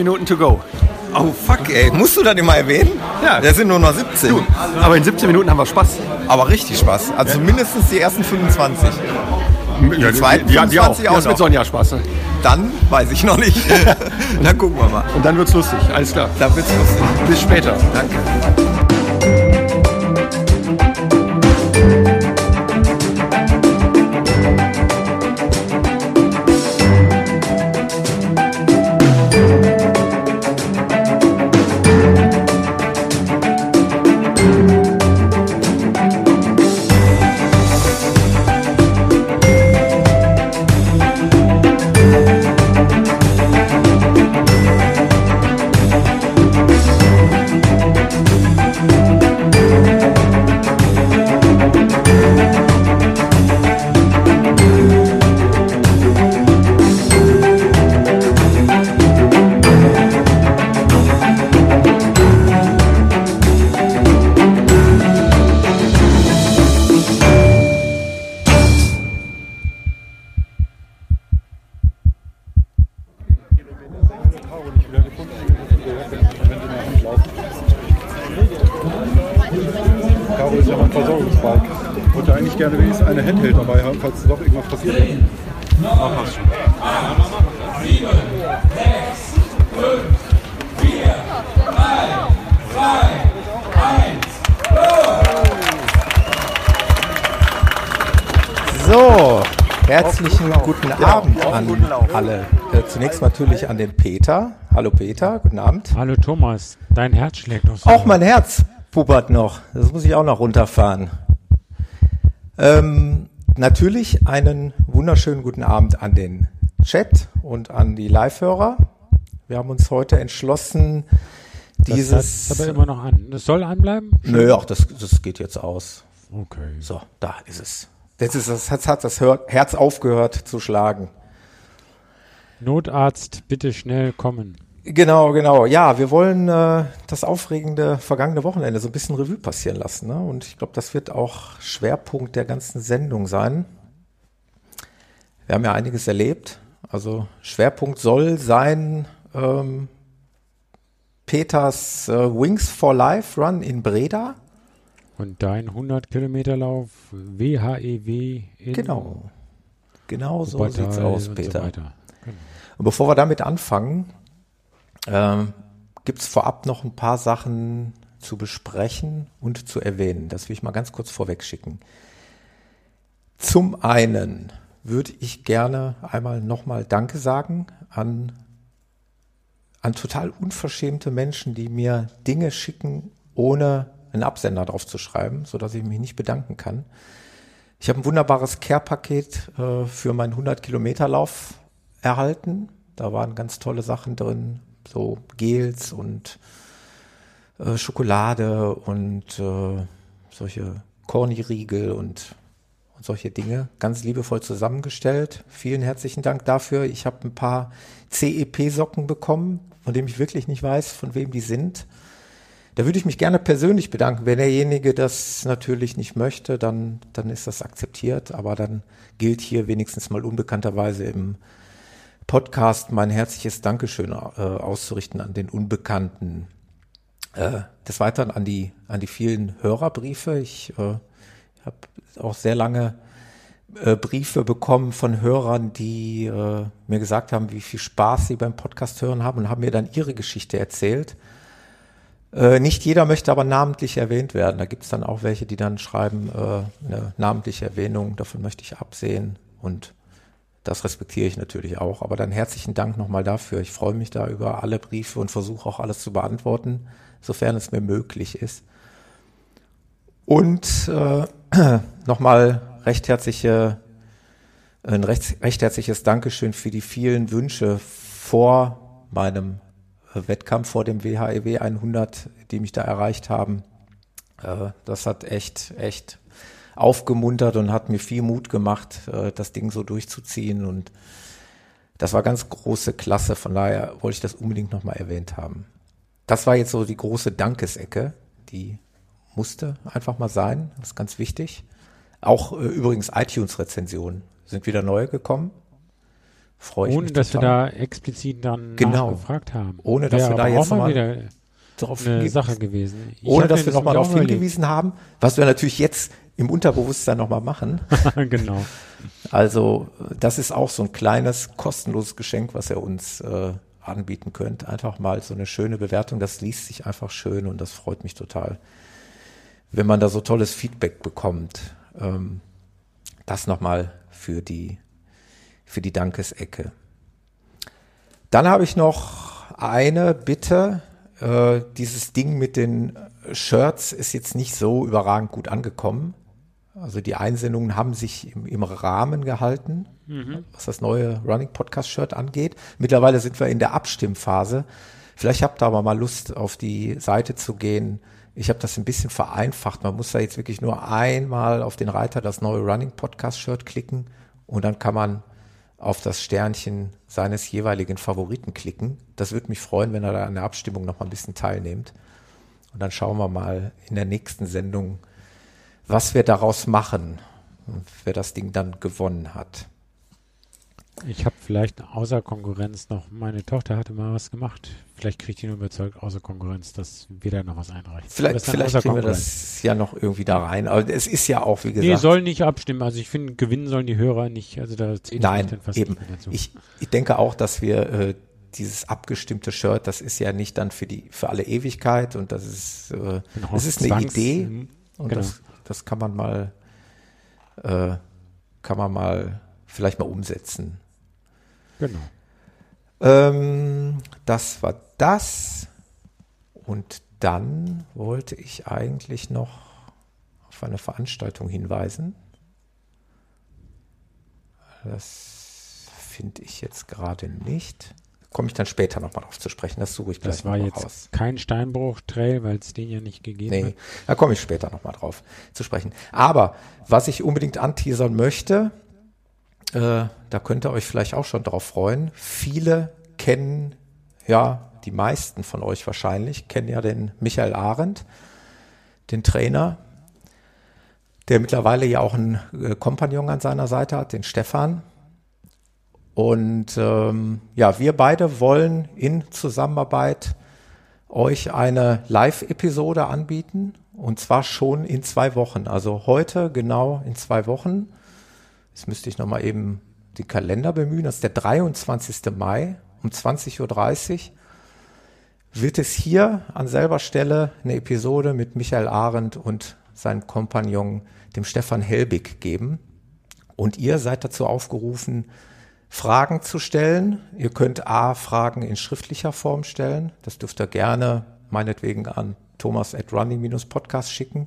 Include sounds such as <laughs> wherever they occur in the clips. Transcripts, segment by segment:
Minuten to go. Oh fuck, ey. Musst du das immer erwähnen? Ja. Das sind nur noch 17. Du, aber in 17 Minuten haben wir Spaß. Aber richtig Spaß. Also mindestens die ersten 25. Ja, zweiten die, die, die auch. 25 Du auch mit. Sonja Spaß. ne? Dann weiß ich noch nicht. <laughs> Dann gucken wir mal. Und dann wird's lustig. Alles klar. Dann wird's lustig. Bis später. Danke. Natürlich an den Peter. Hallo Peter, guten Abend. Hallo Thomas, dein Herz schlägt noch so. Auch mein Herz puppert noch. Das muss ich auch noch runterfahren. Ähm, natürlich einen wunderschönen guten Abend an den Chat und an die Live-Hörer. Wir haben uns heute entschlossen, das dieses. hat aber immer noch an. Das soll anbleiben? Nö, ach, das, das geht jetzt aus. Okay. So, da ist es. Das ist, das hat, hat das Herz aufgehört zu schlagen. Notarzt, bitte schnell kommen. Genau, genau. Ja, wir wollen äh, das aufregende vergangene Wochenende so ein bisschen Revue passieren lassen. Ne? Und ich glaube, das wird auch Schwerpunkt der ganzen Sendung sein. Wir haben ja einiges erlebt. Also Schwerpunkt soll sein ähm, Peters äh, Wings for Life Run in Breda. Und dein 100 Kilometer Lauf WHEW in Genau. Genau so Wuppertal sieht's aus, Peter. So. Und bevor wir damit anfangen, ähm, gibt es vorab noch ein paar Sachen zu besprechen und zu erwähnen. Das will ich mal ganz kurz vorweg schicken. Zum einen würde ich gerne einmal nochmal Danke sagen an, an total unverschämte Menschen, die mir Dinge schicken, ohne einen Absender drauf zu schreiben, sodass ich mich nicht bedanken kann. Ich habe ein wunderbares Care-Paket äh, für meinen 100-Kilometer-Lauf erhalten. Da waren ganz tolle Sachen drin, so Gels und äh, Schokolade und äh, solche Corny-Riegel und, und solche Dinge. Ganz liebevoll zusammengestellt. Vielen herzlichen Dank dafür. Ich habe ein paar CEP-Socken bekommen, von denen ich wirklich nicht weiß, von wem die sind. Da würde ich mich gerne persönlich bedanken. Wenn derjenige das natürlich nicht möchte, dann, dann ist das akzeptiert. Aber dann gilt hier wenigstens mal unbekannterweise im Podcast mein herzliches Dankeschön äh, auszurichten an den Unbekannten. Äh, des Weiteren an die, an die vielen Hörerbriefe. Ich äh, habe auch sehr lange äh, Briefe bekommen von Hörern, die äh, mir gesagt haben, wie viel Spaß sie beim Podcast hören haben und haben mir dann ihre Geschichte erzählt. Äh, nicht jeder möchte aber namentlich erwähnt werden. Da gibt es dann auch welche, die dann schreiben, äh, eine namentliche Erwähnung, davon möchte ich absehen. Und das respektiere ich natürlich auch. Aber dann herzlichen Dank nochmal dafür. Ich freue mich da über alle Briefe und versuche auch alles zu beantworten, sofern es mir möglich ist. Und äh, <clears throat> nochmal recht herzliche, ein recht, recht herzliches Dankeschön für die vielen Wünsche vor meinem äh, Wettkampf, vor dem WHEW 100, die mich da erreicht haben. Äh, das hat echt, echt aufgemuntert und hat mir viel Mut gemacht, äh, das Ding so durchzuziehen. Und das war ganz große Klasse. Von daher wollte ich das unbedingt nochmal erwähnt haben. Das war jetzt so die große Dankesecke, die musste einfach mal sein. Das ist ganz wichtig. Auch äh, übrigens iTunes-Rezensionen sind wieder neue gekommen. Freue ich Ohne mich dass wir total. da explizit dann Genau. nachgefragt haben. Ohne, dass Wäre wir da jetzt auch mal mal wieder darauf eine Sache gewesen. Ich ohne dass wir nochmal darauf hingewiesen haben, was wir natürlich jetzt im Unterbewusstsein nochmal machen. <laughs> genau. Also das ist auch so ein kleines kostenloses Geschenk, was ihr uns äh, anbieten könnt. Einfach mal so eine schöne Bewertung. Das liest sich einfach schön und das freut mich total, wenn man da so tolles Feedback bekommt. Ähm, das nochmal für die für die Dankesecke. Dann habe ich noch eine Bitte. Äh, dieses Ding mit den Shirts ist jetzt nicht so überragend gut angekommen. Also die Einsendungen haben sich im, im Rahmen gehalten, was das neue Running Podcast Shirt angeht. Mittlerweile sind wir in der Abstimmphase. Vielleicht habt ihr aber mal Lust, auf die Seite zu gehen. Ich habe das ein bisschen vereinfacht. Man muss da jetzt wirklich nur einmal auf den Reiter das neue Running Podcast Shirt klicken und dann kann man auf das Sternchen seines jeweiligen Favoriten klicken. Das würde mich freuen, wenn ihr da an der Abstimmung noch mal ein bisschen teilnehmt. Und dann schauen wir mal in der nächsten Sendung, was wir daraus machen wer das Ding dann gewonnen hat. Ich habe vielleicht außer Konkurrenz noch, meine Tochter hatte mal was gemacht. Vielleicht kriegt die nur überzeugt außer Konkurrenz, dass wir da noch was einreichen. Vielleicht, das vielleicht kriegen wir das ja noch irgendwie da rein. Aber es ist ja auch, wie gesagt. Nee, soll nicht abstimmen. Also ich finde, gewinnen sollen die Hörer nicht. Also da zählt Nein, dann fast eben. nicht mehr dazu. Ich, ich denke auch, dass wir äh, dieses abgestimmte Shirt, das ist ja nicht dann für die für alle Ewigkeit und das ist äh, Genau, es ist eine Idee und genau. das, das kann man mal äh, kann man mal vielleicht mal umsetzen. Genau. Ähm, das war das. Und dann wollte ich eigentlich noch auf eine Veranstaltung hinweisen. Das finde ich jetzt gerade nicht. Komme ich dann später nochmal drauf zu sprechen. Das suche ich gleich Das war jetzt raus. kein Steinbruch-Trail, weil es den ja nicht gegeben Nee, hat. da komme ich später nochmal drauf zu sprechen. Aber was ich unbedingt anteasern möchte, äh, da könnt ihr euch vielleicht auch schon drauf freuen. Viele kennen, ja, die meisten von euch wahrscheinlich, kennen ja den Michael Arendt, den Trainer, der mittlerweile ja auch einen äh, Kompagnon an seiner Seite hat, den Stefan. Und ähm, ja, wir beide wollen in Zusammenarbeit euch eine Live-Episode anbieten und zwar schon in zwei Wochen. Also heute genau in zwei Wochen. Jetzt müsste ich nochmal eben den Kalender bemühen. Das ist der 23. Mai um 20.30 Uhr. Wird es hier an selber Stelle eine Episode mit Michael Arendt und seinem Kompagnon, dem Stefan Helbig, geben. Und ihr seid dazu aufgerufen, Fragen zu stellen. Ihr könnt A, Fragen in schriftlicher Form stellen. Das dürft ihr gerne meinetwegen an thomas at running-podcast schicken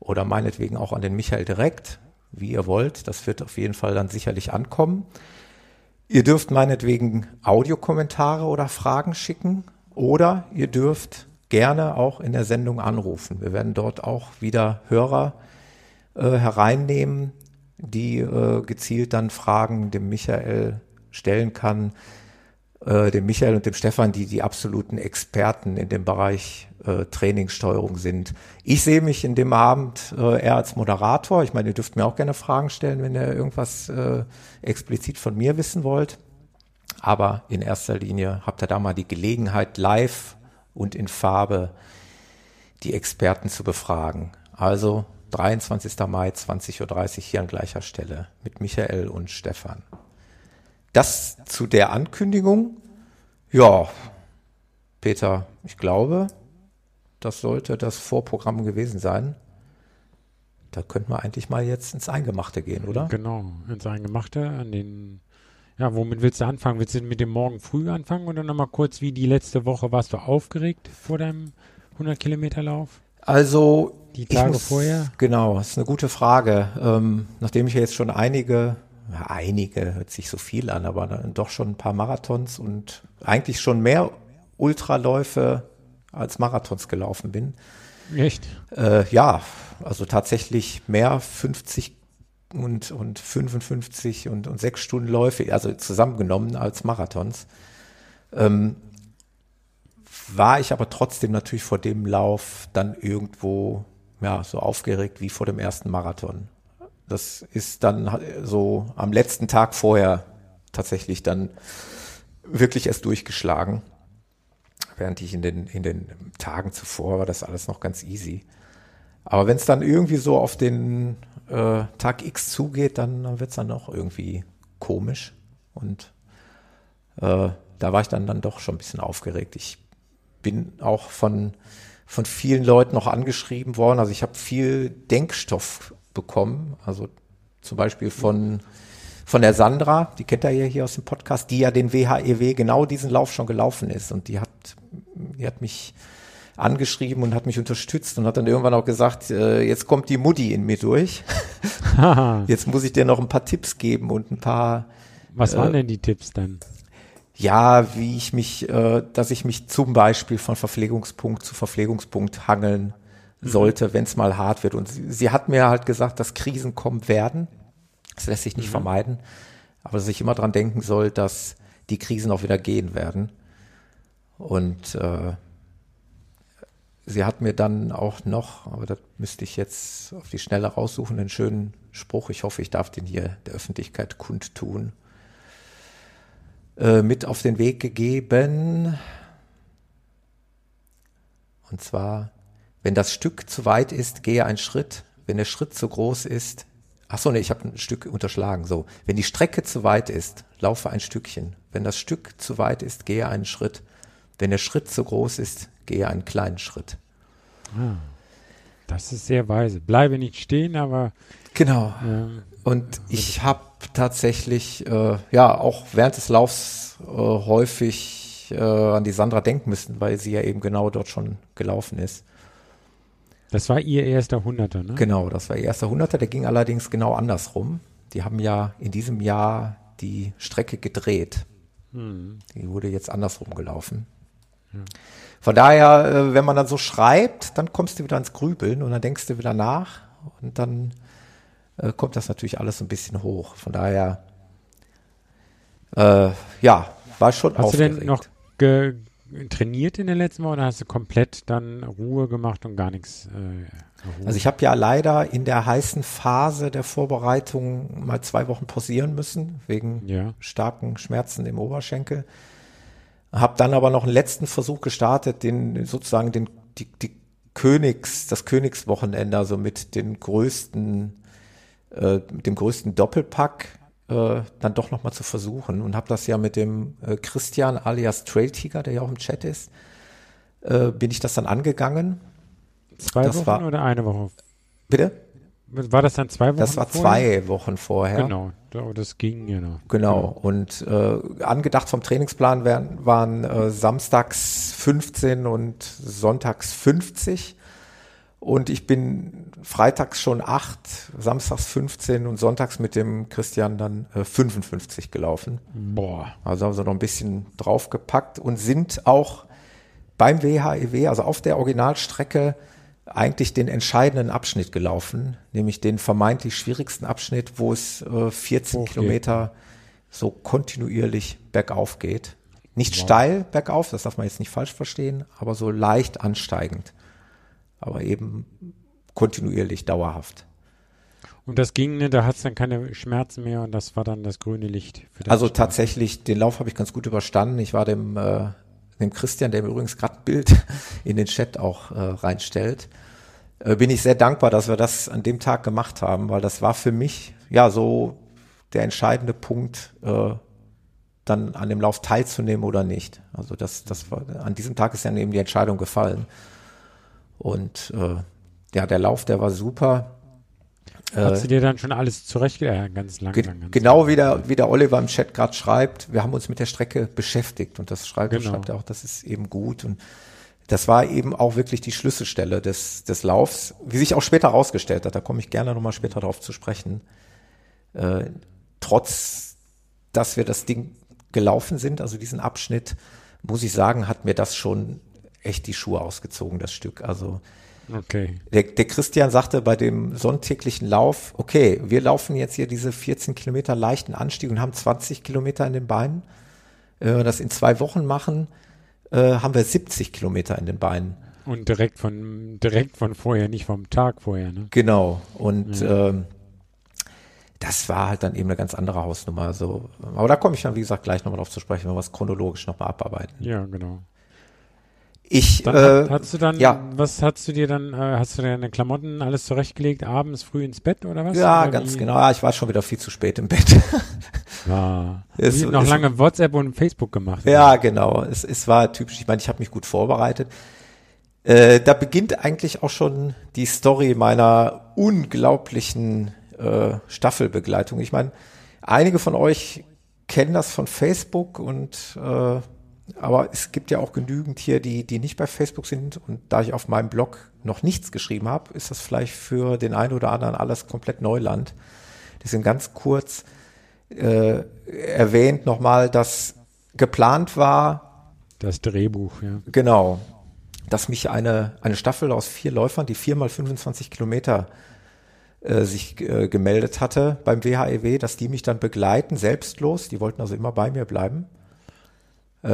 oder meinetwegen auch an den Michael direkt, wie ihr wollt. Das wird auf jeden Fall dann sicherlich ankommen. Ihr dürft meinetwegen Audiokommentare oder Fragen schicken oder ihr dürft gerne auch in der Sendung anrufen. Wir werden dort auch wieder Hörer äh, hereinnehmen, die äh, gezielt dann Fragen dem Michael stellen kann, äh, dem Michael und dem Stefan, die die absoluten Experten in dem Bereich äh, Trainingssteuerung sind. Ich sehe mich in dem Abend äh, eher als Moderator. Ich meine, ihr dürft mir auch gerne Fragen stellen, wenn ihr irgendwas äh, explizit von mir wissen wollt. Aber in erster Linie habt ihr da mal die Gelegenheit, live und in Farbe die Experten zu befragen. Also 23. Mai, 20.30 Uhr hier an gleicher Stelle mit Michael und Stefan. Das zu der Ankündigung. Ja, Peter, ich glaube, das sollte das Vorprogramm gewesen sein. Da könnten wir eigentlich mal jetzt ins Eingemachte gehen, oder? Genau, ins Eingemachte, an den, ja, womit willst du anfangen? Willst du mit dem Morgen früh anfangen oder nochmal kurz, wie die letzte Woche, warst du aufgeregt vor deinem 100 Kilometer Lauf? Also Die Tage muss- vorher? Genau, das ist eine gute Frage. Ähm, nachdem ich ja jetzt schon einige, ja, einige hört sich so viel an, aber dann doch schon ein paar Marathons und eigentlich schon mehr Ultraläufe als Marathons gelaufen bin, Echt? Äh, ja, also tatsächlich mehr 50 und, und 55 und, und sechs Stunden Läufe, also zusammengenommen als Marathons. Ähm, war ich aber trotzdem natürlich vor dem Lauf dann irgendwo ja, so aufgeregt wie vor dem ersten Marathon. Das ist dann so am letzten Tag vorher tatsächlich dann wirklich erst durchgeschlagen. Während ich in den, in den Tagen zuvor war das alles noch ganz easy. Aber wenn es dann irgendwie so auf den äh, Tag X zugeht, dann wird es dann auch irgendwie komisch. Und äh, da war ich dann, dann doch schon ein bisschen aufgeregt. Ich bin auch von, von vielen Leuten noch angeschrieben worden. Also ich habe viel Denkstoff bekommen. Also zum Beispiel von, von der Sandra, die kennt ihr ja hier aus dem Podcast, die ja den WHEW e genau diesen Lauf schon gelaufen ist. Und die hat, die hat mich angeschrieben und hat mich unterstützt und hat dann irgendwann auch gesagt, äh, jetzt kommt die Mutti in mir durch. <laughs> jetzt muss ich dir noch ein paar Tipps geben und ein paar. Was waren äh, denn die Tipps dann? Ja, wie ich mich, äh, dass ich mich zum Beispiel von Verpflegungspunkt zu Verpflegungspunkt hangeln mhm. sollte, wenn es mal hart wird. Und sie, sie, hat mir halt gesagt, dass Krisen kommen werden. Das lässt sich nicht mhm. vermeiden. Aber dass ich immer dran denken soll, dass die Krisen auch wieder gehen werden. Und äh, sie hat mir dann auch noch, aber das müsste ich jetzt auf die Schnelle raussuchen, einen schönen Spruch. Ich hoffe, ich darf den hier der Öffentlichkeit kundtun. Äh, mit auf den Weg gegeben. Und zwar, wenn das Stück zu weit ist, gehe ein Schritt. Wenn der Schritt zu groß ist, ach so, nee, ich habe ein Stück unterschlagen. So, wenn die Strecke zu weit ist, laufe ein Stückchen. Wenn das Stück zu weit ist, gehe einen Schritt. Wenn der Schritt zu groß ist, gehe einen kleinen Schritt. Ah, das ist sehr weise. Bleibe nicht stehen, aber. Genau. Ähm, und ich habe tatsächlich äh, ja auch während des Laufs äh, häufig äh, an die Sandra denken müssen, weil sie ja eben genau dort schon gelaufen ist. Das war ihr erster Hunderter, ne? Genau, das war ihr erster Hunderter. Der ging allerdings genau andersrum. Die haben ja in diesem Jahr die Strecke gedreht. Hm. Die wurde jetzt andersrum gelaufen. Ja. Von daher, äh, wenn man dann so schreibt, dann kommst du wieder ins Grübeln und dann denkst du wieder nach und dann äh, kommt das natürlich alles ein bisschen hoch. Von daher, äh, ja, war schon Hast aufgeregt. du denn noch ge trainiert in den letzten Wochen oder hast du komplett dann Ruhe gemacht und gar nichts? Äh, also ich habe ja leider in der heißen Phase der Vorbereitung mal zwei Wochen pausieren müssen, wegen ja. starken Schmerzen im Oberschenkel. Habe dann aber noch einen letzten Versuch gestartet, den sozusagen den, die, die Königs, das Königswochenende, also mit den größten äh, mit dem größten Doppelpack äh, dann doch nochmal zu versuchen und habe das ja mit dem äh, Christian alias Trail Tiger, der ja auch im Chat ist, äh, bin ich das dann angegangen. Zwei das Wochen war, oder eine Woche? Bitte? War das dann zwei Wochen? Das war vorher? zwei Wochen vorher. Genau, das ging ja noch. Genau. Und äh, angedacht vom Trainingsplan wären, waren äh, samstags 15 und sonntags 50. Und ich bin freitags schon acht, samstags 15 und sonntags mit dem Christian dann äh, 55 gelaufen. Boah. Also haben sie noch ein bisschen draufgepackt und sind auch beim WHEW, e also auf der Originalstrecke, eigentlich den entscheidenden Abschnitt gelaufen, nämlich den vermeintlich schwierigsten Abschnitt, wo es äh, 14 Hochgeht. Kilometer so kontinuierlich bergauf geht. Nicht wow. steil bergauf, das darf man jetzt nicht falsch verstehen, aber so leicht ansteigend aber eben kontinuierlich, dauerhaft. Und das ging, ne, da hat es dann keine Schmerzen mehr und das war dann das grüne Licht. also Start. tatsächlich, den Lauf habe ich ganz gut überstanden. Ich war dem, äh, dem Christian, der mir übrigens gerade ein Bild <laughs> in den Chat auch äh, reinstellt, äh, bin ich sehr dankbar, dass wir das an dem Tag gemacht haben, weil das war für mich ja so der entscheidende Punkt, äh, dann an dem Lauf teilzunehmen oder nicht. Also das, das war, an diesem Tag ist dann eben die Entscheidung gefallen. Und äh, ja, der Lauf, der war super. Hast du dir dann schon alles zurecht, äh, ganz langsam? Ge ganz genau lang. wie der, wie der Oliver im Chat gerade schreibt, wir haben uns mit der Strecke beschäftigt und das schreibt, genau. schreibt er auch, das ist eben gut und das war eben auch wirklich die Schlüsselstelle des, des Laufs, wie sich auch später herausgestellt hat, da komme ich gerne nochmal später darauf zu sprechen. Äh, trotz, dass wir das Ding gelaufen sind, also diesen Abschnitt, muss ich sagen, hat mir das schon echt die Schuhe ausgezogen, das Stück. Also Okay. Der, der Christian sagte bei dem sonntäglichen Lauf, okay, wir laufen jetzt hier diese 14 Kilometer leichten Anstieg und haben 20 Kilometer in den Beinen. Wenn wir das in zwei Wochen machen, äh, haben wir 70 Kilometer in den Beinen. Und direkt von direkt von vorher, nicht vom Tag vorher, ne? Genau. Und ähm, das war halt dann eben eine ganz andere Hausnummer. So. Aber da komme ich dann, wie gesagt, gleich nochmal drauf zu sprechen, wenn wir es chronologisch nochmal abarbeiten. Ja, genau. Ich, Dann äh, hast du dann, ja. was hast du dir dann, äh, hast du deine Klamotten alles zurechtgelegt, abends früh ins Bett oder was? ja, oder ganz wie? genau. Ja, ich war schon wieder viel zu spät im Bett. <laughs> Ja. Wie, noch ist- lange WhatsApp und Facebook gemacht. Ja, genau. Es, es war typisch. Ich meine, ich habe mich gut vorbereitet. Äh, da beginnt eigentlich auch schon die Story meiner unglaublichen äh, Staffelbegleitung. Ich meine, einige von euch kennen das von Facebook und äh, aber es gibt ja auch genügend hier, die, die nicht bei Facebook sind. Und da ich auf meinem Blog noch nichts geschrieben habe, ist das vielleicht für den einen oder anderen alles komplett Neuland. Deswegen ganz kurz äh, erwähnt nochmal, dass geplant war, Das Drehbuch, ja. genau, dass mich eine, eine Staffel aus vier Läufern, die viermal 25 Kilometer äh, sich äh, gemeldet hatte beim WHEW, dass die mich dann begleiten, selbstlos. Die wollten also immer bei mir bleiben. Äh,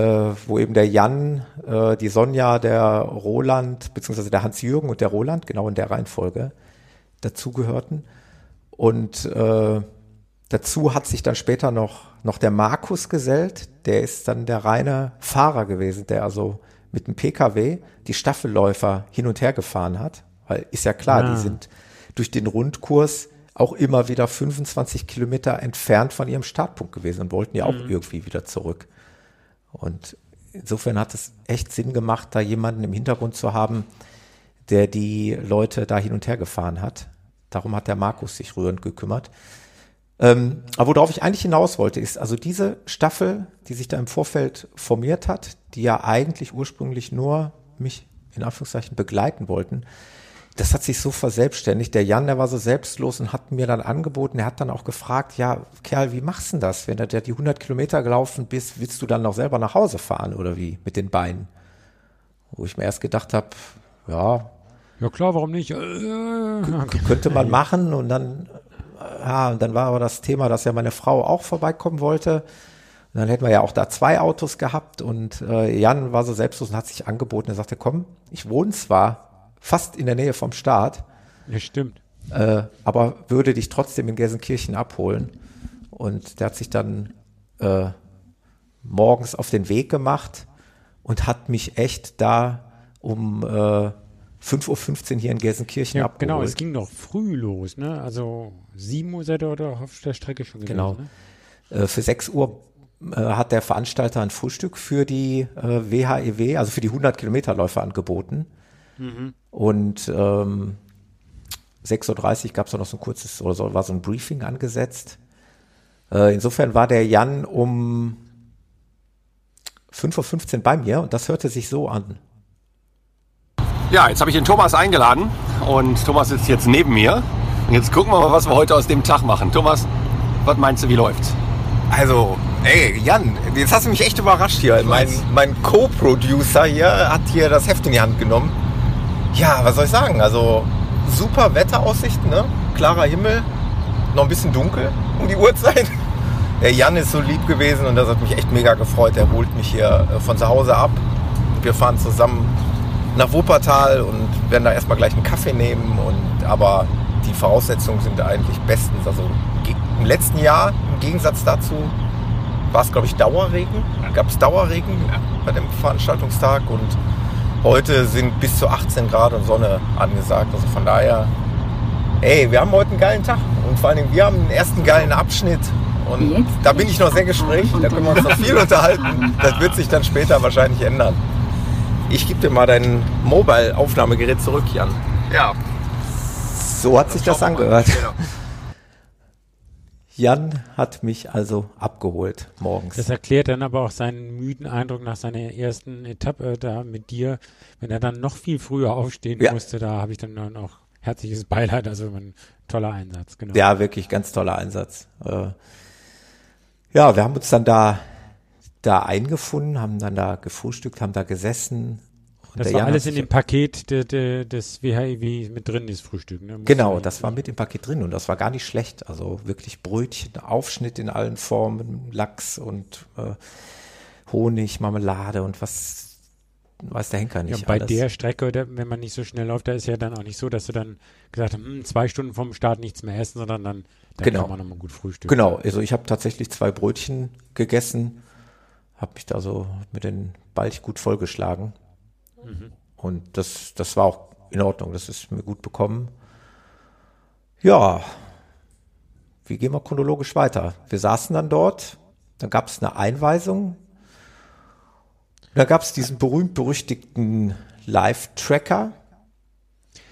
wo eben der Jan, äh, die Sonja, der Roland, beziehungsweise der Hans-Jürgen und der Roland, genau in der Reihenfolge, dazugehörten. Und äh, dazu hat sich dann später noch, noch der Markus gesellt. Der ist dann der reine Fahrer gewesen, der also mit dem Pkw die Staffelläufer hin und her gefahren hat. Weil ist ja klar, Ah. die sind durch den Rundkurs auch immer wieder 25 Kilometer entfernt von ihrem Startpunkt gewesen und wollten ja auch irgendwie wieder zurück. Und insofern hat es echt Sinn gemacht, da jemanden im Hintergrund zu haben, der die Leute da hin und her gefahren hat. Darum hat der Markus sich rührend gekümmert. Ähm, aber worauf ich eigentlich hinaus wollte, ist also diese Staffel, die sich da im Vorfeld formiert hat, die ja eigentlich ursprünglich nur mich in Anführungszeichen begleiten wollten, das hat sich so verselbstständigt. Der Jan, der war so selbstlos und hat mir dann angeboten, er hat dann auch gefragt, ja, Kerl, wie machst du denn das? Wenn du die 100 Kilometer gelaufen bist, willst du dann noch selber nach Hause fahren oder wie? Mit den Beinen? Wo ich mir erst gedacht habe, ja, Ja klar, warum nicht? Äh, könnte man machen und dann, ja, und dann war aber das Thema, dass ja meine Frau auch vorbeikommen wollte. Und dann hätten wir ja auch da zwei Autos gehabt und äh, Jan war so selbstlos und hat sich angeboten. Er sagte, komm, ich wohne zwar fast in der Nähe vom Start, ja, stimmt. äh, aber würde dich trotzdem in Gelsenkirchen abholen. Und der hat sich dann äh, morgens auf den Weg gemacht und hat mich echt da um äh, 5.15 Uhr hier in Gelsenkirchen Ja, abgeholt. genau, es ging doch früh los, ne? Also 7 Uhr seid ihr oder auf der Strecke schon gewesen, Genau. ne? Äh, für 6 Uhr äh, hat der Veranstalter ein Frühstück für die äh, WHEW, also für die 100 Kilometerläufer angeboten. Und ähm, 6.30 Uhr gab es noch so ein kurzes, oder so, war so ein Briefing angesetzt. Äh, insofern war der Jan um 5.15 Uhr bei mir und das hörte sich so an. Ja, jetzt habe ich den Thomas eingeladen und Thomas sitzt jetzt neben mir. Und jetzt gucken wir mal, was wir heute aus dem Tag machen. Thomas, was meinst du, wie läuft's? Also, ey, Jan, jetzt hast du mich echt überrascht hier. Mein, mein Co-Producer hier hat hier das Heft in die Hand genommen. Ja, was soll ich sagen? Also, super Wetteraussichten, ne? Klarer Himmel, noch ein bisschen dunkel um die Uhrzeit. Der Jan ist so lieb gewesen und das hat mich echt mega gefreut. Er holt mich hier äh, von zu Hause ab. Wir fahren zusammen nach Wuppertal und werden da erstmal gleich einen Kaffee nehmen. Und, aber die Voraussetzungen sind eigentlich bestens. Also im letzten Jahr, im Gegensatz dazu, war es, glaube ich, Dauerregen. Gab es Dauerregen bei dem Veranstaltungstag und heute sind bis zu 18 Grad und Sonne angesagt. Also von daher, ey, wir haben heute einen geilen Tag und vor allen Dingen, wir haben den ersten geilen Abschnitt. Und da bin ich noch sehr gesprächig, da können wir uns noch viel unterhalten. Das wird sich dann später wahrscheinlich ändern. Ich gebe dir mal dein Mobile-Aufnahmegerät zurück, Jan. Ja, So hat sich das angehört. Genau. Jan hat mich also abgeholt morgens. Das erklärt dann aber auch seinen müden Eindruck nach seiner ersten Etappe da mit dir, wenn er dann noch viel früher aufstehen Ja. musste. Da habe ich dann noch herzliches Beileid, also ein toller Einsatz, genau. Ja, wirklich ganz toller Einsatz. Äh, ja, wir haben uns dann da, da eingefunden, haben dann da gefrühstückt, haben da gesessen Und Das war alles in dem Paket de, de, des WHIW mit drin, das Frühstück. Ne? Genau, das war mit im Paket drin und das war gar nicht schlecht. Also wirklich Brötchen, Aufschnitt in allen Formen, Lachs und äh, Honig, Marmelade und was weiß der Henker Ja, nicht. und bei alles. der Strecke, wenn man nicht so schnell läuft, da ist ja dann auch nicht so, dass du dann gesagt hast, hm, zwei Stunden vom Start nichts mehr essen, sondern dann, dann Genau. kann man nochmal gut frühstücken. Genau, also ich habe tatsächlich zwei Brötchen gegessen, habe mich da so mit den Balch gut vollgeschlagen. Und das, das war auch in Ordnung, das ist mir gut bekommen. Ja, wie gehen wir chronologisch weiter? Wir saßen dann dort, dann gab es eine Einweisung. Da gab es diesen berühmt-berüchtigten Live-Tracker.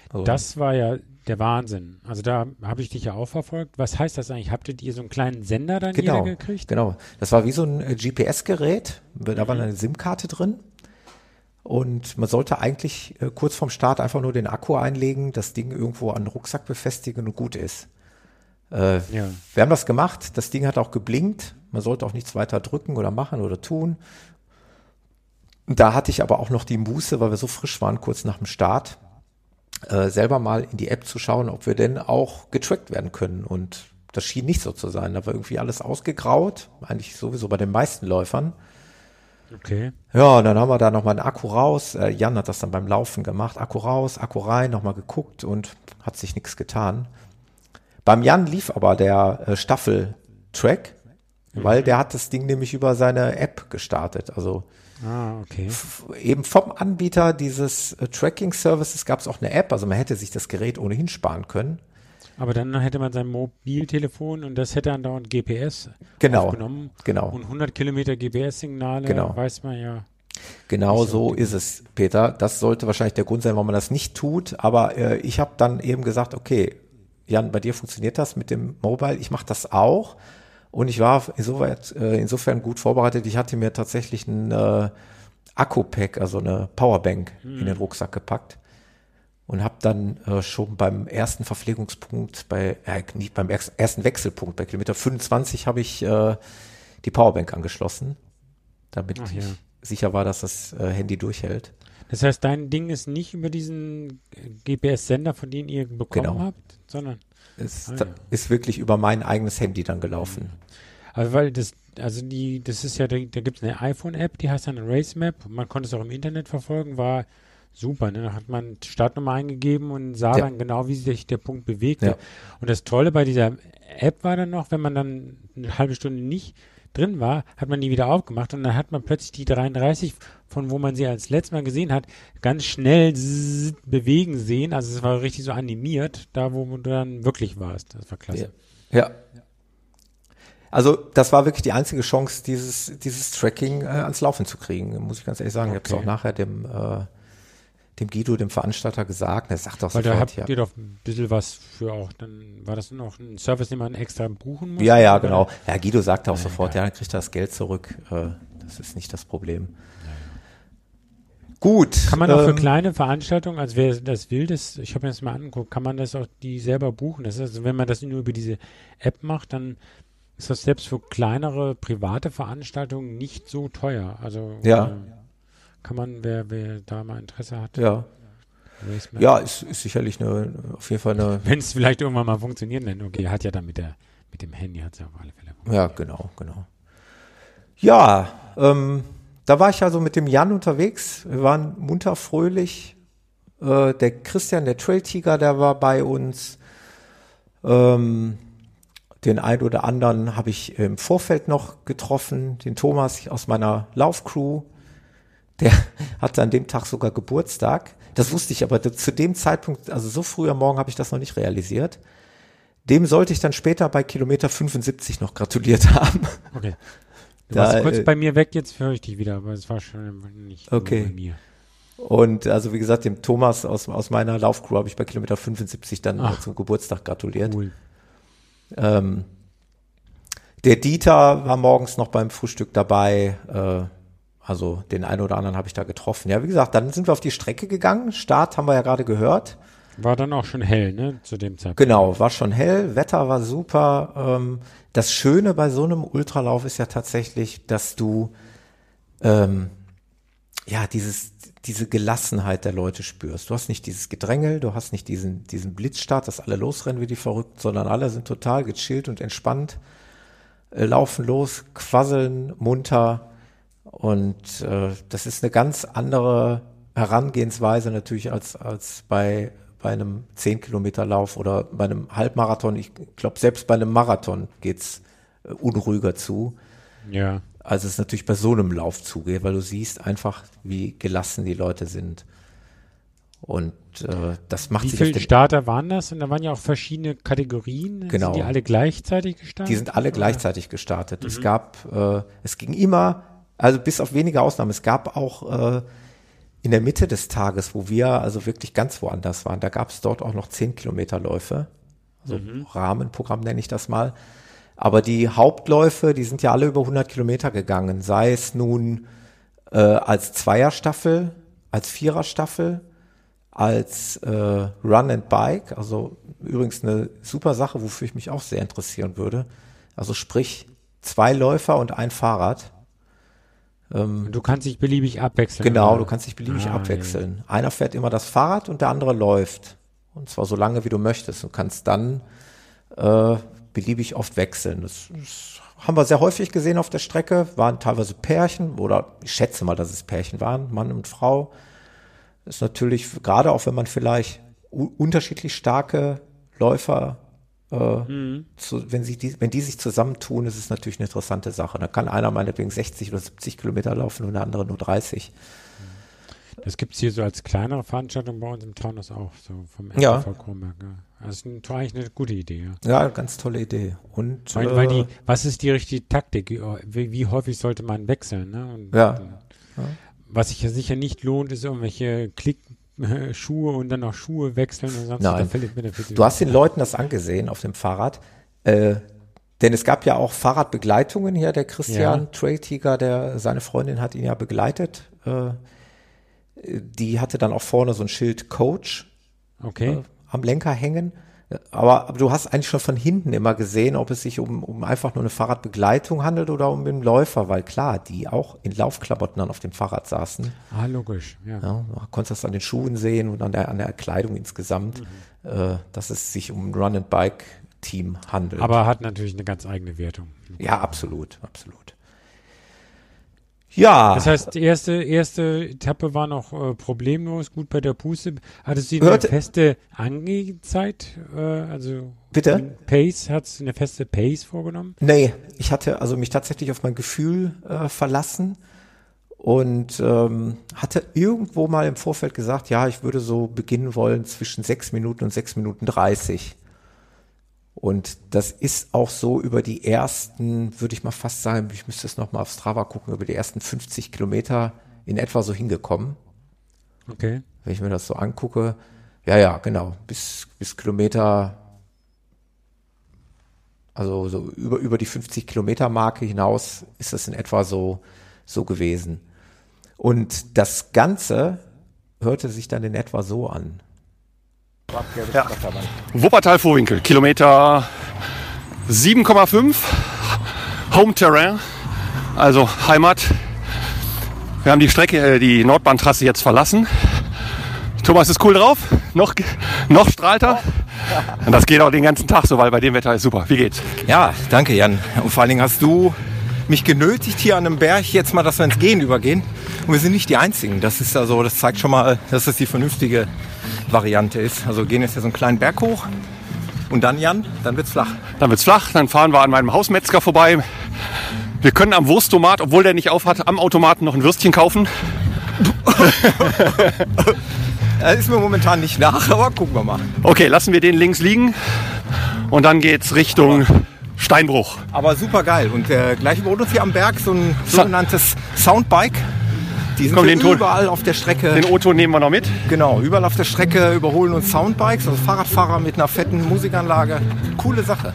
Also- Das war ja der Wahnsinn. Also da habe ich dich ja auch verfolgt. Was heißt das eigentlich? Habtet ihr so einen kleinen Sender dann Genau, jeder gekriegt? genau. Das war wie so ein äh, GPS-Gerät. Da war eine SIM-Karte drin. Und man sollte eigentlich äh, kurz vorm Start einfach nur den Akku einlegen, das Ding irgendwo an den Rucksack befestigen und gut ist. Äh, Ja. Wir haben das gemacht. Das Ding hat auch geblinkt. Man sollte auch nichts weiter drücken oder machen oder tun. Und Da hatte ich aber auch noch die Muße, weil wir so frisch waren, kurz nach dem Start, äh, selber mal in die App zu schauen, ob wir denn auch getrackt werden können. Und das schien nicht so zu sein. Da war irgendwie alles ausgegraut, eigentlich sowieso bei den meisten Läufern. Okay. Ja, und dann haben wir da nochmal einen Akku raus. Äh, Jan hat das dann beim Laufen gemacht. Akku raus, Akku rein, nochmal geguckt und hat sich nichts getan. Beim Jan lief aber der äh, Staffel-Track, weil der hat das Ding nämlich über seine App gestartet. Also Ah, okay. eben vom Anbieter dieses äh, Tracking-Services gab es auch eine App. Also man hätte sich das Gerät ohnehin sparen können. Aber dann hätte man sein Mobiltelefon und das hätte andauernd GPS Genau, aufgenommen. genau. Und 100 Kilometer GPS-Signale, Genau. weiß man ja. Genau so ist es, Peter. Das sollte wahrscheinlich der Grund sein, warum man das nicht tut. Aber äh, ich habe dann eben gesagt, okay, Jan, bei dir funktioniert das mit dem Mobile. Ich mache das auch. Und ich war insoweit, äh, insofern gut vorbereitet. Ich hatte mir tatsächlich ein äh, Akku-Pack, also eine Powerbank in den Rucksack gepackt. Und habe dann äh, schon beim ersten Verpflegungspunkt, bei äh, nicht beim ersten Wechselpunkt, bei Kilometer 25 habe ich äh, die Powerbank angeschlossen, damit Ach ich ja. sicher war, dass das äh, Handy durchhält. Das heißt, dein Ding ist nicht über diesen GPS-Sender, von dem ihr bekommen Genau. habt, sondern Es Ah, ja. ist wirklich über mein eigenes Handy dann gelaufen. Also weil das, also die, das ist ja, da, da gibt es eine iPhone-App, die heißt dann Race Map. Man konnte es auch im Internet verfolgen, war super. Ne? Da hat man Startnummer eingegeben und sah Ja. dann genau, wie sich der Punkt bewegte. Ja. Und das Tolle bei dieser App war dann noch, wenn man dann eine halbe Stunde nicht drin war, hat man die wieder aufgemacht und dann hat man plötzlich die 33, von wo man sie als letztes Mal gesehen hat, ganz schnell bewegen sehen. Also es war richtig so animiert, da wo du dann wirklich warst. Das war klasse. Ja. ja. Also das war wirklich die einzige Chance, dieses, dieses Tracking äh, ans Laufen zu kriegen, muss ich ganz ehrlich sagen. Ich habe es Okay. auch nachher dem, äh, dem Guido, dem Veranstalter, gesagt. Er sagt auch Weil da sofort, habt ja. ihr doch ein bisschen was für auch, dann war das noch ein Service, den man extra buchen muss? Ja, ja, oder? genau. Ja, Guido sagte auch Ja, sofort, ja, dann kriegt er das Geld zurück. Äh, das ist nicht das Problem. Gut. Kann man auch für ähm, kleine Veranstaltungen, also wer das will, das, ich habe mir das mal angeguckt, kann man das auch die selber buchen? Das ist also, wenn man das nur über diese App macht, dann ist das selbst für kleinere private Veranstaltungen nicht so teuer. Also Ja. äh, kann man, wer, wer da mal Interesse hat, Ja, Map. ja ist, ist sicherlich eine, auf jeden Fall eine, <laughs> Wenn es vielleicht irgendwann mal funktioniert, dann okay, hat ja dann mit der mit dem Handy hat es ja auf alle Fälle. Ja, genau, genau. Ja, ähm, da war ich also mit dem Jan unterwegs. Wir waren munter fröhlich. Äh, der Christian, der Trail Tiger, der war bei uns. Ähm, den ein oder anderen habe ich im Vorfeld noch getroffen. Den Thomas aus meiner Laufcrew. Der <laughs> hatte an dem Tag sogar Geburtstag. Das wusste ich aber zu dem Zeitpunkt, also so früh am Morgen habe ich das noch nicht realisiert. Dem sollte ich dann später bei Kilometer 75 noch gratuliert <laughs> haben. Okay. Du Da, warst kurz äh, bei mir weg, jetzt höre ich dich wieder, aber es war schon nicht Okay. bei mir. Und also wie gesagt, dem Thomas aus, aus meiner Laufcrew habe ich bei Kilometer 75 dann Ach. zum Geburtstag gratuliert. Cool. Ähm, der Dieter war morgens noch beim Frühstück dabei. Äh, also den einen oder anderen habe ich da getroffen. Ja, wie gesagt, dann sind wir auf die Strecke gegangen. Start haben wir ja gerade gehört. War dann auch schon hell, ne, zu dem Zeitpunkt. Genau, war schon hell, Wetter war super. Ähm, das Schöne bei so einem Ultralauf ist ja tatsächlich, dass du ähm, ja dieses diese Gelassenheit der Leute spürst. Du hast nicht dieses Gedrängel, du hast nicht diesen, diesen Blitzstart, dass alle losrennen wie die Verrückten, sondern alle sind total gechillt und entspannt, äh, laufen los, quasseln munter und äh, das ist eine ganz andere Herangehensweise natürlich als, als bei, bei einem 10 Kilometer Lauf oder bei einem Halbmarathon. Ich glaube, selbst bei einem Marathon geht's äh, unruhiger zu Ja. als es natürlich bei so einem Lauf zugeht, weil du siehst einfach, wie gelassen die Leute sind. Und äh, das macht Wie sich auf viele Starter waren das? Und da waren ja auch verschiedene Kategorien. Genau. Sind die alle gleichzeitig gestartet? die sind alle Oder? gleichzeitig gestartet. Es gab, äh, es ging immer, also bis auf wenige Ausnahmen, es gab auch äh, in der Mitte des Tages, wo wir also wirklich ganz woanders waren, da gab es dort auch noch 10 Kilometer Läufe. Also Rahmenprogramm nenne ich das mal. Aber die Hauptläufe, die sind ja alle über 100 Kilometer gegangen, sei es nun äh, als Zweierstaffel, als Viererstaffel, als äh, Run and Bike, also übrigens eine super Sache, wofür ich mich auch sehr interessieren würde. Also sprich zwei Läufer und ein Fahrrad. Und du kannst dich beliebig abwechseln. Genau, oder? du kannst dich beliebig Ah, abwechseln. Einer fährt immer das Fahrrad und der andere läuft. Und zwar so lange, wie du möchtest. Du kannst dann äh, beliebig oft wechseln. Das, das haben wir sehr häufig gesehen auf der Strecke. Waren teilweise Pärchen oder ich schätze mal, dass es Pärchen waren, Mann und Frau. ist natürlich, gerade auch wenn man vielleicht unterschiedlich starke Läufer, äh, zu, wenn, sie die, wenn die sich zusammentun, ist es natürlich eine interessante Sache. Da kann einer meinetwegen 60 oder 70 Kilometer laufen und der andere nur 30. Das gibt's hier so als kleinere Veranstaltung bei uns im Taunus auch, so vom Ja. Kronberg. Ja. Das ist ein, eigentlich eine gute Idee, ja. Ja, ganz tolle Idee. Und Weil, äh, weil die, was ist die richtige Taktik? Wie, wie häufig sollte man wechseln? Ne? Und, Ja. und, Was sich ja sicher nicht lohnt, ist irgendwelche Klick <laughs> Schuhe und dann noch Schuhe wechseln und sonst Nein. du hast den Leuten das angesehen auf dem Fahrrad. Äh, denn es gab ja auch Fahrradbegleitungen hier. Der Christian Ja. Trail Tiger, der seine Freundin hat ihn ja begleitet. Äh, die hatte dann auch vorne so ein Schild Coach Okay. äh, am Lenker hängen. Aber, aber du hast eigentlich schon von hinten immer gesehen, ob es sich um, um einfach nur eine Fahrradbegleitung handelt oder um den Läufer, weil klar, die auch in Laufklamotten dann auf dem Fahrrad saßen. Ah, logisch. Ja. Ja, du konntest das an den Schuhen sehen und an der, an der Kleidung insgesamt, äh, dass es sich um ein Run-and-Bike-Team handelt. Aber hat natürlich eine ganz eigene Wertung. ja, absolut, absolut. Ja, Das heißt, die erste, erste Etappe war noch äh, problemlos, gut bei der Puste. Hattest du eine Hörte- feste Angehzeit? Äh, also Bitte? Pace, hattest du eine feste Pace vorgenommen? nee, ich hatte also mich tatsächlich auf mein Gefühl äh, verlassen und ähm, hatte irgendwo mal im Vorfeld gesagt, ja, ich würde so beginnen wollen zwischen sechs Minuten und sechs Minuten dreißig. Und das ist auch so über die ersten, würde ich mal fast sagen, ich müsste es nochmal auf Strava gucken, über die ersten 50 Kilometer in etwa so hingekommen. Okay. Wenn ich mir das so angucke. Ja, ja, genau. Bis, bis Kilometer, also so über, über die 50 Kilometer Marke hinaus ist das in etwa so, so gewesen. Und das Ganze hörte sich dann in etwa so an. Ja. Wuppertal-Vorwinkel, Kilometer 7,5. Home Terrain, also Heimat. Wir haben die Strecke, äh, die Nordbahntrasse jetzt verlassen. Thomas ist cool drauf. Noch, noch strahlt er. Und das geht auch den ganzen Tag so, weil bei dem Wetter ist super. Wie geht's? Ja, danke Jan. Und vor allen Dingen hast du mich genötigt hier an einem Berg jetzt mal, dass wir ins Gehen übergehen. Und wir sind nicht die Einzigen. Das ist also, das zeigt schon mal, dass das die vernünftige Variante ist. Also gehen jetzt hier so einen kleinen Berg hoch und dann Jan, dann wird's flach. Dann wird's flach, dann fahren wir an meinem Hausmetzger vorbei. Wir können am Wursttomat, obwohl der nicht auf hat, am Automaten noch ein Würstchen kaufen. <laughs> Das ist mir momentan nicht nach, aber gucken wir mal. Okay, lassen wir den links liegen und dann geht's Richtung Steinbruch. Aber super geil. Und äh, gleich über uns hier am Berg so ein sogenanntes Soundbike. Die sind Komm, den Ton- überall auf der Strecke. Den Otto nehmen wir noch mit. Genau, überall auf der Strecke überholen uns Soundbikes, also Fahrradfahrer mit einer fetten Musikanlage. Coole Sache.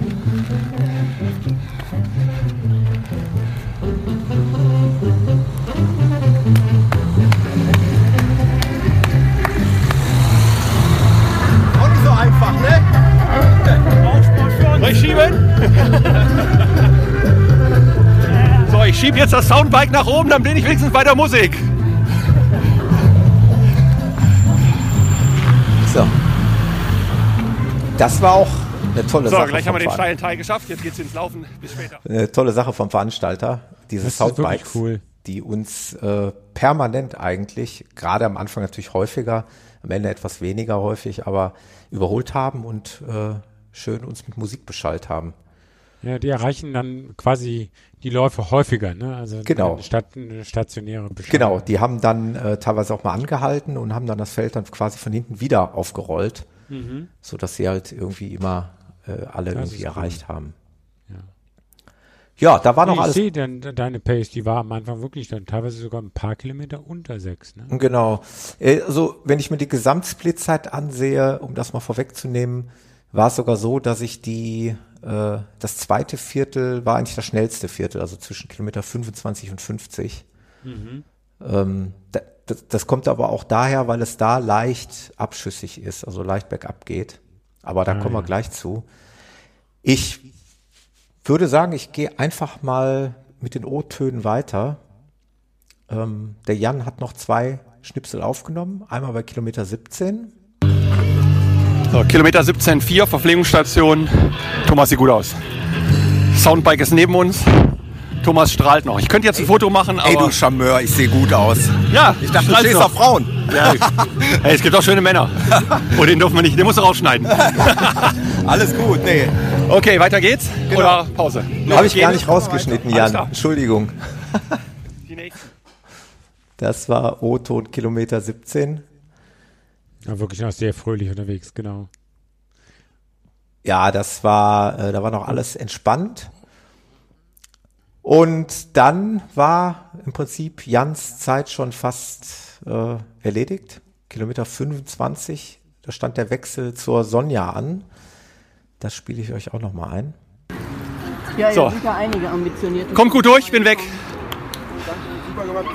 Auch nicht so einfach, ne? Soll ich schieben? <laughs> so, ich schiebe jetzt das Soundbike nach oben, dann bin ich wenigstens bei der Musik. So. Das war auch eine tolle So, Sache. gleich haben wir vom den steilen Teil geschafft. Jetzt geht's ins Laufen. Bis später. Eine tolle Sache vom Veranstalter. Diese Das ist wirklich Soundbikes, cool. die uns äh, permanent eigentlich, gerade am Anfang natürlich häufiger, am Ende etwas weniger häufig, aber überholt haben und äh, schön uns mit Musik beschallt haben. Ja, die erreichen dann quasi die Läufe häufiger, ne? Also Genau. eine stationäre Beschallung. Genau, die haben dann äh, teilweise auch mal angehalten und haben dann das Feld dann quasi von hinten wieder aufgerollt, so dass sie halt irgendwie immer äh, alle Das irgendwie ist cool. erreicht haben. Ja, da war noch Nee, ich alles. sehe dann deine Pace, die war am Anfang wirklich dann teilweise sogar ein paar Kilometer unter sechs, ne? Genau. Äh, Also, wenn ich mir die Gesamtsplitzeit ansehe, um das mal vorwegzunehmen, war es sogar so, dass ich die, äh, das zweite Viertel war eigentlich das schnellste Viertel, also zwischen Kilometer 25 und 50. Ähm, da, das, das kommt aber auch daher, weil es da leicht abschüssig ist, also leicht bergab geht. Aber da kommen wir gleich zu. Ich würde sagen, ich gehe einfach mal mit den O-Tönen weiter. Ähm, der Jan hat noch zwei Schnipsel aufgenommen. Einmal bei Kilometer 17. So, Kilometer 17,4, Verpflegungsstation. Thomas sieht gut aus. Soundbike ist neben uns. Thomas strahlt noch. Ich könnte jetzt ein Foto machen, aber... Ey, du Charmeur, ich sehe gut aus. ja, Ich dachte, du stehst noch. auf Frauen. Ja. Hey, es gibt auch schöne Männer. <laughs> Oh, den dürfen wir nicht, den musst du rausschneiden. <laughs> Alles gut, nee. Okay, weiter geht's. Oder Pause? Habe ich gar nicht rausgeschnitten, Jan. Entschuldigung. Das war O-Ton Kilometer 17. Ja, wirklich noch sehr fröhlich unterwegs, genau. Ja, das war, äh, da war noch alles entspannt. Und dann war im Prinzip Jans Zeit schon fast äh, erledigt. Kilometer 25, da stand der Wechsel zur Sonja an. Das spiele ich euch auch noch mal ein. Ja, So. ja, sind ja einige ambitionierte. Kommt gut durch, bin weg.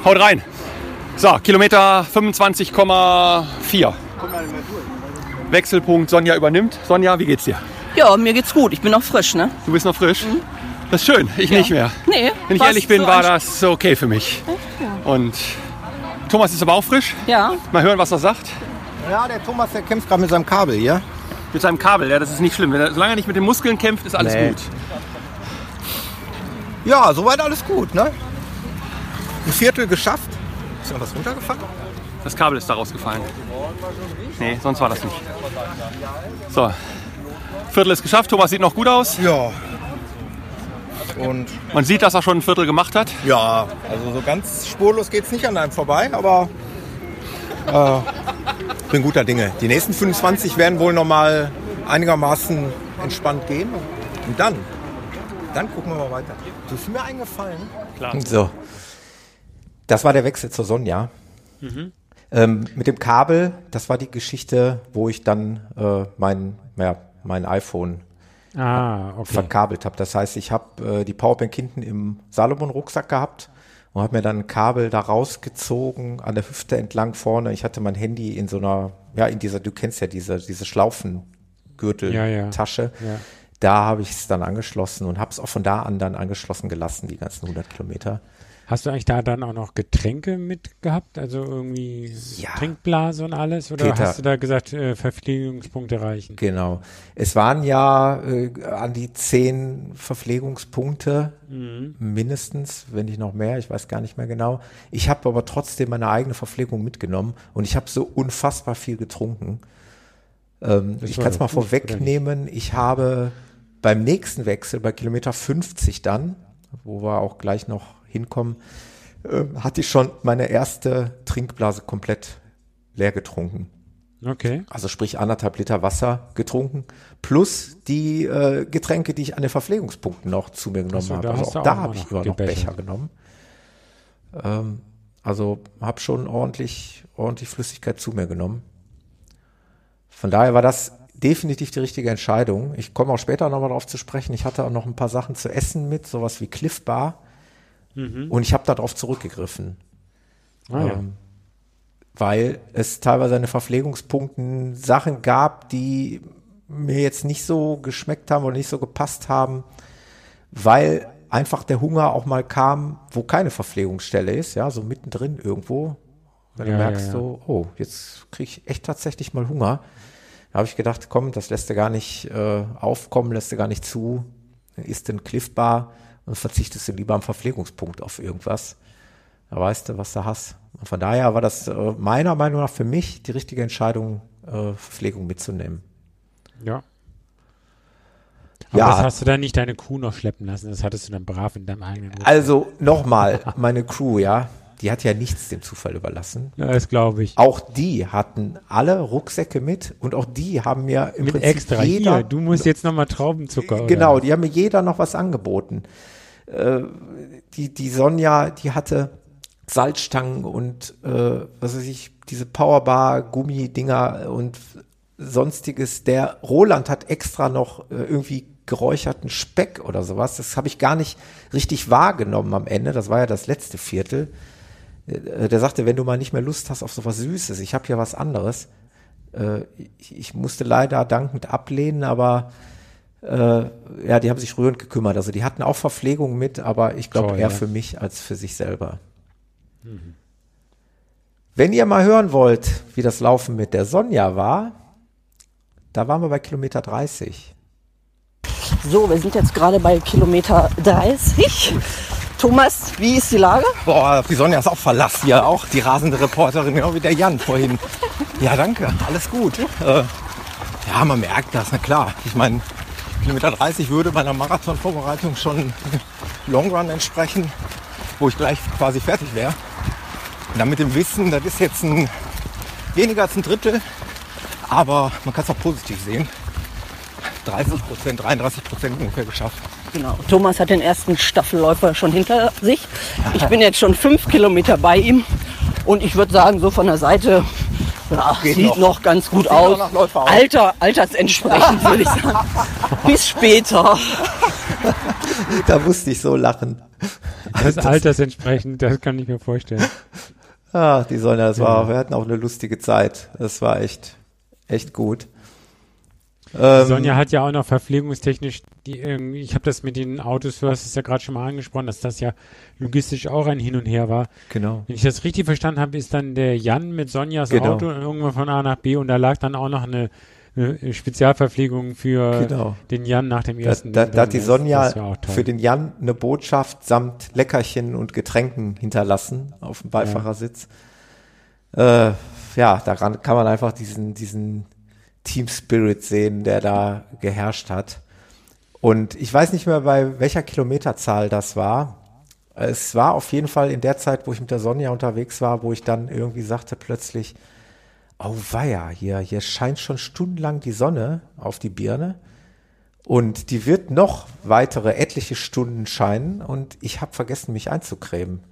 Haut rein. So, Kilometer 25,4. Wechselpunkt, Sonja übernimmt. Sonja, wie geht's dir? Ja, mir geht's gut. Ich bin noch frisch, ne? Du bist noch frisch? Das ist schön, ich nicht mehr. Nee. Wenn ich ehrlich bin, so war das okay für mich. Und Thomas ist aber auch frisch. Ja, Mal hören, was er sagt. Ja, der Thomas, der kämpft gerade mit seinem Kabel hier. Mit seinem Kabel, ja, das ist nicht schlimm. Wenn er, solange er nicht mit den Muskeln kämpft, ist alles Nee. gut. Ja, soweit alles gut, ne? Ein Viertel geschafft. Ist noch was runtergefallen? Das Kabel ist da rausgefallen. Nee, sonst war das nicht. So. Viertel ist geschafft. Thomas sieht noch gut aus. Ja. Und Man sieht, dass er schon ein Viertel gemacht hat. ja, also so ganz spurlos geht's nicht an einem vorbei, aber äh, bin guter Dinge. Die nächsten 25 werden wohl noch mal einigermaßen entspannt gehen. Und dann, dann gucken wir mal weiter. Das ist mir eingefallen. So. Das war der Wechsel zur Sonja. Ähm, mit dem Kabel, das war die Geschichte, wo ich dann äh, mein, ja, mein iPhone Ah, okay. verkabelt habe. Das heißt, ich habe äh, die Powerbank hinten im Salomon-Rucksack gehabt und habe mir dann ein Kabel da rausgezogen, an der Hüfte entlang vorne. Ich hatte mein Handy in so einer, ja, in dieser, du kennst ja diese, diese Schlaufengürtel-Tasche. Ja, ja. Da habe ich es dann angeschlossen und habe es auch von da an dann angeschlossen gelassen, die ganzen 100 Kilometer. Hast du eigentlich da dann auch noch Getränke mit gehabt? Also irgendwie Ja. Trinkblase und alles? Oder Peter. hast du da gesagt, äh, Verpflegungspunkte reichen? Genau. Es waren ja äh, an die zehn Verpflegungspunkte mindestens, wenn nicht noch mehr, ich weiß gar nicht mehr genau. Ich habe aber trotzdem meine eigene Verpflegung mitgenommen und ich habe so unfassbar viel getrunken. Ähm, ich kann es mal vorwegnehmen, ich habe beim nächsten Wechsel, bei Kilometer 50 dann, wo wir auch gleich noch hinkommen, äh, hatte ich schon meine erste Trinkblase komplett leer getrunken. Okay. Also sprich anderthalb Liter Wasser getrunken, plus die äh, Getränke, die ich an den Verpflegungspunkten noch zu mir genommen habe. Also auch da habe ich immer noch. Becher genommen. Ähm, also habe schon ordentlich, ordentlich Flüssigkeit zu mir genommen. Von daher war das definitiv die richtige Entscheidung. Ich komme auch später nochmal darauf zu sprechen. Ich hatte auch noch ein paar Sachen zu essen mit, sowas wie Cliff Bar. Und ich habe darauf zurückgegriffen. Ah, ja. Ähm, weil es teilweise an den Verpflegungspunkten Sachen gab, die mir jetzt nicht so geschmeckt haben oder nicht so gepasst haben, weil einfach der Hunger auch mal kam, wo keine Verpflegungsstelle ist, ja, so mittendrin irgendwo. Wenn Ja, du ja, merkst ja. so, oh, jetzt kriege ich echt tatsächlich mal Hunger. Da habe ich gedacht, komm, das lässt du gar nicht äh, aufkommen, lässt du gar nicht zu. Dann isst du ein Cliff Bar und verzichtest du lieber am Verpflegungspunkt auf irgendwas. Da weißt du, was du hast. Und von daher war das äh, meiner Meinung nach für mich die richtige Entscheidung, äh, Verpflegung mitzunehmen. Ja. Aber Ja. das hast du dann nicht deine Kuh noch schleppen lassen, das hattest du dann brav in deinem eigenen Rucksack. Also nochmal, meine Crew, ja, die hat ja nichts dem Zufall überlassen. Ja, das glaube ich. Auch die hatten alle Rucksäcke mit und auch die haben mir im Mit Prinzip extra jeder, hier, du musst jetzt nochmal Traubenzucker. genau, Oder? die haben mir jeder noch was angeboten. Die, die Sonja, die hatte Salzstangen und äh, was weiß ich, diese Powerbar, Gummidinger und sonstiges. Der Roland hat extra noch äh, irgendwie geräucherten Speck oder sowas. Das habe ich gar nicht richtig wahrgenommen am Ende. Das war ja das letzte Viertel. Äh, Der sagte, wenn du mal nicht mehr Lust hast auf sowas Süßes, ich habe hier was anderes. Äh, Ich, ich musste leider dankend ablehnen, aber äh, ja, die haben sich rührend gekümmert. Also die hatten auch Verpflegung mit, aber ich glaube eher ja. für mich als für sich selber. Wenn ihr mal hören wollt, wie das Laufen mit der Sonja war, da waren wir bei Kilometer 30. So, wir sind jetzt gerade bei Kilometer 30. Thomas, wie ist die Lage? Boah, die Sonja ist auch verlassen hier, auch die rasende Reporterin, genau wie der Jan vorhin. Ja, danke, alles gut. Äh, ja, man merkt das, na klar. Ich meine, Kilometer 30 würde bei einer Marathonvorbereitung schon <laughs> Long Run entsprechen, wo ich gleich quasi fertig wäre. Und dann mit dem Wissen, das ist jetzt ein, weniger als ein Drittel, aber man kann es auch positiv sehen. 30 Prozent, 33 Prozent ungefähr geschafft. Genau. Thomas hat den ersten Staffelläufer schon hinter sich. Ich bin <laughs> jetzt schon fünf Kilometer bei ihm. Und ich würde sagen, so von der Seite Geht sieht noch. noch. ganz gut Sieht aus. Alter, altersentsprechend <laughs> würde ich sagen. Bis später. <laughs> Da musste ich so lachen. Das altersentsprechend, das kann ich mir vorstellen. Ah, die Sonja, das war, wir hatten auch eine lustige Zeit. Das war echt, echt gut. Ähm, Sonja hat ja auch noch verpflegungstechnisch, die, irgendwie- ich habe das mit den Autos, du hast es ja gerade schon mal angesprochen, dass das ja logistisch auch ein Hin und Her war. Genau. Wenn ich das richtig verstanden habe, ist dann der Jan mit Sonjas Genau. Auto irgendwann von A nach B und da lag dann auch noch eine, Spezialverpflegung für Genau. den Jan nach dem Da, ersten. da, da hat die Sonja für den Jan eine Botschaft samt Leckerchen und Getränken hinterlassen auf dem Beifahrersitz. Äh, ja, daran kann man einfach diesen, diesen Team Spirit sehen, der da geherrscht hat. Und ich weiß nicht mehr, bei welcher Kilometerzahl das war. Es war auf jeden Fall in der Zeit, wo ich mit der Sonja unterwegs war, wo ich dann irgendwie sagte plötzlich, oh weia, hier, hier scheint schon stundenlang die Sonne auf die Birne. Und die wird noch weitere etliche Stunden scheinen und ich habe vergessen, mich einzucremen.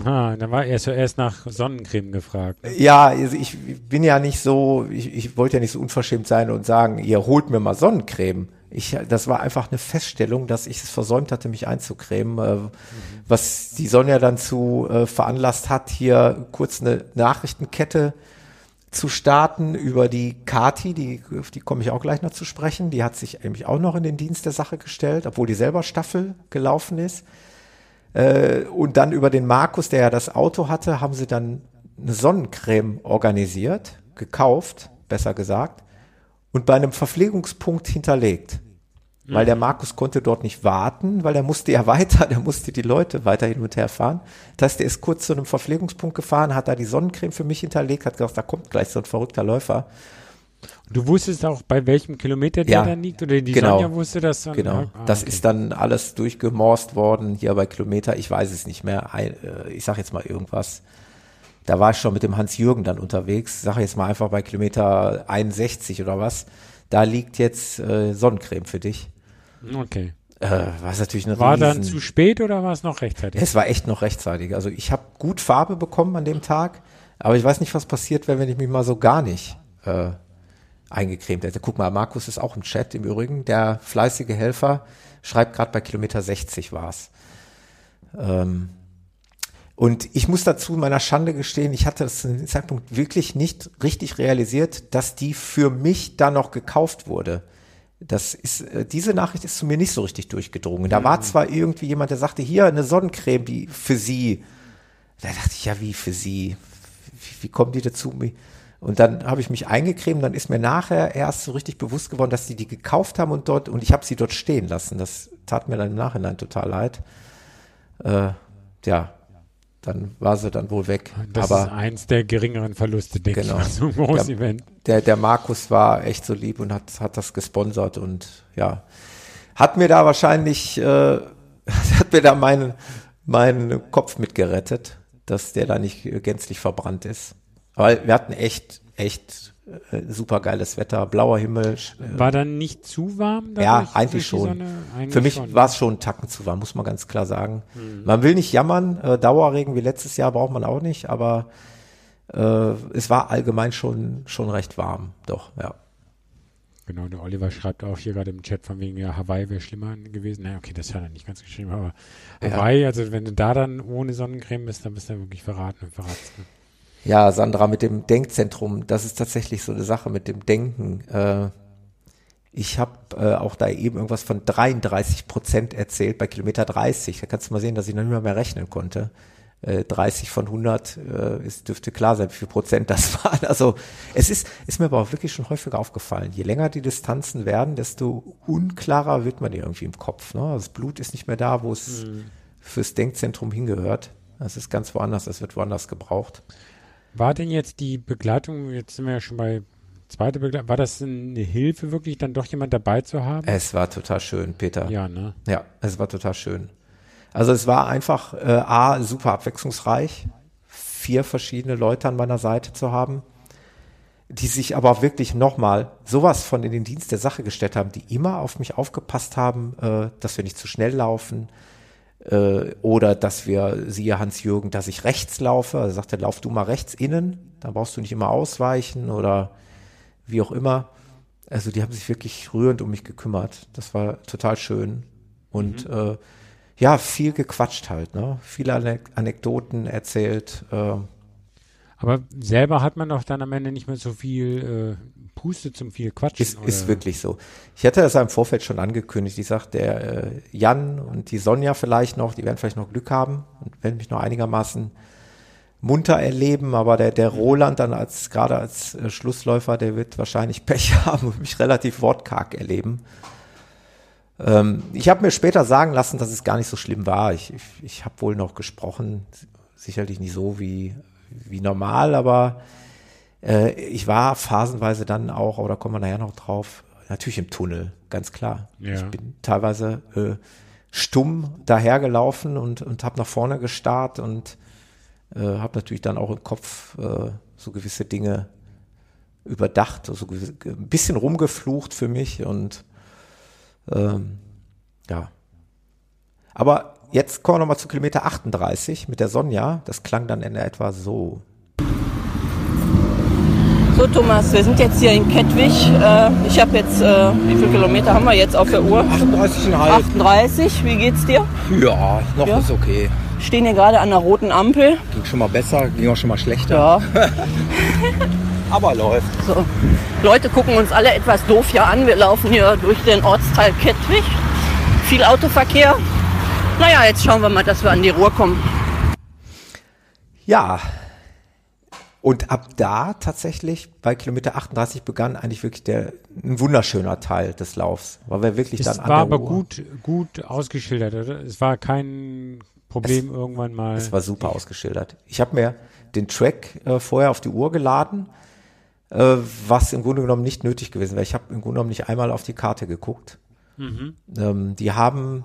Aha, dann war er zuerst nach Sonnencreme gefragt. ne? Ja, also ich bin ja nicht so, ich, ich wollte ja nicht so unverschämt sein und sagen, ihr holt mir mal Sonnencreme. Ich, das war einfach eine Feststellung, dass ich es versäumt hatte, mich einzucremen, äh, was die Sonja dann zu äh, veranlasst hat, hier kurz eine Nachrichtenkette zu starten über die Kati, die, auf die komme ich auch gleich noch zu sprechen. Die hat sich nämlich auch noch in den Dienst der Sache gestellt, obwohl die selber Staffel gelaufen ist. Äh, und dann über den Markus, der ja das Auto hatte, haben sie dann eine Sonnencreme organisiert, gekauft, besser gesagt, und bei einem Verpflegungspunkt hinterlegt. Weil der Markus konnte dort nicht warten, weil er musste ja <laughs> weiter, der musste die Leute weiter hin und her fahren. Das heißt, er ist kurz zu einem Verpflegungspunkt gefahren, hat da die Sonnencreme für mich hinterlegt, hat gesagt, da kommt gleich so ein verrückter Läufer. Du wusstest auch, bei welchem Kilometer der Ja, dann liegt? Oder die genau. Sonja wusste das dann? Genau. Ah, das okay. ist dann alles durchgemorst worden hier bei Kilometer. Ich weiß es nicht mehr. Äh, ich sag jetzt mal irgendwas. Da war ich schon mit dem Hans-Jürgen dann unterwegs. Sag jetzt mal einfach bei Kilometer 61 oder was. Da liegt jetzt äh, Sonnencreme für dich. Okay. Äh, was natürlich eine War riesen, dann zu spät oder war es noch rechtzeitig? Es war echt noch rechtzeitig. Also ich habe gut Farbe bekommen an dem Tag, aber ich weiß nicht, was passiert wäre, wenn ich mich mal so gar nicht äh, eingecremt hätte. Guck mal, Markus ist auch im Chat im Übrigen. Der fleißige Helfer schreibt gerade bei Kilometer 60 war's. Ähm, und ich muss dazu meiner Schande gestehen, ich hatte das zu dem Zeitpunkt wirklich nicht richtig realisiert, dass die für mich da noch gekauft wurde. Das ist, äh, diese Nachricht ist zu mir nicht so richtig durchgedrungen. Da war zwar irgendwie jemand, der sagte, hier eine Sonnencreme, die für Sie. Da dachte ich, ja, wie für Sie? wie, wie kommen die dazu? Und dann habe ich mich eingecremt, dann ist mir nachher erst so richtig bewusst geworden, dass die die gekauft haben und dort, und ich habe sie dort stehen lassen. Das tat mir dann im Nachhinein total leid. Äh, ja, dann war sie dann wohl weg. Das Aber ist eins der geringeren Verluste, denke Genau. ich so ein großes der, Event. Der, der Markus war echt so lieb und hat, hat das gesponsert und ja, hat mir da wahrscheinlich, äh, <laughs> hat mir da meinen, meinen Kopf mitgerettet, dass der da nicht gänzlich verbrannt ist. Weil wir hatten echt, echt äh, super geiles Wetter, blauer Himmel. äh, War dann nicht zu warm? ja, dadurch, eigentlich durch die schon. Sonne? Eigentlich Für mich war es schon ein Tacken zu warm, muss man ganz klar sagen. Mhm. Man will nicht jammern, äh, Dauerregen wie letztes Jahr braucht man auch nicht, aber äh, es war allgemein schon, schon recht warm, doch, ja. Genau, der Oliver schreibt auch hier gerade im Chat von wegen, ja, Hawaii wäre schlimmer gewesen. Na, okay, das hat er nicht ganz geschrieben, aber Ja. Hawaii, also wenn du da dann ohne Sonnencreme bist, dann bist du wirklich verraten und verratzt. Ne? Ja, Sandra, mit dem Denkzentrum, das ist tatsächlich so eine Sache mit dem Denken. Äh, ich habe äh, auch da eben irgendwas von 33 Prozent erzählt bei Kilometer 30. Da kannst du mal sehen, dass ich noch nicht mal mehr rechnen konnte. Äh, 30 von 100, äh, es dürfte klar sein, wie viel Prozent das <laughs> waren. Also es ist, ist mir aber auch wirklich schon häufiger aufgefallen. Je länger die Distanzen werden, desto unklarer wird man irgendwie im Kopf. Ne? Das Blut ist nicht mehr da, wo es fürs Denkzentrum hingehört. Das ist ganz woanders, das wird woanders gebraucht. War denn jetzt die Begleitung, jetzt sind wir ja schon bei zweite Begleitung, war das eine Hilfe wirklich, dann doch jemand dabei zu haben? Es war total schön, Peter. ja, ne? Ja, es war total schön. Also es war einfach äh, A, super abwechslungsreich, vier verschiedene Leute an meiner Seite zu haben, die sich aber wirklich nochmal sowas von in den Dienst der Sache gestellt haben, die immer auf mich aufgepasst haben, äh, dass wir nicht zu schnell laufen äh, oder dass wir, siehe Hans-Jürgen, dass ich rechts laufe. Er sagte, lauf du mal rechts innen, dann brauchst du nicht immer ausweichen oder wie auch immer. Also die haben sich wirklich rührend um mich gekümmert. Das war total schön. Und äh, ja, viel gequatscht halt, ne? Viele Anek Anekdoten erzählt. Äh, Aber selber hat man doch dann am Ende nicht mehr so viel äh, Puste zum viel Quatschen. ist, ist wirklich so. Ich hatte das im Vorfeld schon angekündigt. Ich sagte, der äh, Jan und die Sonja vielleicht noch, die werden vielleicht noch Glück haben und werden mich noch einigermaßen munter erleben, aber der, der Roland dann als gerade als äh, Schlussläufer, der wird wahrscheinlich <laughs> Pech haben und mich relativ wortkarg erleben. Ähm, ich habe mir später sagen lassen, dass es gar nicht so schlimm war. Ich, ich, ich habe wohl noch gesprochen, sicherlich nicht so wie, wie normal, aber äh, ich war phasenweise dann auch, aber da kommen wir nachher noch drauf, natürlich im Tunnel, ganz klar. Ja. Ich bin teilweise äh, stumm dahergelaufen und, und habe nach vorne gestarrt und äh, habe natürlich dann auch im Kopf äh, so gewisse Dinge überdacht, also ein bisschen rumgeflucht für mich und ähm, ja. Aber jetzt kommen wir nochmal zu Kilometer 38 mit der Sonja. Das klang dann in etwa so. So Thomas, wir sind jetzt hier in Kettwig. Äh, ich habe jetzt, äh, wie viele Kilometer haben wir jetzt auf der Uhr? 38,5. 38, wie geht's dir? Ja, noch Ja. ist okay. Stehen hier gerade an der roten Ampel. Ging schon mal besser, ging auch schon mal schlechter. Ja, <laughs> Aber läuft. so. Leute gucken uns alle etwas doof hier an. Wir laufen hier durch den Ortsteil Kettwig. Viel Autoverkehr. Naja, jetzt schauen wir mal, dass wir an die Ruhr kommen. Ja. Und ab da tatsächlich bei Kilometer 38 begann eigentlich wirklich der ein wunderschöner Teil des Laufs, weil wir wirklich Es dann an war der aber Uhr- gut, gut ausgeschildert, oder? Es war kein Problem irgendwann mal. Es war super ausgeschildert. Ich habe mir den Track äh, vorher auf die Uhr geladen, äh, was im Grunde genommen nicht nötig gewesen wäre. Ich habe im Grunde genommen nicht einmal auf die Karte geguckt. Ähm, die haben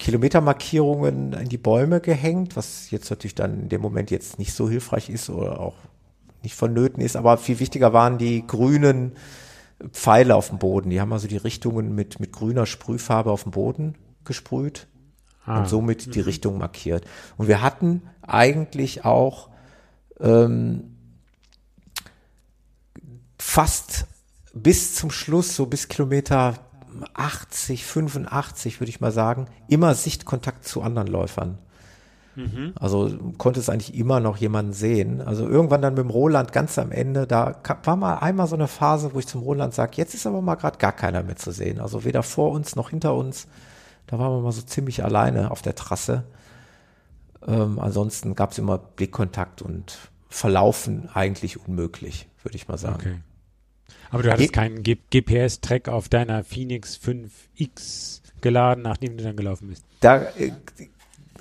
Kilometermarkierungen in die Bäume gehängt, was jetzt natürlich dann in dem Moment jetzt nicht so hilfreich ist oder auch nicht vonnöten ist, aber viel wichtiger waren die grünen Pfeile auf dem Boden. Die haben also die Richtungen mit, mit grüner Sprühfarbe auf dem Boden gesprüht Ah. und somit die Richtung markiert. Und wir hatten eigentlich auch ähm, fast bis zum Schluss, so bis Kilometer 80, 85 würde ich mal sagen, immer Sichtkontakt zu anderen Läufern. Also konnte es eigentlich immer noch jemanden sehen. Also irgendwann dann mit dem Roland ganz am Ende, da war mal einmal so eine Phase, wo ich zum Roland sage, jetzt ist aber mal gerade gar keiner mehr zu sehen. Also weder vor uns noch hinter uns. Da waren wir mal so ziemlich alleine auf der Trasse. Ähm, ansonsten gab es immer Blickkontakt und Verlaufen eigentlich unmöglich, würde ich mal sagen. Okay. Aber du hattest Ge- keinen GPS-Track auf deiner Phoenix 5X geladen, nachdem du dann gelaufen bist. Da äh,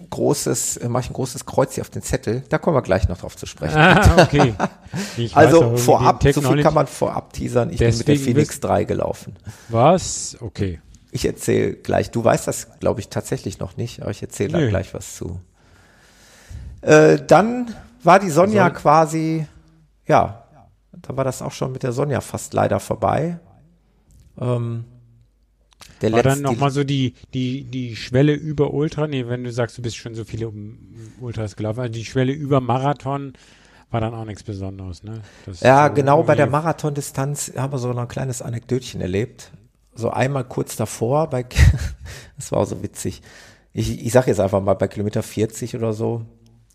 großes, äh, mache ich ein großes Kreuz hier auf den Zettel. Da kommen wir gleich noch drauf zu sprechen. Ah, okay. <laughs> Auch also irgendwie vorab, so viel kann man vorab teasern. Ich bin mit der Phoenix wirst- 3 gelaufen. Was? Okay. Ich erzähle gleich, du weißt das, glaube ich, tatsächlich noch nicht, aber ich erzähle da gleich was zu. Äh, dann war die Sonja Son- quasi, ja, da war das auch schon mit der Sonja fast leider vorbei. Ähm, der War dann nochmal so die, die, die Schwelle über Ultra, nee, wenn du sagst, du bist schon so viele um Ultras gelaufen, also die Schwelle über Marathon war dann auch nichts Besonderes, ne? Das Ja, so genau bei der Marathondistanz haben wir so noch ein kleines Anekdötchen erlebt. So einmal kurz davor, bei, <laughs> das war auch so witzig. Ich, ich sage jetzt einfach mal bei Kilometer 40 oder so,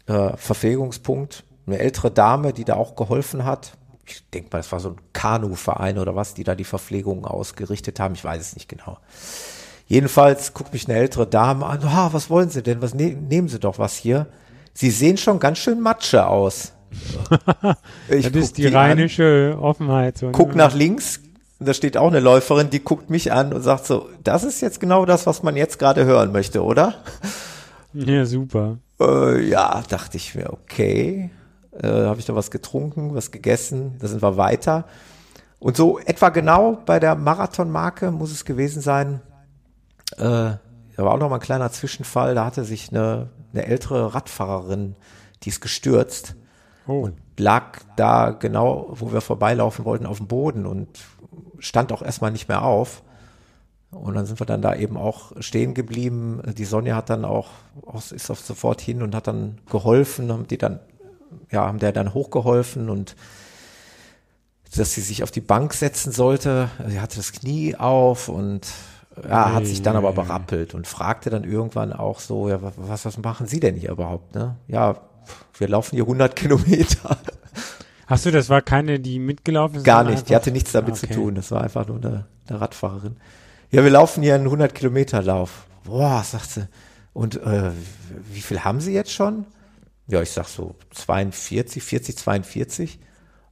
äh, Verpflegungspunkt, eine ältere Dame, die da auch geholfen hat. Ich denke mal, das war so ein Kanu-Verein oder was, die da die Verpflegung ausgerichtet haben. Ich weiß es nicht genau. Jedenfalls guckt mich eine ältere Dame an. Ah, was wollen Sie denn? Was ne nehmen Sie doch was hier? Sie sehen schon ganz schön Matsche aus. <laughs> Ich Das guck ist die an rheinische Offenheit. So, guck ne? nach links, da steht auch eine Läuferin, die guckt mich an und sagt so, das ist jetzt genau das, was man jetzt gerade hören möchte, oder? Ja, super. Äh, ja, dachte ich mir, okay. Äh, Habe ich da was getrunken, was gegessen, da sind wir weiter. Und so etwa genau bei der Marathonmarke muss es gewesen sein. Äh, da war auch noch mal ein kleiner Zwischenfall, da hatte sich eine, eine ältere Radfahrerin, die ist gestürzt Oh. lag da genau, wo wir vorbeilaufen wollten, auf dem Boden und stand auch erstmal nicht mehr auf. Und dann sind wir dann da eben auch stehen geblieben. Die Sonja hat dann auch, auch ist auch sofort hin und hat dann geholfen, haben die dann, ja, haben der dann hochgeholfen und dass sie sich auf die Bank setzen sollte. Sie hatte das Knie auf und ja, hat sich dann aber berappelt und fragte dann irgendwann auch so, ja, was, was machen Sie denn hier überhaupt, ne? Ja, wir laufen hier 100 <laughs> Kilometer. Ach so, das war keine, die mitgelaufen ist? Gar nicht, die hatte nichts damit Okay. zu tun. Das war einfach nur eine, eine Radfahrerin. Ja, wir laufen hier einen 100 Kilometer Lauf. Boah, sagt sie. Und äh, wie viel haben Sie jetzt schon? Ja, ich sag so 42, 40, 42.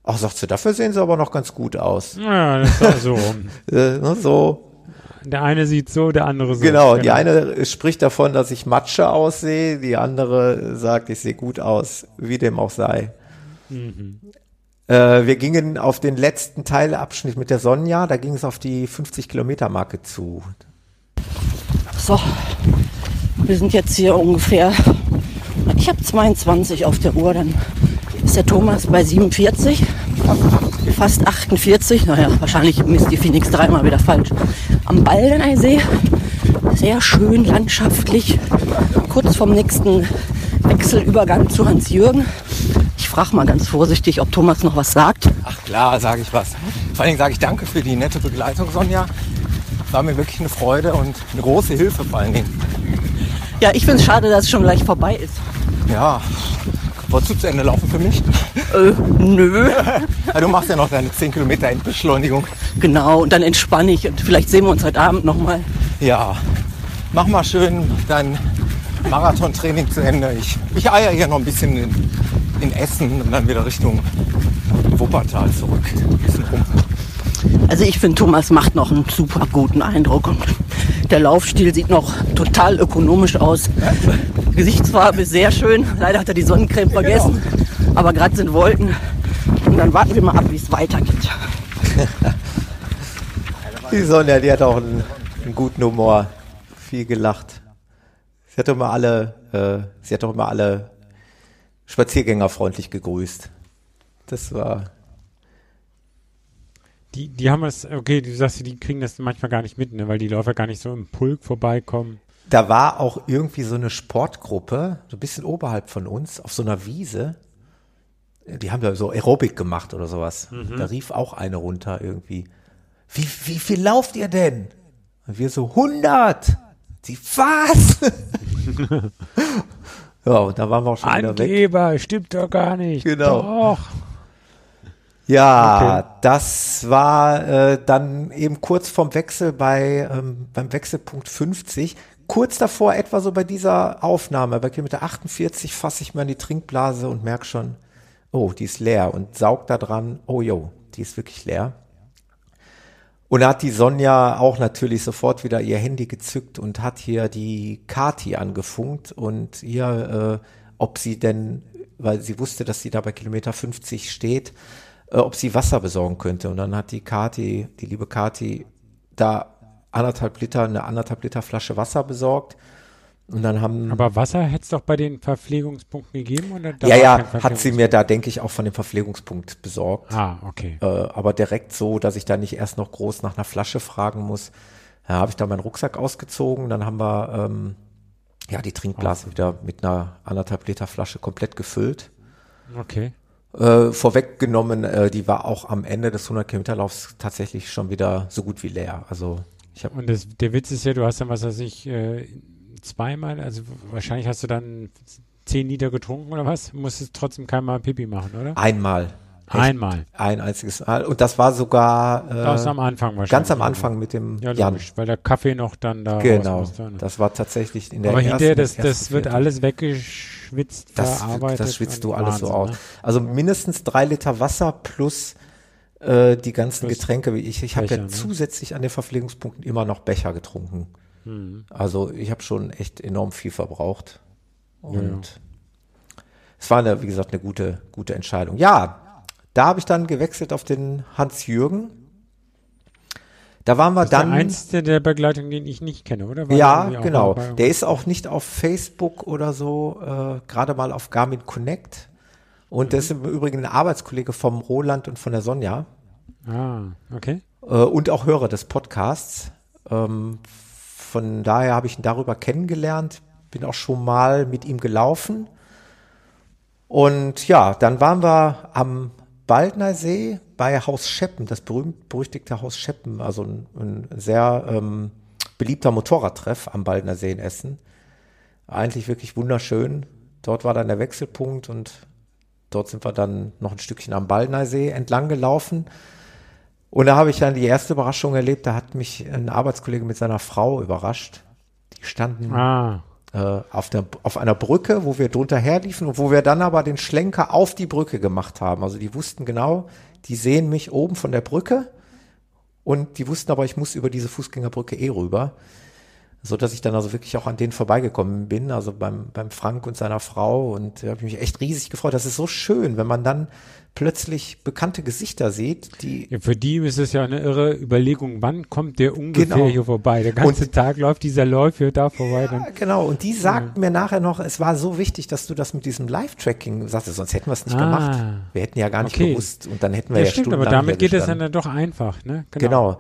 Ach, sagt sie, dafür sehen Sie aber noch ganz gut aus. Ja, das war so rum. <laughs> Äh, ne, so, Der eine sieht so, der andere so. genau. Die eine spricht davon, dass ich Matsche aussehe, die andere sagt, ich sehe gut aus, wie dem auch sei. Äh, wir gingen auf den letzten Teilabschnitt mit der Sonja, da ging es auf die 50 Kilometer Marke zu. So, wir sind jetzt hier ungefähr. Ich habe 22 auf der Uhr, dann ist der Thomas bei 47, fast 48. Naja, wahrscheinlich ist die Phoenix dreimal wieder falsch. Am Baldener See, sehr schön landschaftlich, kurz vom nächsten Wechselübergang zu Hans-Jürgen. Ich frage mal ganz vorsichtig, ob Thomas noch was sagt. Ach klar, sage ich was. Vor allen Dingen sage ich danke für die nette Begleitung, Sonja. War mir wirklich eine Freude und eine große Hilfe vor allen Dingen. Ja, ich finde es schade, dass es schon gleich vorbei ist. Ja, wolltest du zu Ende laufen für mich? Äh, nö. <laughs> Ja, du machst ja noch deine 10 Kilometer Endbeschleunigung. Genau, und dann entspanne ich und vielleicht sehen wir uns heute Abend nochmal. Ja, mach mal schön dein Marathontraining zu Ende. Ich, ich eier hier noch ein bisschen in, in Essen und dann wieder Richtung Wuppertal zurück. Ein bisschen rum. Also ich finde, Thomas macht noch einen super guten Eindruck und der Laufstil sieht noch total ökonomisch aus. Gesichtsfarbe ist sehr schön. Leider hat er die Sonnencreme vergessen, aber gerade sind Wolken. Und dann warten wir mal ab, wie es weitergeht. Die Sonja, die hat auch einen, einen guten Humor, viel gelacht. Sie hat doch immer alle, äh, sie hat doch immer alle Spaziergänger freundlich gegrüßt. Das war, Die, die haben es, okay, du sagst, die kriegen das manchmal gar nicht mit, ne, weil die Läufer gar nicht so im Pulk vorbeikommen. da war auch irgendwie so eine Sportgruppe, so ein bisschen oberhalb von uns, auf so einer Wiese. Die haben da so Aerobic gemacht oder sowas. Da rief auch eine runter irgendwie. Wie, wie viel lauft ihr denn? Und wir so 100. Die was? <laughs> <laughs> ja, und da waren wir auch schon wieder weg. Angeber, stimmt doch gar nicht. Genau. Doch. Ja, das war äh, dann eben kurz vorm Wechsel bei ähm, beim Wechselpunkt 50. Kurz davor, etwa so bei dieser Aufnahme, bei Kilometer 48, fasse ich mir an die Trinkblase und merke schon, oh, die ist leer und saugt da dran, oh jo, die ist wirklich leer. Und da hat die Sonja auch natürlich sofort wieder ihr Handy gezückt und hat hier die Kati angefunkt und hier, äh, ob sie denn, weil sie wusste, dass sie da bei Kilometer 50 steht, äh, ob sie Wasser besorgen könnte. Und dann hat die Kati, die liebe Kati, da anderthalb Liter, eine anderthalb Liter Flasche Wasser besorgt. Und dann haben. Aber Wasser hätte es doch bei den Verpflegungspunkten gegeben? Oder da ja, ja, hat sie mir da, denke ich, auch von dem Verpflegungspunkt besorgt. Ah, okay. Äh, aber direkt so, dass ich da nicht erst noch groß nach einer Flasche fragen muss. Ja, habe ich da meinen Rucksack ausgezogen, dann haben wir ähm, ja die Trinkblase wieder mit einer anderthalb Liter Flasche komplett gefüllt. Okay. Äh, vorweggenommen, äh, die war auch am Ende des 100 Kilometer Laufs tatsächlich schon wieder so gut wie leer. Also ich habe Und das, der Witz ist ja, du hast dann, was weiß ich, äh, zweimal, also wahrscheinlich hast du dann zehn Liter getrunken oder was? Musstest trotzdem keinmal Pipi machen, oder? einmal, Einmal. ein einziges Mal und das war sogar äh, Das am Anfang wahrscheinlich. ganz am Anfang mit dem Ja, Jan. logisch, weil der Kaffee noch dann da Genau, musste, ne? das war tatsächlich in der Aber hinterher, das, ersten, das ersten wird Viertel. alles weggeschwitzt, das, verarbeitet. das schwitzt du alles so Wahnsinn, aus. Ne? Also mindestens drei Liter Wasser plus äh, die ganzen Plus Getränke wie ich. Ich habe ja ne? zusätzlich an den Verpflegungspunkten immer noch Becher getrunken. Mhm. Also ich habe schon echt enorm viel verbraucht. Und Ja, ja. es war eine, wie gesagt, eine gute, gute Entscheidung. Ja, da habe ich dann gewechselt auf den Hans-Jürgen. Da waren wir Das ist dann. der einzige der Begleitung, den ich nicht kenne, oder? War Ja, genau. Der ist auch nicht auf Facebook oder so, äh, gerade mal auf Garmin Connect. Und der ist im Übrigen ein Arbeitskollege vom Roland und von der Sonja Ah, okay. äh, und auch Hörer des Podcasts. Ähm, von daher habe ich ihn darüber kennengelernt, bin auch schon mal mit ihm gelaufen. Und ja, dann waren wir am Baldner See bei Haus Scheppen, das berühmt-berüchtigte Haus Scheppen, also ein, ein sehr ähm, beliebter Motorradtreff am Baldner See in Essen. Eigentlich wirklich wunderschön. Dort war dann der Wechselpunkt und dort sind wir dann noch ein Stückchen am Baldner See entlang gelaufen. Und da habe ich dann die erste Überraschung erlebt, da hat mich ein Arbeitskollege mit seiner Frau überrascht. Die standen Ah, auf, der, auf einer Brücke, wo wir drunter herliefen und wo wir dann aber den Schlenker auf die Brücke gemacht haben. Also die wussten genau, die sehen mich oben von der Brücke und die wussten aber, ich muss über diese Fußgängerbrücke eh rüber. So dass ich dann also wirklich auch an denen vorbeigekommen bin, also beim, beim Frank und seiner Frau und da habe ich mich echt riesig gefreut. Das ist so schön, wenn man dann plötzlich bekannte Gesichter sieht, die ja, für die ist es ja eine irre Überlegung, wann kommt der ungefähr Genau. hier vorbei? Der ganze Tag läuft dieser Läufer da vorbei. Ja, genau. Und die sagt mir nachher noch, es war so wichtig, dass du das mit diesem Live-Tracking sagst, sonst hätten wir es nicht Ah. gemacht. Wir hätten ja gar nicht Okay. gewusst und dann hätten wir ja, ja, stimmt, aber damit geht es dann, doch einfach, ne? Genau.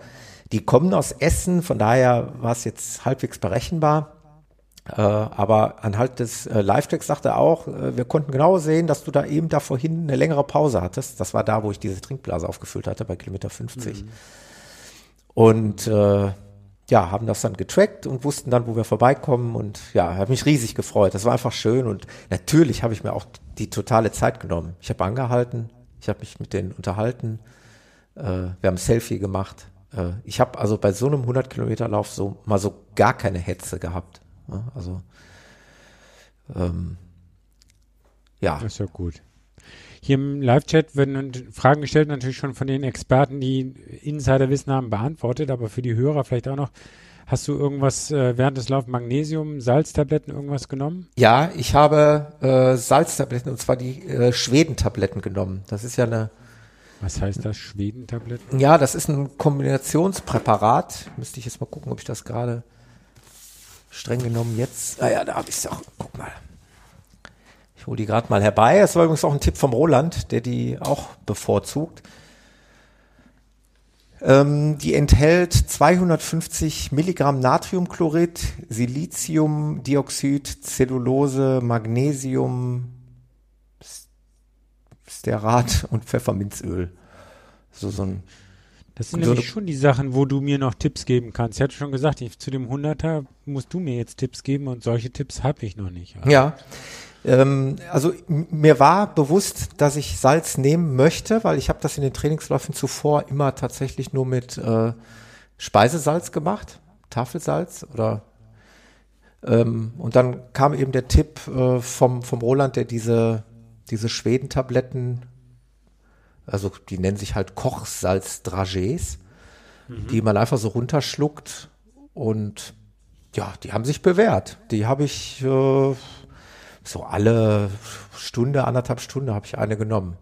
Die kommen aus Essen, von daher war es jetzt halbwegs berechenbar. Äh, aber anhand des äh, Live-Tracks sagte er auch, äh, wir konnten genau sehen, dass du da eben da vorhin eine längere Pause hattest. Das war da, wo ich diese Trinkblase aufgefüllt hatte, bei Kilometer 50. Und äh, ja, haben das dann getrackt und wussten dann, wo wir vorbeikommen und ja, habe mich riesig gefreut. Das war einfach schön und natürlich habe ich mir auch die totale Zeit genommen. Ich habe angehalten, ich habe mich mit denen unterhalten, äh, wir haben ein Selfie gemacht. Äh, ich habe also bei so einem 100 Kilometer Lauf so mal so gar keine Hetze gehabt. Ja, also ähm, ja, Das ist ja gut. Hier im Live-Chat werden Fragen gestellt, natürlich schon von den Experten, die Insiderwissen haben, beantwortet, aber für die Hörer vielleicht auch noch. Hast du irgendwas äh, während des Laufs Magnesium, Salztabletten, irgendwas genommen? ja, ich habe äh, Salztabletten und zwar die äh, Schwedentabletten genommen. Das ist ja eine Was heißt das? Schwedentabletten? Ja, das ist ein Kombinationspräparat. Müsste ich jetzt mal gucken, ob ich das gerade streng genommen jetzt. Ah ja, da habe ich es doch. Guck mal. Ich hole die gerade mal herbei. Das war übrigens auch ein Tipp vom Roland, der die auch bevorzugt. Ähm, die enthält 250 Milligramm Natriumchlorid, Siliziumdioxid, Zellulose, Magnesium, Stearat und Pfefferminzöl. So, so ein Das sind nämlich schon die Sachen, wo du mir noch Tipps geben kannst. Ich hatte schon gesagt, ich, zu dem 100er musst du mir jetzt Tipps geben und solche Tipps habe ich noch nicht. Ja. Ähm, also mir war bewusst, dass ich Salz nehmen möchte, weil ich habe das in den Trainingsläufen zuvor immer tatsächlich nur mit äh, Speisesalz gemacht, Tafelsalz oder ähm, und dann kam eben der Tipp äh, vom vom Roland, der diese diese Schwedentabletten, also die nennen sich halt Kochsalz-Dragés, die man einfach so runterschluckt und ja, die haben sich bewährt. Die habe ich äh, so alle Stunde, anderthalb Stunde habe ich eine genommen.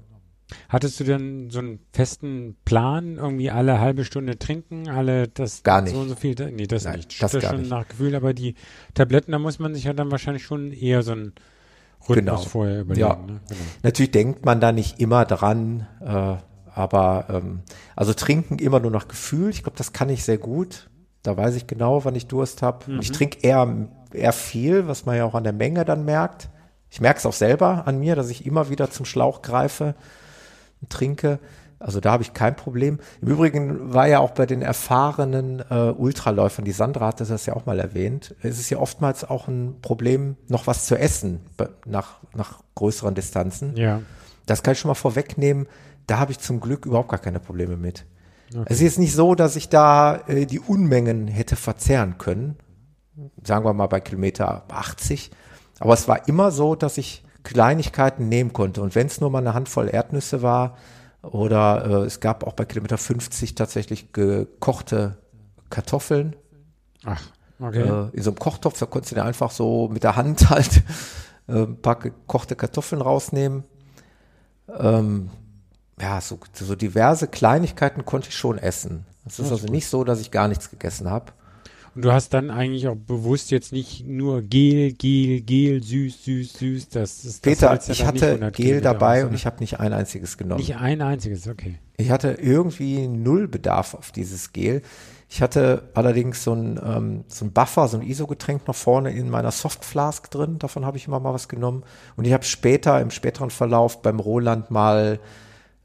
Hattest du denn so einen festen Plan, irgendwie alle halbe Stunde trinken, alle das Gar nicht. so und so viel? Nee, das Nein, nicht. das das schon nicht. nach Gefühl, aber die Tabletten, da muss man sich ja dann wahrscheinlich schon eher so einen Rhythmus Genau. vorher überlegen. Ja. Ne? Genau. Natürlich denkt man da nicht immer dran, äh, aber ähm, also trinken immer nur nach Gefühl. Ich glaube, das kann ich sehr gut. Da weiß ich genau, wann ich Durst habe. Und ich trinke eher, eher viel, was man ja auch an der Menge dann merkt. Ich merke es auch selber an mir, dass ich immer wieder zum Schlauch greife und trinke. Also da habe ich kein Problem. Im Übrigen war ja auch bei den erfahrenen äh, Ultraläufern, die Sandra hatte das ja auch mal erwähnt, es ist ja oftmals auch ein Problem, noch was zu essen nach, nach größeren Distanzen. Ja. Das kann ich schon mal vorwegnehmen. Da habe ich zum Glück überhaupt gar keine Probleme mit. Es ist jetzt nicht so, dass ich da äh, die Unmengen hätte verzehren können. Sagen wir mal bei Kilometer 80. Aber es war immer so, dass ich Kleinigkeiten nehmen konnte. Und wenn es nur mal eine Handvoll Erdnüsse war oder äh, es gab auch bei Kilometer 50 tatsächlich gekochte Kartoffeln Ach, okay. äh, in so einem Kochtopf, da konntest du dir einfach so mit der Hand <laughs> halt äh, ein paar gekochte Kartoffeln rausnehmen. Ähm, ja, so, so diverse Kleinigkeiten konnte ich schon essen. Es ist also nicht so, dass ich gar nichts gegessen habe. Und du hast dann eigentlich auch bewusst jetzt nicht nur Gel, Gel, Gel, süß, süß, süß. Das ist das Peter, hältst ja ich hatte 100 Gel dabei aus, und ich habe nicht ein einziges genommen. Nicht ein einziges, okay. Ich hatte irgendwie null Bedarf auf dieses Gel. Ich hatte allerdings so ein, ähm, so ein Buffer, so ein ISO-Getränk noch vorne in meiner Softflask drin. Davon habe ich immer mal was genommen. Und ich habe später, im späteren Verlauf beim Roland mal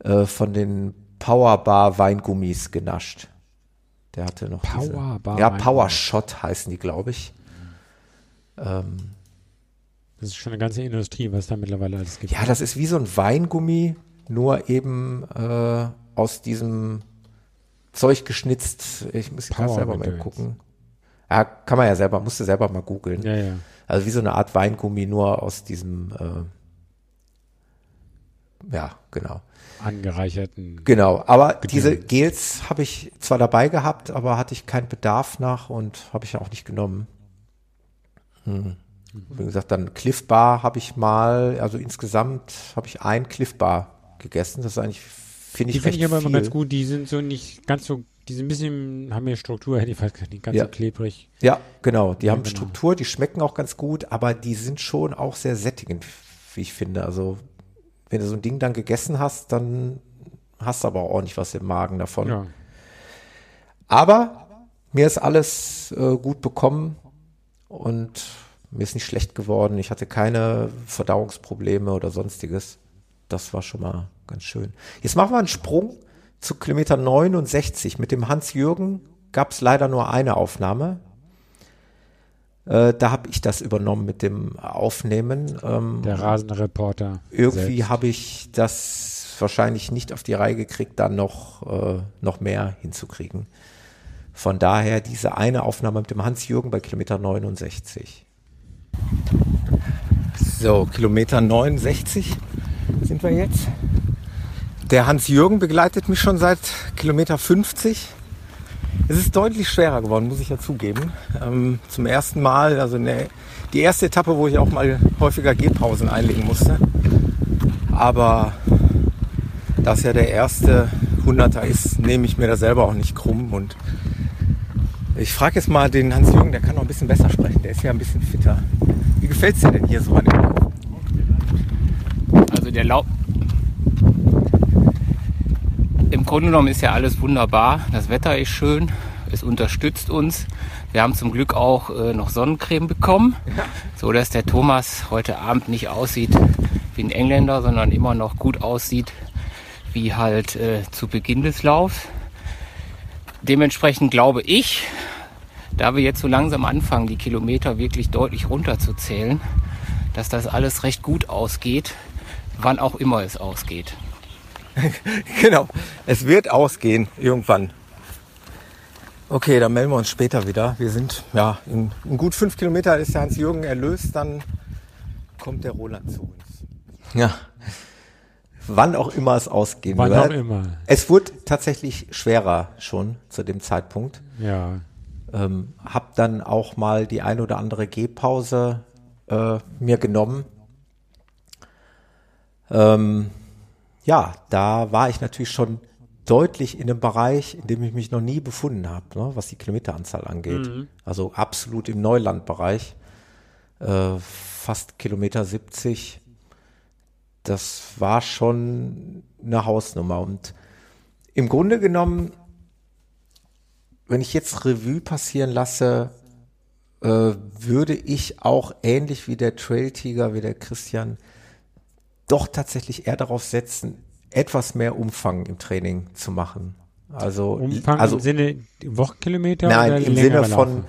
äh, von den Powerbar Weingummis genascht. Der hatte noch diese, Powerbar Ja. Power Shot heißen die, glaube ich. Ähm, Das ist schon eine ganze Industrie, was da mittlerweile alles gibt. Ja, das ist wie so ein Weingummi, nur eben äh, aus diesem Zeug geschnitzt. Ich muss Power selber mal gucken. Ja, kann man ja selber, musste selber mal googeln. ja, ja. Also wie so eine Art Weingummi, nur aus diesem, äh, ja, genau. Angereicherten. Genau, aber Gedöns. diese Gels habe ich zwar dabei gehabt, aber hatte ich keinen Bedarf nach und habe ich auch nicht genommen. Hm. Wie gesagt, dann Cliff Bar habe ich mal, also insgesamt habe ich ein Cliff Bar gegessen. Das ist eigentlich, finde Die ich, finde recht ich aber viel. immer ganz gut. Die sind so nicht ganz so, die sind ein bisschen, haben mehr Struktur, hätte ich fast gesagt, nicht ganz Ja. so klebrig. Ja, genau. Die haben genau. Struktur, die schmecken auch ganz gut, aber die sind schon auch sehr sättigend, wie ich finde. Also wenn du so ein Ding dann gegessen hast, dann hast du aber auch ordentlich was im Magen davon. Ja. Aber mir ist alles äh, gut bekommen und mir ist nicht schlecht geworden. Ich hatte keine Verdauungsprobleme oder sonstiges. Das war schon mal ganz schön. Jetzt machen wir einen Sprung zu Kilometer 69. Mit dem Hans-Jürgen gab es leider nur eine Aufnahme. Äh, da habe ich das übernommen mit dem Aufnehmen. Ähm, Der Rasenreporter. irgendwie habe ich das wahrscheinlich nicht auf die Reihe gekriegt, da noch, äh, noch mehr hinzukriegen. Von daher diese eine Aufnahme mit dem Hans-Jürgen bei Kilometer 69. So, Kilometer 69 sind wir jetzt. Der Hans-Jürgen begleitet mich schon seit Kilometer 50. Es ist deutlich schwerer geworden, muss ich ja zugeben. Ähm, zum ersten Mal, also ne, die erste Etappe, wo ich auch mal häufiger Gehpausen einlegen musste. Aber da es ja der erste Hunderter ist, nehme ich mir da selber auch nicht krumm. Und ich frage jetzt mal den Hans-Jürgen, der kann noch ein bisschen besser sprechen. Der ist ja ein bisschen fitter. Wie gefällt es dir denn hier so an dem Lauf? Also der Lauf. Im Grunde genommen ist ja alles wunderbar. Das Wetter ist schön. Es unterstützt uns. Wir haben zum Glück auch äh, noch Sonnencreme bekommen, so dass der Thomas heute Abend nicht aussieht wie ein Engländer, sondern immer noch gut aussieht wie halt äh, zu Beginn des Laufs. Dementsprechend glaube ich, da wir jetzt so langsam anfangen, die Kilometer wirklich deutlich runterzuzählen, dass das alles recht gut ausgeht, wann auch immer es ausgeht. <laughs> Genau, es wird ausgehen irgendwann. Okay, dann melden wir uns später wieder. Wir sind, ja, in, in gut fünf Kilometer ist der Hans-Jürgen erlöst, dann kommt der Roland zu uns. Ja, wann auch immer es ausgehen Wann wird. auch immer. Es wurde tatsächlich schwerer schon zu dem Zeitpunkt. Ja. Ähm, hab dann auch mal die ein oder andere Gehpause äh, mir genommen. Ähm, ja, da war ich natürlich schon deutlich in einem Bereich, in dem ich mich noch nie befunden habe, ne, was die Kilometeranzahl angeht. Mhm. Also absolut im Neulandbereich. Äh, fast Kilometer 70. Das war schon eine Hausnummer. Und im Grunde genommen, wenn ich jetzt Revue passieren lasse, äh, würde ich auch ähnlich wie der Trail Tiger, wie der Christian, doch tatsächlich eher darauf setzen, etwas mehr Umfang im Training zu machen. Also, Umfang also im Sinne Wochenkilometer nein, oder im Sinne von, Laufen?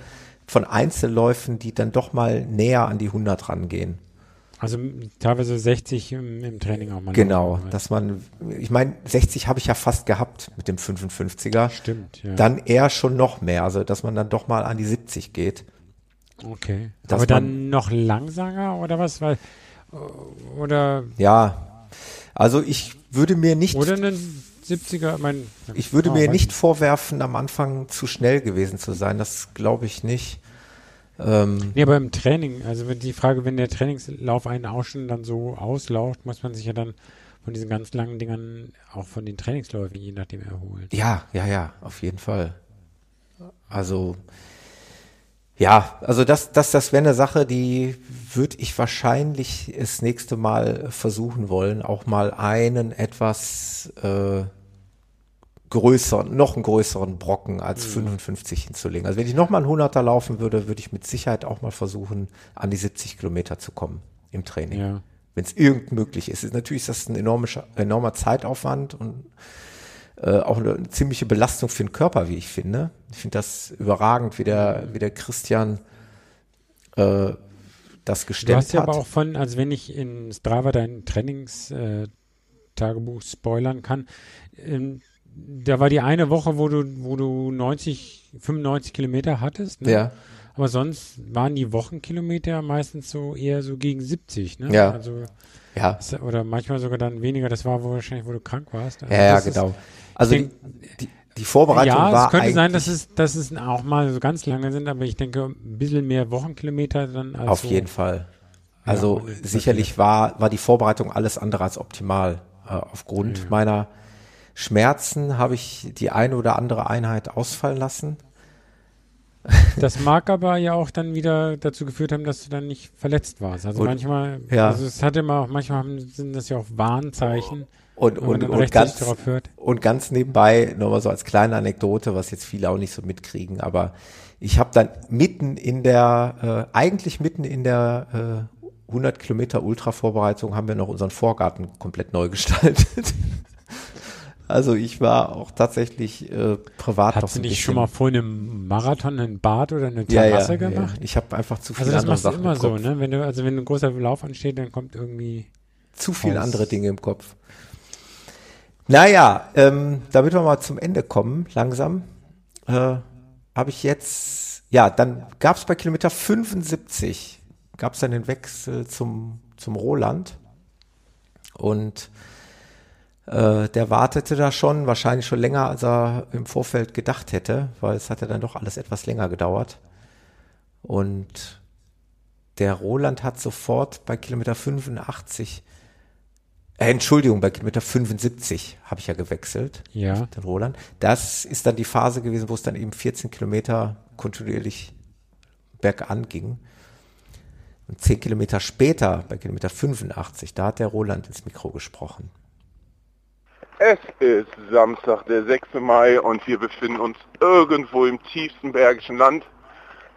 von Einzelläufen, die dann doch mal näher an die 100 rangehen. Also teilweise 60 im, im Training auch mal. Genau, dass man, ich meine, 60 habe ich ja fast gehabt mit dem 55er. Stimmt, ja. Dann eher schon noch mehr, also dass man dann doch mal an die 70 geht. Okay. Dass Aber dann noch langsamer oder was? Weil, oder, Ja, also ich würde mir nicht, oder einen 70er, mein, ich würde Ah, mir nicht vorwerfen, am Anfang zu schnell gewesen zu sein. Das glaube ich nicht. Ähm, Nee, aber im Training, also wenn die Frage, wenn der Trainingslauf einen auch schon dann so auslauft, muss man sich ja dann von diesen ganz langen Dingern auch von den Trainingsläufen je nachdem erholen. Ja, ja, ja, auf jeden Fall. Also, ja, also das, das, das wäre eine Sache, die würde ich wahrscheinlich das nächste Mal versuchen wollen, auch mal einen etwas äh, größeren, noch einen größeren Brocken als 55 hinzulegen. Also wenn ich nochmal einen 100er laufen würde, würde ich mit Sicherheit auch mal versuchen, an die 70 Kilometer zu kommen im Training. Ja. Wenn es irgend möglich ist. Natürlich ist das ein enormer, enormer Zeitaufwand und äh, auch eine, ziemliche Belastung für den Körper, wie ich finde. Ich finde das überragend, wie der, wie der Christian äh, das Du gestemmt hast ja hat. aber auch von, also wenn ich in Strava dein Trainingstagebuch äh, Tagebuch spoilern kann, ähm, da war die eine Woche, wo du, wo du 90, 95 Kilometer hattest, ne? ja, Aber sonst waren die Wochenkilometer meistens so eher so gegen 70, ne? Ja. Also, ja, oder manchmal sogar dann weniger. Das war wo wahrscheinlich, wo du krank warst. Also ja, ja, das ist- genau. Also ich die, die, Vorbereitung ja, war es könnte sein, dass es, dass es auch mal so ganz lange sind, aber ich denke, ein bisschen mehr Wochenkilometer dann als auf so. jeden Fall. Also das sicherlich war, war die Vorbereitung alles andere als optimal. Äh, aufgrund meiner Schmerzen habe ich die eine oder andere Einheit ausfallen lassen. <laughs> Das mag aber ja auch dann wieder dazu geführt haben, dass du dann nicht verletzt warst. Also Und- manchmal, ja. also es hat immer auch, manchmal sind das ja auch Warnzeichen, Und, und, und, ganz, und ganz nebenbei, nochmal so als kleine Anekdote, was jetzt viele auch nicht so mitkriegen, aber ich habe dann mitten in der, äh, eigentlich mitten in der äh, 100 Kilometer Ultra-Vorbereitung haben wir noch unseren Vorgarten komplett neu <laughs> gestaltet. Also ich war auch tatsächlich äh, privat Hast du nicht schon mal vor einem Marathon ein Bad oder eine ja, ja, Terrasse ja, gemacht? Ich habe einfach zu viele Also das andere machst du immer im so, ne? Wenn du, also wenn ein großer Lauf ansteht, dann kommt irgendwie Zu viele andere Dinge im Kopf. Naja, ähm, damit wir mal zum Ende kommen, langsam, äh, habe ich jetzt, ja, dann gab es bei Kilometer 75, gab es dann den Wechsel zum, zum Roland und äh, der wartete da schon, wahrscheinlich schon länger, als er im Vorfeld gedacht hätte, weil es hat ja dann doch alles etwas länger gedauert. Und der Roland hat sofort bei Kilometer 85 äh, Entschuldigung, bei Kilometer 75 habe ich ja gewechselt, Ja. den Roland. Das ist dann die Phase gewesen, wo es dann eben 14 Kilometer kontinuierlich bergan ging. Und 10 Kilometer später, bei Kilometer 85, da hat der Roland ins Mikro gesprochen. Es ist Samstag, der 6. Mai und wir befinden uns irgendwo im tiefsten Bergischen Land.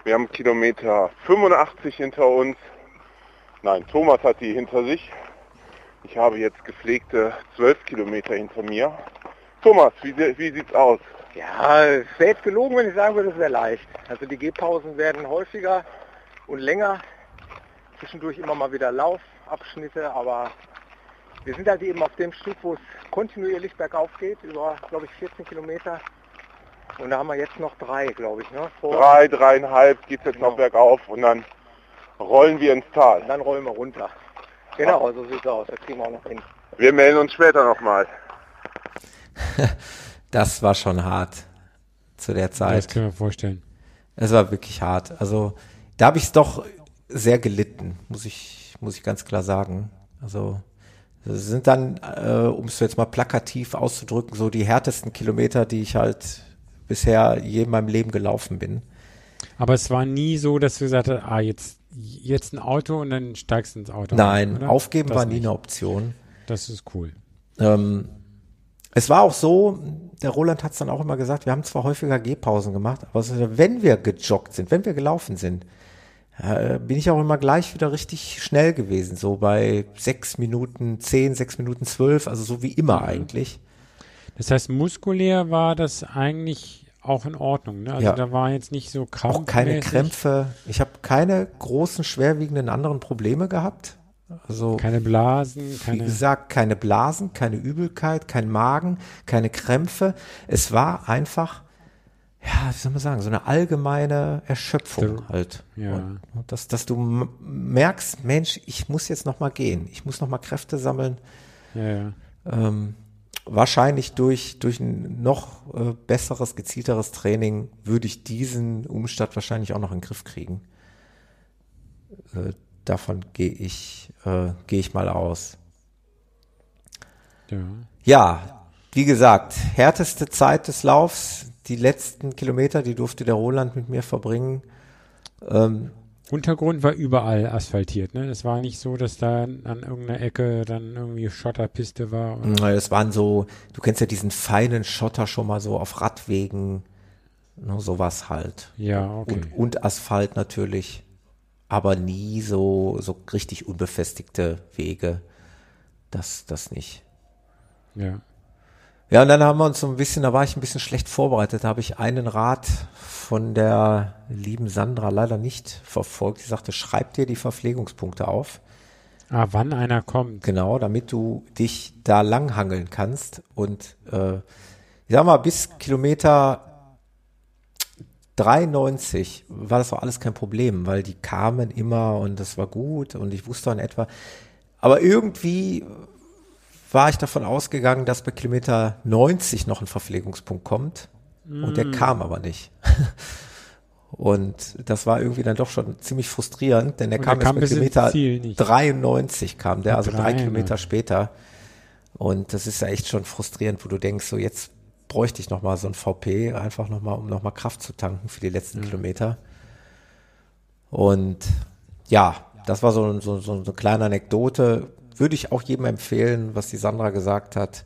Wir haben Kilometer 85 hinter uns. Nein, Thomas hat die hinter sich. Ich habe jetzt gepflegte 12 Kilometer hinter mir. Thomas, wie, wie sieht's aus? Ja, es wäre jetzt gelogen, wenn ich sagen würde, es wäre leicht. Also die Gehpausen werden häufiger und länger. Zwischendurch immer mal wieder Laufabschnitte, aber wir sind halt eben auf dem Stück, wo es kontinuierlich bergauf geht, über, glaube ich, 14 Kilometer. Und da haben wir jetzt noch drei, glaube ich. Ne? Vor, Drei, dreieinhalb geht's jetzt noch Genau. bergauf und dann rollen wir ins Tal. Und dann rollen wir runter. Genau, so sieht's aus. Das kriegen wir auch noch hin. Wir melden uns später nochmal. <laughs> das war schon hart zu der Zeit. Das können wir vorstellen. Es war wirklich hart. Also da habe ich es doch sehr gelitten, muss ich, muss ich ganz klar sagen. Also das sind dann, äh, um es jetzt mal plakativ auszudrücken, so die härtesten Kilometer, die ich halt bisher je in meinem Leben gelaufen bin. Aber es war nie so, dass du gesagt hast, ah, jetzt, jetzt ein Auto und dann steigst du ins Auto. Nein, oder? aufgeben Das war nie nicht. eine Option. Das ist cool. Ähm, es war auch so, der Roland hat es dann auch immer gesagt, wir haben zwar häufiger Gehpausen gemacht, aber wenn wir gejoggt sind, wenn wir gelaufen sind, äh, bin ich auch immer gleich wieder richtig schnell gewesen, so bei sechs Minuten zehn, sechs Minuten zwölf, also so wie immer eigentlich. Das heißt, muskulär war das eigentlich auch in Ordnung. Ne? Also Ja. da war jetzt nicht so krampfmäßig. Auch keine Krämpfe. Ich habe keine großen, schwerwiegenden anderen Probleme gehabt. Also Keine Blasen, wie keine. gesagt, keine Blasen, keine Übelkeit, kein Magen, keine Krämpfe. Es war einfach, ja, wie soll man sagen, so eine allgemeine Erschöpfung Der- halt. ja. Und, und dass, dass du merkst, Mensch, ich muss jetzt noch mal gehen. Ich muss noch mal Kräfte sammeln. Ja, ja. Ähm, wahrscheinlich durch, durch ein noch äh, besseres, gezielteres Training würde ich diesen Umstand wahrscheinlich auch noch in den Griff kriegen. Äh, davon gehe ich, äh, gehe ich mal aus. ja. Ja, wie gesagt, härteste Zeit des Laufs, die letzten Kilometer, die durfte der Roland mit mir verbringen. Ähm, Untergrund war überall asphaltiert. Ne? Es war nicht so, dass da an irgendeiner Ecke dann irgendwie Schotterpiste war. Oder? Es waren so, du kennst ja diesen feinen Schotter schon mal so auf Radwegen, ne, sowas halt. Ja, okay. Und, und Asphalt natürlich, aber nie so, so richtig unbefestigte Wege. Das, das nicht. Ja. Ja, und dann haben wir uns so ein bisschen, da war ich ein bisschen schlecht vorbereitet, da habe ich einen Rat von der lieben Sandra leider nicht verfolgt. Sie sagte, schreib dir die Verpflegungspunkte auf. Ah, wann einer kommt. Genau, damit du dich da langhangeln kannst. Und äh, ich sag mal, bis Kilometer 93 war das auch alles kein Problem, weil die kamen immer und das war gut und ich wusste in etwa. Aber irgendwie war ich davon ausgegangen, dass bei Kilometer 90 noch ein Verpflegungspunkt kommt. Und der Mm. kam aber nicht. <laughs> Und das war irgendwie dann doch schon ziemlich frustrierend, denn der Und kam der erst kam bei bis ins Kilometer Ziel nicht. 93 kam der, also drei 93. Kilometer später. Und das ist ja echt schon frustrierend, wo du denkst, so jetzt bräuchte ich noch mal so ein VP, einfach noch mal, um noch mal Kraft zu tanken für die letzten Kilometer. Und ja, das war so, so, so eine kleine Anekdote. Würde ich auch jedem empfehlen, was die Sandra gesagt hat.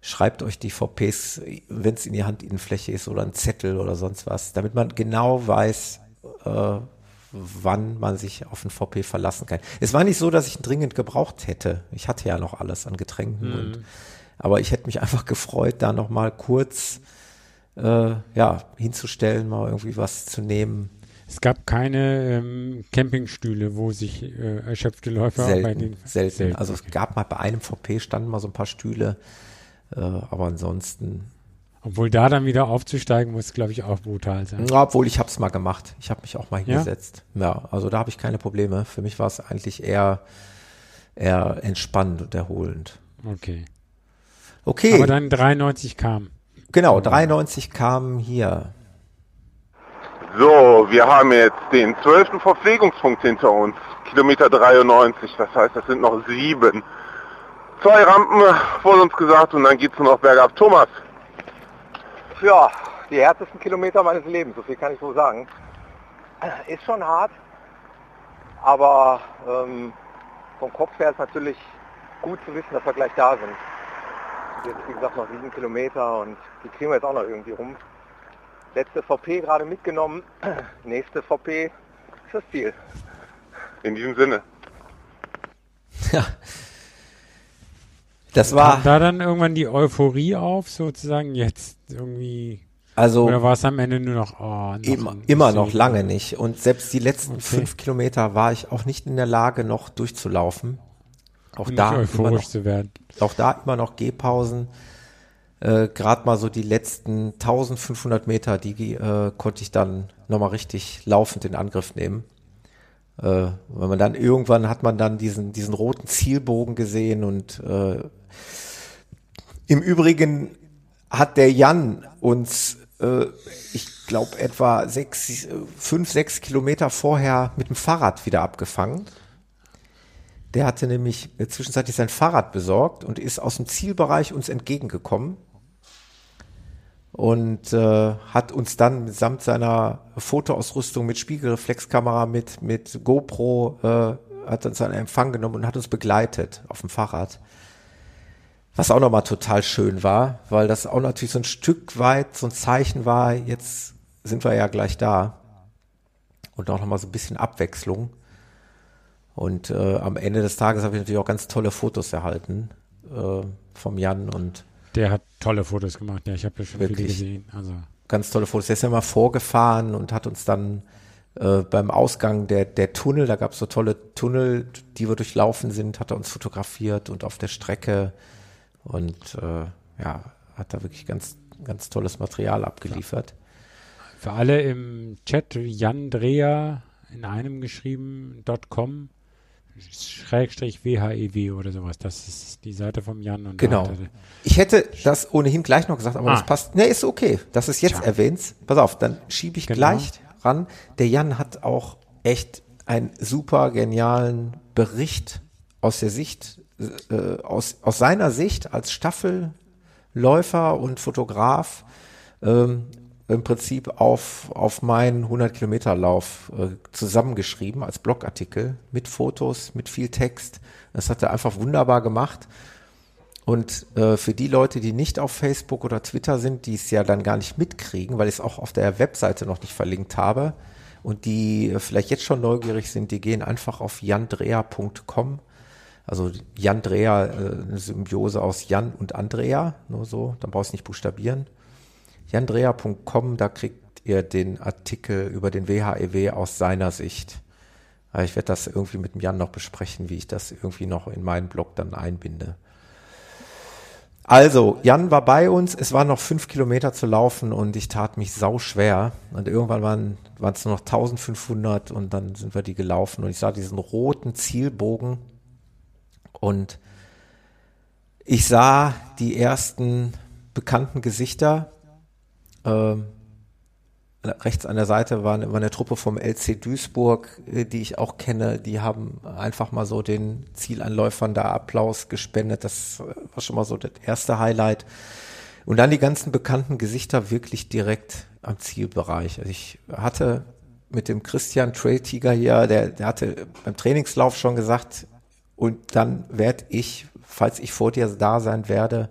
Schreibt euch die VPs, wenn es in die Handinnenfläche ist oder ein Zettel oder sonst was, damit man genau weiß, äh, wann man sich auf ein VP verlassen kann. Es war nicht so, dass ich ihn dringend gebraucht hätte. Ich hatte ja noch alles an Getränken Mhm. und aber ich hätte mich einfach gefreut, da noch mal kurz äh, ja hinzustellen, mal irgendwie was zu nehmen. Es gab keine ähm, Campingstühle, wo sich äh, erschöpfte Läufer bei Selten, den selten. Also es gab mal bei einem VP standen mal so ein paar Stühle, äh, aber ansonsten. Obwohl da dann wieder aufzusteigen muss, glaube ich, auch brutal sein. Ja, obwohl ich habe es mal gemacht. Ich habe mich auch mal Ja? hingesetzt. Ja, also da habe ich keine Probleme. Für mich war es eigentlich eher eher entspannend und erholend. Okay. Okay. Aber dann 93 kam. Genau, 93 kamen hier. So, wir haben jetzt den zwölften Verpflegungspunkt hinter uns. Kilometer 93, das heißt, das sind noch sieben. Zwei Rampen wurde uns gesagt und dann geht's nur noch bergab. Thomas, Ja, die härtesten Kilometer meines Lebens, so viel kann ich wohl sagen. Ist schon hart, aber ähm, vom Kopf her ist natürlich gut zu wissen, dass wir gleich da sind. Jetzt wie gesagt noch sieben Kilometer und die kriegen wir jetzt auch noch irgendwie rum. Letzte VP gerade mitgenommen, <clears throat> nächste VP ist das Ziel. in diesem Sinne. Ja. Das war Kam da dann irgendwann die Euphorie auf, sozusagen jetzt irgendwie. Also- Oder war es am Ende nur noch, oh, noch immer, ein immer noch lange nicht. Und selbst die letzten Okay. fünf Kilometer war ich auch nicht in der Lage, noch durchzulaufen. Auch Nicht da, noch, zu werden. auch da immer noch Gehpausen. Äh, Gerade mal so die letzten 1500 Meter, die äh, konnte ich dann nochmal richtig laufend in Angriff nehmen. Äh, wenn man dann irgendwann hat man dann diesen, diesen roten Zielbogen gesehen und äh, Im Übrigen hat der Jan uns, äh, ich glaube, etwa sechs, fünf, sechs Kilometer vorher mit dem Fahrrad wieder abgefangen. Der hatte nämlich zwischenzeitlich sein Fahrrad besorgt und ist aus dem Zielbereich uns entgegengekommen und äh, hat uns dann samt seiner Fotoausrüstung mit Spiegelreflexkamera, mit, mit GoPro, äh, hat uns einen Empfang genommen und hat uns begleitet auf dem Fahrrad. Was auch nochmal total schön war, weil das auch natürlich so ein Stück weit so ein Zeichen war, jetzt sind wir ja gleich da. Und auch nochmal so ein bisschen Abwechslung. Und äh, am Ende des Tages habe ich natürlich auch ganz tolle Fotos erhalten äh, vom Jan und der hat tolle Fotos gemacht, ja, ich habe ja schon viele gesehen. Also. Ganz tolle Fotos. Der ist ja mal vorgefahren und hat uns dann äh, beim Ausgang der, der Tunnel, da gab es so tolle Tunnel, die wir durchlaufen sind, hat er uns fotografiert und auf der Strecke und äh, ja, hat da wirklich ganz, ganz tolles Material abgeliefert. Für alle im Chat, Jan Dreher in einem geschrieben, .com Schrägstrich WHEW oder sowas. Das ist die Seite vom Jan. Und genau. Ich hätte das ohnehin gleich noch gesagt, aber ah. das passt. Ne, ist okay. Das ist jetzt Tja. erwähnt. Pass auf, dann schiebe ich genau. gleich ran. Der Jan hat auch echt einen super genialen Bericht aus der Sicht, äh, aus, aus seiner Sicht als Staffelläufer und Fotograf ähm, im Prinzip auf, auf meinen 100 Kilometer Lauf äh, zusammengeschrieben als Blogartikel mit Fotos, mit viel Text. Das hat er einfach wunderbar gemacht. Und äh, für die Leute, die nicht auf Facebook oder Twitter sind, die es ja dann gar nicht mitkriegen, weil ich es auch auf der Webseite noch nicht verlinkt habe und die vielleicht jetzt schon neugierig sind, die gehen einfach auf jandrea.com. Also Jan Drea, äh, eine Symbiose aus Jan und Andrea, nur so, dann brauchst du nicht buchstabieren jandrea.com, da kriegt ihr den Artikel über den WHEW e aus seiner Sicht. Ich werde das irgendwie mit dem Jan noch besprechen, wie ich das irgendwie noch in meinen Blog dann einbinde. Also, Jan war bei uns, es waren noch fünf Kilometer zu laufen und ich tat mich sau schwer. Und irgendwann waren, waren es nur noch 1500 und dann sind wir die gelaufen und ich sah diesen roten Zielbogen und ich sah die ersten bekannten Gesichter ähm, rechts an der Seite war, war eine Truppe vom LC Duisburg, äh, die ich auch kenne. Die haben einfach mal so den Zielanläufern da Applaus gespendet. Das war schon mal so das erste Highlight. Und dann die ganzen bekannten Gesichter wirklich direkt am Zielbereich. Also ich hatte mit dem Christian Trail Tiger hier, der, der hatte beim Trainingslauf schon gesagt, und dann werde ich, falls ich vor dir da sein werde,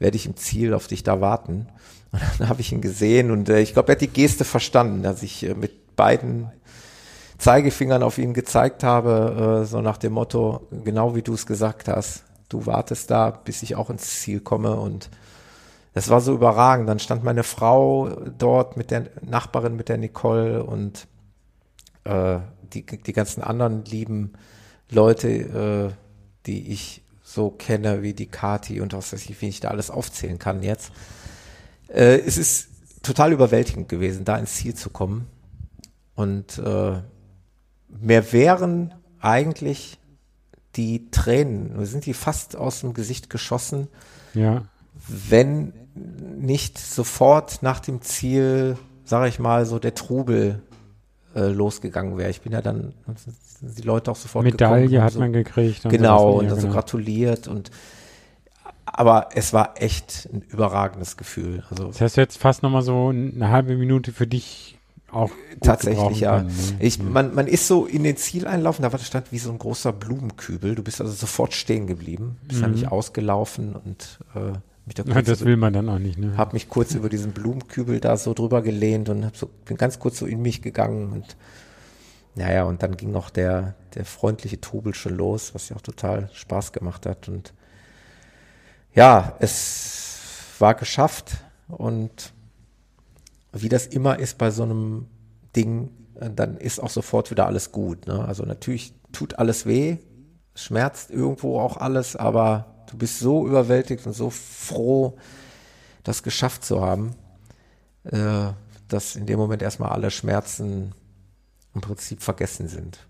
werde ich im Ziel auf dich da warten. Und dann habe ich ihn gesehen und äh, ich glaube, er hat die Geste verstanden, dass ich äh, mit beiden Zeigefingern auf ihn gezeigt habe, äh, so nach dem Motto, genau wie du es gesagt hast, du wartest da, bis ich auch ins Ziel komme und das war so überragend. Dann stand meine Frau dort mit der Nachbarin, mit der Nicole und äh, die, die ganzen anderen lieben Leute, äh, die ich so kenne, wie die Kati und was weiß ich, wie ich da alles aufzählen kann jetzt. Äh, es ist total überwältigend gewesen, da ins Ziel zu kommen. Und äh, mir wären eigentlich die Tränen, wir sind die fast aus dem Gesicht geschossen, ja. wenn nicht sofort nach dem Ziel, sage ich mal, so der Trubel äh, losgegangen wäre. Ich bin ja dann, die Leute auch sofort Medaille gekommen, hat so, man gekriegt. Genau, und dann so genau. gratuliert und aber es war echt ein überragendes Gefühl. Also das heißt jetzt fast nochmal so eine halbe Minute für dich auch tatsächlich ja. Können, ne? Ich, man, man ist so in den Ziel einlaufen, da war das stand wie so ein großer Blumenkübel. Du bist also sofort stehen geblieben, bist mhm. dann nicht ausgelaufen und äh, mich da kurz das will man dann auch nicht. Ne? Hab mich kurz über diesen Blumenkübel da so drüber gelehnt und hab so bin ganz kurz so in mich gegangen und naja, und dann ging noch der, der freundliche Trubel schon los, was ja auch total Spaß gemacht hat. Und ja, es war geschafft und wie das immer ist bei so einem Ding, dann ist auch sofort wieder alles gut. Ne? Also natürlich tut alles weh, schmerzt irgendwo auch alles, aber du bist so überwältigt und so froh, das geschafft zu haben, äh, dass in dem Moment erstmal alle Schmerzen im Prinzip vergessen sind.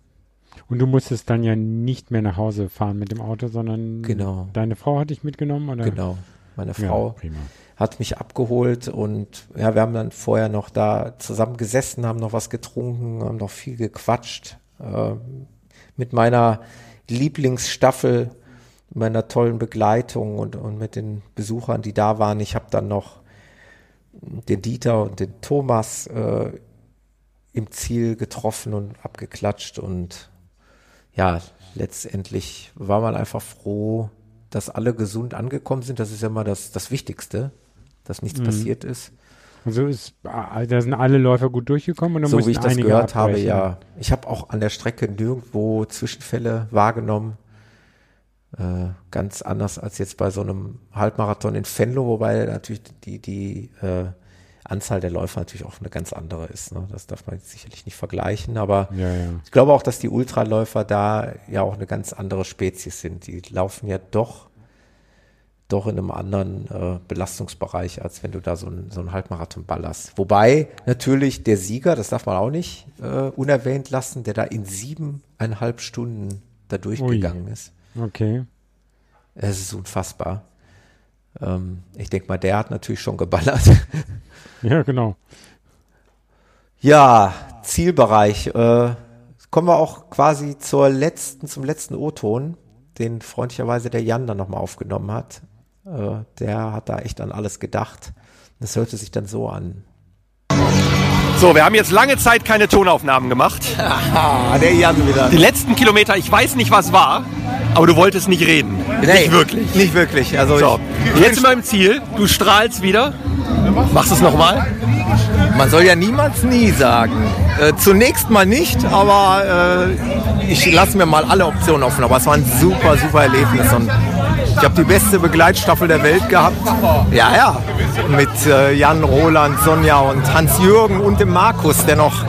Und du musstest dann ja nicht mehr nach Hause fahren mit dem Auto, sondern Genau. deine Frau hat dich mitgenommen? Oder? Genau. Meine Ja, Frau prima. hat mich abgeholt und ja, wir haben dann vorher noch da zusammen gesessen, haben noch was getrunken, haben noch viel gequatscht. Äh, mit meiner Lieblingsstaffel, meiner tollen Begleitung und, und mit den Besuchern, die da waren. Ich habe dann noch den Dieter und den Thomas äh, im Ziel getroffen und abgeklatscht und ja, letztendlich war man einfach froh, dass alle gesund angekommen sind. Das ist ja mal das, das Wichtigste, dass nichts Mhm. passiert ist. Und so ist, ah, da sind alle Läufer gut durchgekommen und dann So wie ich das gehört habe, abbrechen. ja. Ich habe auch an der Strecke nirgendwo Zwischenfälle wahrgenommen. Äh, ganz anders als jetzt bei so einem Halbmarathon in Venlo, wobei natürlich die, die äh, Anzahl der Läufer natürlich auch eine ganz andere ist. Ne? Das darf man sicherlich nicht vergleichen, aber Ja, ja. ich glaube auch, dass die Ultraläufer da ja auch eine ganz andere Spezies sind. Die laufen ja doch, doch in einem anderen äh, Belastungsbereich, als wenn du da so einen so einen Halbmarathon ballerst. Wobei natürlich der Sieger, das darf man auch nicht äh, unerwähnt lassen, der da in siebeneinhalb Stunden da durchgegangen ist. Okay. Es ist unfassbar. Ähm, ich denke mal, der hat natürlich schon geballert. <laughs> Ja, genau. Ja, Zielbereich. Äh, kommen wir auch quasi zur letzten, zum letzten O-Ton, den freundlicherweise der Jan dann nochmal aufgenommen hat. Äh, der hat da echt an alles gedacht. Das hörte sich dann so an. So, wir haben jetzt lange Zeit keine Tonaufnahmen gemacht. <laughs> der Jan wieder. Die letzten Kilometer, ich weiß nicht, was war, aber du wolltest nicht reden. nicht wirklich. Nicht wirklich. Also So, jetzt sind wir im Ziel. Du strahlst wieder. Machst du es nochmal? man soll ja niemals nie sagen. Äh, zunächst mal nicht, aber äh, ich lasse mir mal alle Optionen offen. Aber es war ein super, super Erlebnis. Und ich habe die beste Begleitstaffel der Welt gehabt. Ja, ja. Mit äh, Jan, Roland, Sonja und Hans-Jürgen und dem Markus, der noch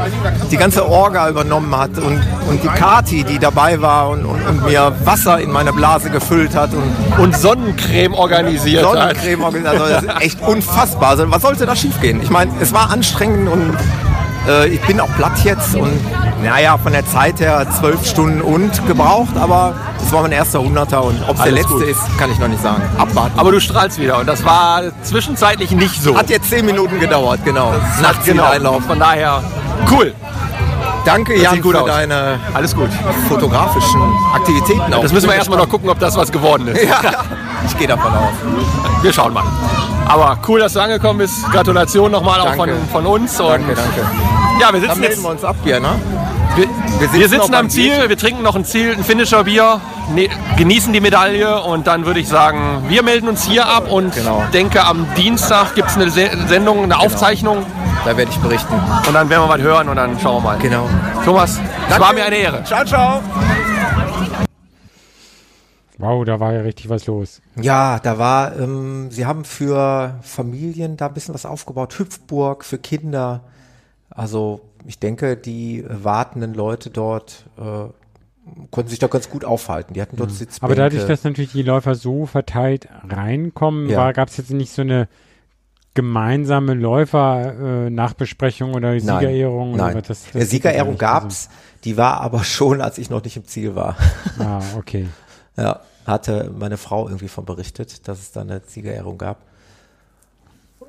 die ganze Orga übernommen hat. Und, und die Kati, die dabei war und, und, und mir Wasser in meine Blase gefüllt hat. Und Und Sonnencreme organisiert hat. Sonnencreme organisiert. Also das ist echt unfassbar. Also, was sollte da schiefgehen? Ich meine, es war anstrengend und äh, ich bin auch platt jetzt und naja, von der Zeit her zwölf Stunden und gebraucht, aber es war mein erster Hunderter und ob es der letzte gut. ist, kann ich noch nicht sagen. Abwarten. Aber du strahlst wieder und das war zwischenzeitlich nicht so. Hat jetzt zehn Minuten gedauert, genau. Nach genau. Zieleinlauf. Von daher, cool. Danke, Das Jan, gut für aus. deine Alles gut. fotografischen Aktivitäten. auch. Das müssen wir erstmal noch gucken, ob das was geworden ist. Ja, ich gehe davon aus. Wir schauen mal. Aber cool, dass du angekommen bist. Gratulation nochmal auch von, von uns. Und Danke, danke. Ja, wir Dann sitzen melden jetzt. wir uns ab hier, ne? Wir, wir sitzen, noch am beim Ziel, Bierchen. wir trinken noch ein Ziel, ein Finisher Bier, ne, genießen die Medaille und dann würde ich sagen, wir melden uns hier ab und Genau. denke am Dienstag gibt es eine Se Sendung, eine Aufzeichnung Da werde ich berichten. und dann werden wir was hören und dann schauen wir mal. Genau. Thomas, es war mir eine Ehre. Ciao, ciao. Wow, da war ja richtig was los. Ja, da war, ähm, sie haben für Familien da ein bisschen was aufgebaut, Hüpfburg für Kinder. Also ich denke, die äh, wartenden Leute dort äh, konnten sich da ganz gut aufhalten. Die hatten dort Sitzbänke. Aber dadurch, dass natürlich die Läufer so verteilt reinkommen, Ja. gab es jetzt nicht so eine gemeinsame Läufer-Nachbesprechung oder Siegerehrung? Nein, oder nein. Das, das Siegerehrung gab's, die war aber <laughs> schon, als ich noch nicht im Ziel war. Also, ah, okay. Ja, hatte meine Frau irgendwie von berichtet, dass es da eine Siegerehrung gab.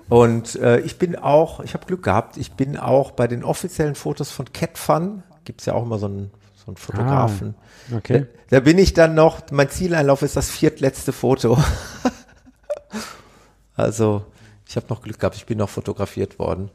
Und äh, ich bin auch, ich habe Glück gehabt, ich bin auch bei den offiziellen Fotos von Cat Fun, gibt's ja auch immer so einen, so einen Fotografen. Ah, okay. Da, da bin ich dann noch, mein Zieleinlauf ist das viertletzte Foto. <laughs> also, ich habe noch Glück gehabt, ich bin noch fotografiert worden.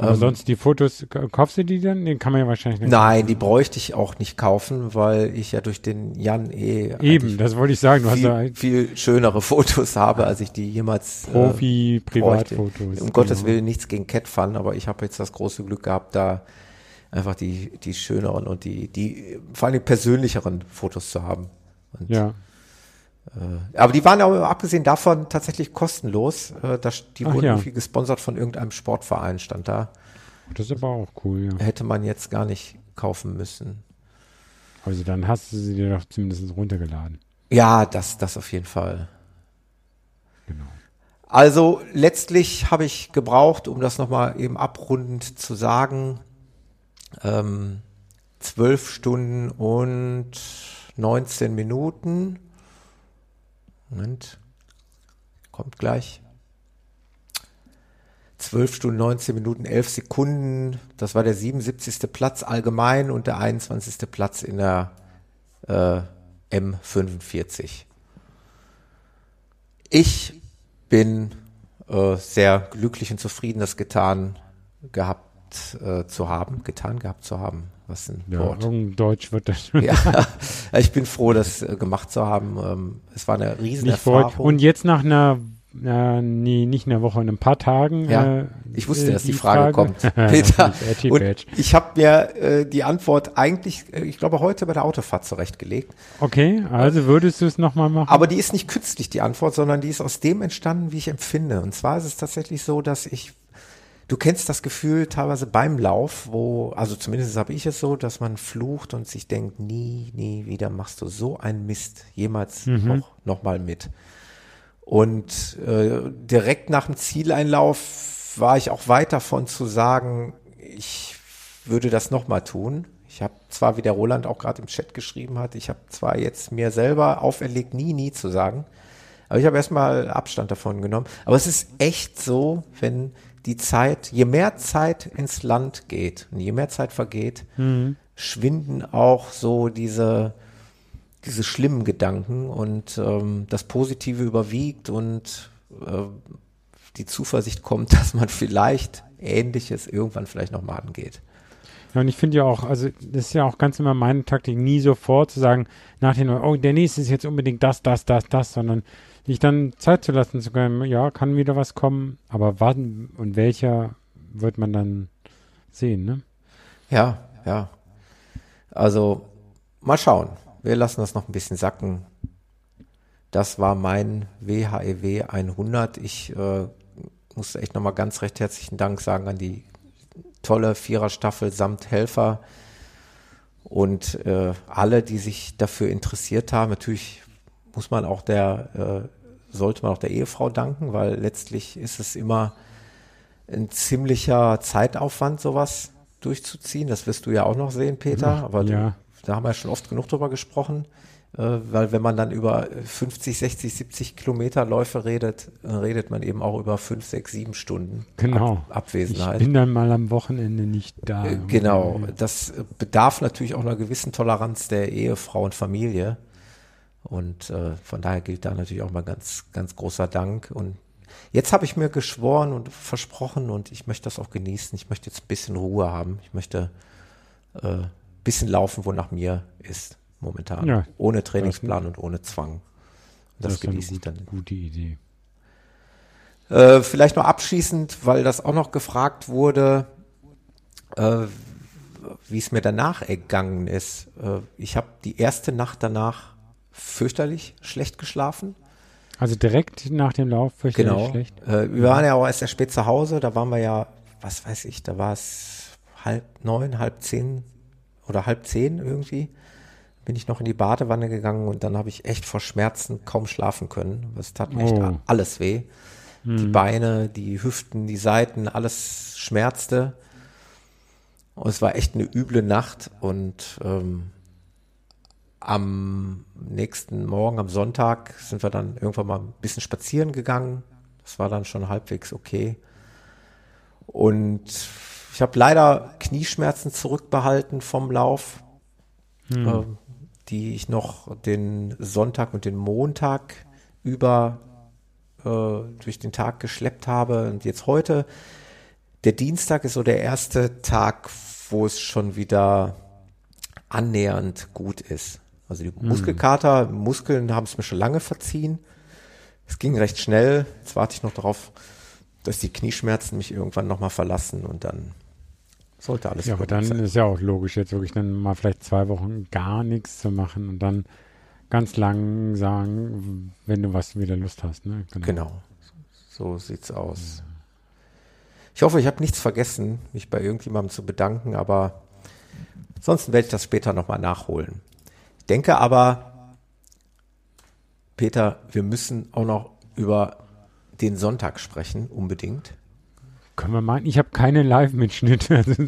Aber Ähm, sonst die Fotos, kaufst du die dann? Den kann man ja wahrscheinlich nicht. Nein, die bräuchte ich auch nicht kaufen, weil ich ja durch den Jan eh Eben, das wollte ich sagen. Du hast viel, ja viel schönere <laughs> Fotos habe, als ich die jemals äh, Profi- bräuchte. Privatfotos, Um Gottes genau. Willen nichts gegen Cat Fun, aber ich habe jetzt das große Glück gehabt, da einfach die, die schöneren und die, die vor allem persönlicheren Fotos zu haben. Und, Ja. Äh, aber die waren aber abgesehen davon tatsächlich kostenlos. Äh, das, die Ach wurden ja. irgendwie gesponsert von irgendeinem Sportverein, stand da. Das ist aber auch cool, ja. Hätte man jetzt gar nicht kaufen müssen. Also dann hast du sie dir doch zumindest runtergeladen. Ja, das, das auf jeden Fall. Genau. Also letztlich habe ich gebraucht, um das nochmal eben abrundend zu sagen, ähm, 12 Stunden und 19 Minuten. Moment. Kommt gleich. 12 Stunden, 19 Minuten, 11 Sekunden. Das war der 77. Platz allgemein und der 21. Platz in der äh, M45. Ich bin äh, sehr glücklich und zufrieden, das getan gehabt äh, zu haben, getan gehabt zu haben. Was ein Ja, Wort. Deutsch wird das. Ja, <laughs> ich bin froh, das äh, gemacht zu haben. Ähm, es war eine riesen. Erfahrung. Und jetzt nach einer, äh, nee, nicht einer Woche, in ein paar Tagen. Ja, äh, ich wusste, äh, dass die Frage, kommt, <laughs> Peter. Und ich habe mir äh, die Antwort eigentlich, äh, ich glaube, heute bei der Autofahrt zurechtgelegt. Okay, also würdest du es nochmal machen? Aber die ist nicht künstlich, die Antwort, sondern die ist aus dem entstanden, wie ich empfinde. Und zwar ist es tatsächlich so, dass ich, du kennst das Gefühl teilweise beim Lauf, wo, also zumindest habe ich es so, dass man flucht und sich denkt, nie, nie wieder machst du so einen Mist jemals Mhm. noch, noch mal mit. Und äh, direkt nach dem Zieleinlauf war ich auch weit davon zu sagen, ich würde das nochmal tun. Ich habe zwar, wie der Roland auch gerade im Chat geschrieben hat, ich habe zwar jetzt mir selber auferlegt, nie, nie zu sagen, aber ich habe erstmal Abstand davon genommen. Aber es ist echt so, wenn die Zeit, je mehr Zeit ins Land geht und je mehr Zeit vergeht, Mhm. schwinden auch so diese, diese schlimmen Gedanken und ähm, das Positive überwiegt und äh, die Zuversicht kommt, <laughs> dass man vielleicht Ähnliches irgendwann vielleicht nochmal angeht. Ja, und ich finde ja auch, also das ist ja auch ganz immer meine Taktik, nie sofort zu sagen, nach dem, oh, der nächste ist jetzt unbedingt das, das, das, das, sondern sich dann Zeit zu lassen, zu können, ja, kann wieder was kommen, aber wann und welcher wird man dann sehen, ne? Ja, ja. Also mal schauen. Wir lassen das noch ein bisschen sacken. Das war mein WHEW 100. Ich äh, muss echt nochmal ganz recht herzlichen Dank sagen an die tolle Viererstaffel samt Helfer und äh, alle, die sich dafür interessiert haben. Natürlich muss man auch der, äh, sollte man auch der Ehefrau danken, weil letztlich ist es immer ein ziemlicher Zeitaufwand, sowas durchzuziehen. Das wirst du ja auch noch sehen, Peter. Ja, Aber du, ja. da haben wir schon oft genug drüber gesprochen. Äh, weil wenn man dann über 50, 60, 70 Kilometer Läufe redet, äh, redet man eben auch über 5, 6, 7 Stunden Genau. Ab Abwesenheit. Ich bin dann mal am Wochenende nicht da. Äh, Genau, das bedarf natürlich auch einer gewissen Toleranz der Ehefrau und Familie. Und äh, von daher gilt da natürlich auch mal ganz, ganz großer Dank. Und jetzt habe ich mir geschworen und versprochen und ich möchte das auch genießen. Ich möchte jetzt ein bisschen Ruhe haben. Ich möchte äh, ein bisschen laufen, wonach mir ist momentan. Ja, ohne das Trainingsplan und ohne Zwang. Und das, eine genieße ich dann. Gute Idee. Äh, vielleicht noch abschließend, weil das auch noch gefragt wurde, äh, wie es mir danach ergangen ist. Äh, ich habe die erste Nacht danach fürchterlich schlecht geschlafen. Also direkt nach dem Lauf fürchterlich Genau. schlecht. Äh, wir waren ja auch erst sehr spät zu Hause. Da waren wir ja, was weiß ich, da war es halb neun, halb zehn oder halb zehn irgendwie. Bin ich noch in die Badewanne gegangen und dann habe ich echt vor Schmerzen kaum schlafen können. Es tat mir echt Oh. alles weh. Die Mhm. Beine, die Hüften, die Seiten, alles schmerzte. Und es war echt eine üble Nacht und ähm, am nächsten Morgen, am Sonntag, sind wir dann irgendwann mal ein bisschen spazieren gegangen. Das war dann schon halbwegs okay. Und ich habe leider Knieschmerzen zurückbehalten vom Lauf, Hm. ähm, die ich noch den Sonntag und den Montag über äh, durch den Tag geschleppt habe. Und jetzt heute, der Dienstag ist so der erste Tag, wo es schon wieder annähernd gut ist. Also die Mhm. Muskelkater, Muskeln haben es mir schon lange verziehen. Es ging recht schnell. Jetzt warte ich noch darauf, dass die Knieschmerzen mich irgendwann nochmal verlassen und dann sollte alles Ja, aber dann sein. ist ja auch logisch, jetzt wirklich dann mal vielleicht zwei Wochen gar nichts zu machen und dann ganz lang sagen, wenn du was wieder Lust hast. Ne? Genau. So sieht's aus. Ich hoffe, ich habe nichts vergessen, mich bei irgendjemandem zu bedanken, aber ansonsten werde ich das später nochmal nachholen. Ich denke aber, Peter, wir müssen auch noch über den Sonntag sprechen, unbedingt. Können wir machen. Ich habe keine Live-Mitschnitte. <laughs> Also,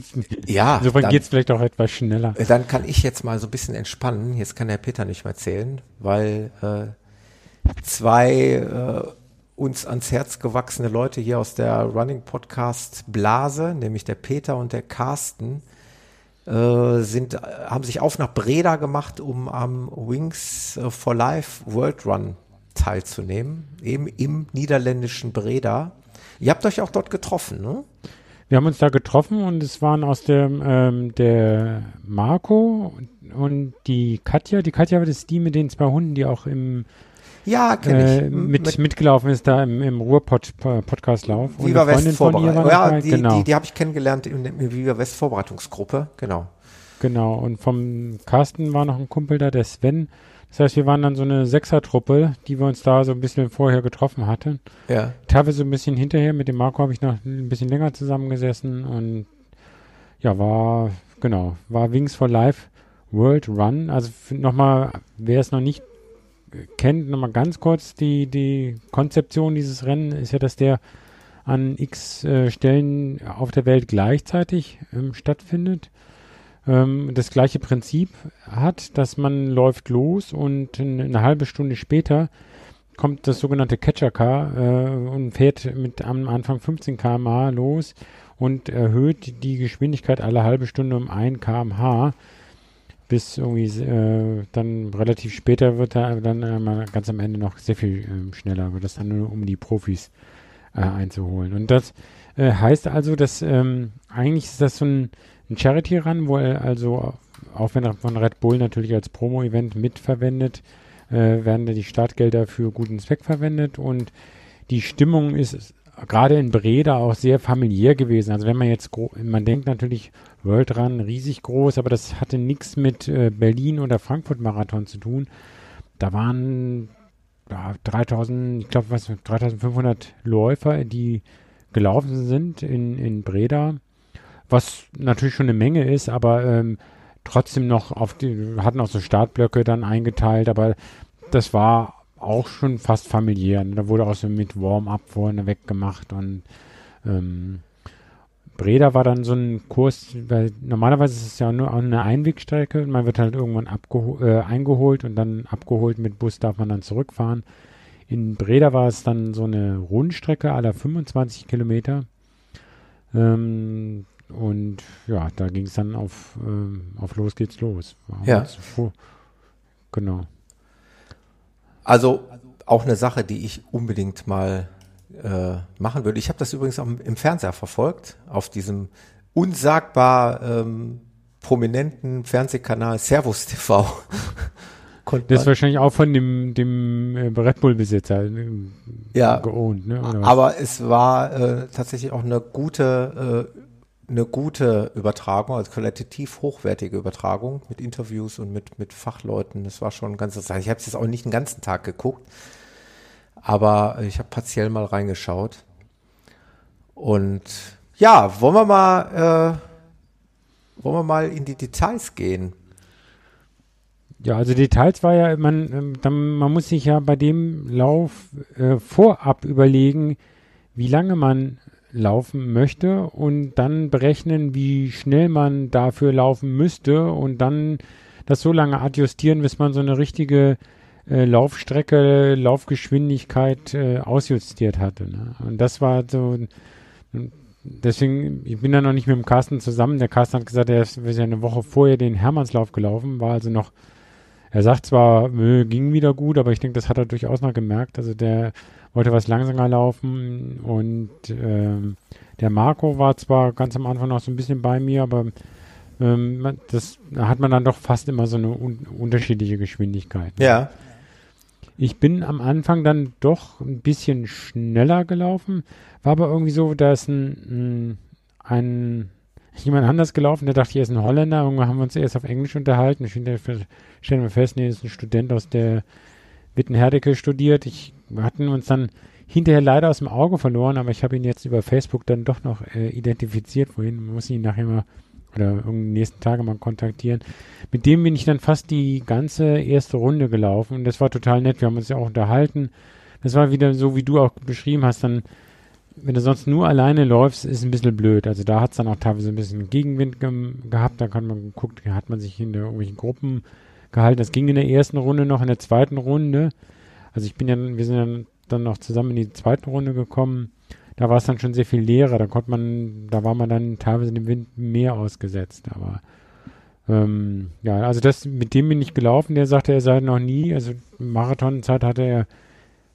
Ja, Insofern dann- geht's vielleicht auch etwas schneller. Dann kann ich jetzt mal so ein bisschen entspannen. Jetzt kann der Peter nicht mehr zählen, weil äh, zwei äh, uns ans Herz gewachsene Leute hier aus der Running Podcast Blase, nämlich der Peter und der Carsten, sind, äh, haben sich auf nach Breda gemacht, um am Wings for Life World Run teilzunehmen, eben im niederländischen Breda. Ihr habt euch auch dort getroffen, ne? Wir haben uns da getroffen und es waren aus dem ähm, der Marco und die Katja. Die Katja, das ist die mit den zwei Hunden, die auch im Ja, ich. äh, mit, mit- mitgelaufen ist da im, im Ruhr-Podcast-Lauf. Und Viva West Vorbereitung. Ja, die, genau. die, die habe ich kennengelernt in der Viva West Vorbereitungsgruppe, genau. Genau, und vom Carsten war noch ein Kumpel da, der Sven. Das heißt, wir waren dann so eine Sechsertruppe, die wir uns da so ein bisschen vorher getroffen hatten. Ja. Teilweise ein bisschen hinterher. Mit dem Marco habe ich noch ein bisschen länger zusammengesessen und ja, war, genau, war Wings for Life World Run. Also nochmal, wer es noch nicht äh, kennt, nochmal ganz kurz, die, die Konzeption dieses Rennen. Ist ja, dass der an x äh, Stellen auf der Welt gleichzeitig ähm, stattfindet ähm, das gleiche Prinzip hat, dass man läuft los und eine, halbe Stunde später kommt das sogenannte Catcher Car äh, und fährt mit am Anfang 15 km/h los und erhöht die Geschwindigkeit alle halbe Stunde um 1 km/h bis irgendwie äh, dann relativ später wird er dann einmal ganz am Ende noch sehr viel ähm, schneller, wird das dann nur um die Profis äh, einzuholen. Und das äh, heißt also, dass ähm, eigentlich ist das so ein, ein Charity-Run, wo er also, auch wenn er von Red Bull natürlich als Promo-Event mitverwendet, äh, werden da die Startgelder für guten Zweck verwendet und die Stimmung ist gerade in Breda auch sehr familiär gewesen. Also wenn man jetzt, man denkt natürlich World Run riesig groß, aber das hatte nichts mit äh, Berlin oder Frankfurt Marathon zu tun. Da waren ja, 3000, ich glaube, was, 3500 Läufer, die gelaufen sind in, in Breda, was natürlich schon eine Menge ist, aber ähm, trotzdem noch auf die, hatten auch so Startblöcke dann eingeteilt, aber das war auch schon fast familiär. Da wurde auch so mit Warm-up vorne weggemacht und ähm, Breda war dann so ein Kurs, weil normalerweise ist es ja nur eine Einwegstrecke und man wird halt irgendwann äh, eingeholt und dann abgeholt mit Bus darf man dann zurückfahren. In Breda war es dann so eine Rundstrecke aller 25 Kilometer. Ähm, und ja, da ging es dann auf, ähm, auf los geht's los. War Ja. Genau. Also auch eine Sache, die ich unbedingt mal äh, machen würde. Ich habe das übrigens auch im Fernseher verfolgt, auf diesem unsagbar ähm, prominenten Fernsehkanal Servus TV. <laughs> Das ist wahrscheinlich auch von dem, dem äh, Red Bull-Besitzer äh, ja, geohnt, ne? Aber es war äh, tatsächlich auch eine gute, äh, eine gute Übertragung, also qualitativ hochwertige Übertragung mit Interviews und mit, mit Fachleuten. Das war schon ganz interessant. Ich habe es jetzt auch nicht den ganzen Tag geguckt, aber ich habe partiell mal reingeschaut. Und ja, wollen wir mal, äh, wollen wir mal in die Details gehen? Ja, also Details war ja, man, ähm, man muss sich ja bei dem Lauf äh, vorab überlegen, wie lange man laufen möchte und dann berechnen, wie schnell man dafür laufen müsste und dann das so lange adjustieren, bis man so eine richtige äh, Laufstrecke, Laufgeschwindigkeit äh, ausjustiert hatte. Ne? Und das war so, deswegen, ich bin da noch nicht mit dem Carsten zusammen. Der Carsten hat gesagt, er ist ja eine Woche vorher den Hermannslauf gelaufen, war also noch er sagt zwar, ging wieder gut, aber ich denke, das hat er durchaus noch gemerkt. Also der wollte was langsamer laufen und ähm, der Marco war zwar ganz am Anfang noch so ein bisschen bei mir, aber ähm, das da hat man dann doch fast immer so eine un unterschiedliche Geschwindigkeit. ne? Ja. Ich bin am Anfang dann doch ein bisschen schneller gelaufen, war aber irgendwie so, da ist ein, ein, jemand anders gelaufen, der dachte, er ist ein Holländer. Irgendwann haben wir uns erst auf Englisch unterhalten. Hinterher stellen wir fest, nee, das ist ein Student aus der Wittenherdecke studiert. Ich, wir hatten uns dann hinterher leider aus dem Auge verloren, aber ich habe ihn jetzt über Facebook dann doch noch äh, identifiziert. Wohin man muss ihn nachher mal oder irgendwie nächsten Tage mal kontaktieren. Mit dem bin ich dann fast die ganze erste Runde gelaufen und das war total nett. Wir haben uns ja auch unterhalten. Das war wieder so, wie du auch beschrieben hast, dann wenn du sonst nur alleine läufst, ist ein bisschen blöd. Also da hat es dann auch teilweise ein bisschen Gegenwind ge gehabt. Da kann man geguckt, hat man sich in irgendwelchen Gruppen gehalten. Das ging in der ersten Runde noch, in der zweiten Runde. Also ich bin ja, wir sind ja dann noch zusammen in die zweite Runde gekommen. Da war es dann schon sehr viel leerer. Da konnte man, da war man dann teilweise dem Wind mehr ausgesetzt. Aber ähm, ja, also das, mit dem bin ich gelaufen. Der sagte, er sei noch nie, also Marathonzeit hatte er,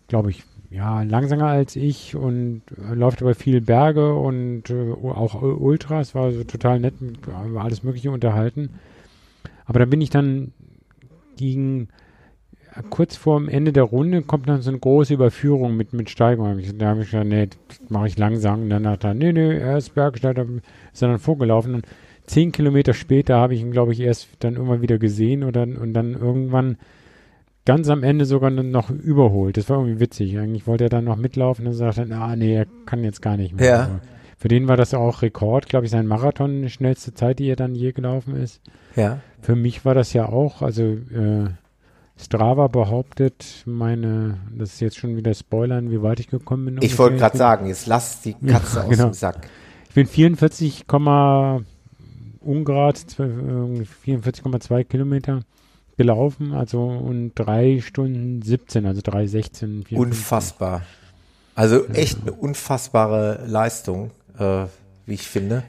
glaube ich, ja, langsamer als ich und äh, läuft aber viel Berge und äh, auch Ultras, war so total nett, war alles Mögliche unterhalten. Aber da bin ich dann gegen kurz vor dem Ende der Runde kommt dann so eine große Überführung mit, mit Steigung. Da habe ich gesagt, nee, das mache ich langsam. Und dann hat er, nee, nee, er ist Bergsteiger, ist dann vorgelaufen. Und zehn Kilometer später habe ich ihn, glaube ich, erst dann irgendwann wieder gesehen oder, und dann irgendwann ganz am Ende sogar noch überholt. Das war irgendwie witzig. Eigentlich wollte er dann noch mitlaufen und sagte, ah nee, er kann jetzt gar nicht mehr. Ja. Für den war das auch Rekord, glaube ich, sein Marathon, die schnellste Zeit, die er dann je gelaufen ist. Ja. Für mich war das ja auch, also äh, Strava behauptet, meine, das ist jetzt schon wieder Spoilern, wie weit ich gekommen bin. Ich wollte gerade sagen, jetzt lass die <laughs> Katze ja, aus genau. dem Sack. Ich bin 44, Ungrad, 44,2 Kilometer gelaufen, also und drei Stunden 17, also 3,16. Unfassbar. Also echt eine unfassbare Leistung, äh, wie ich finde.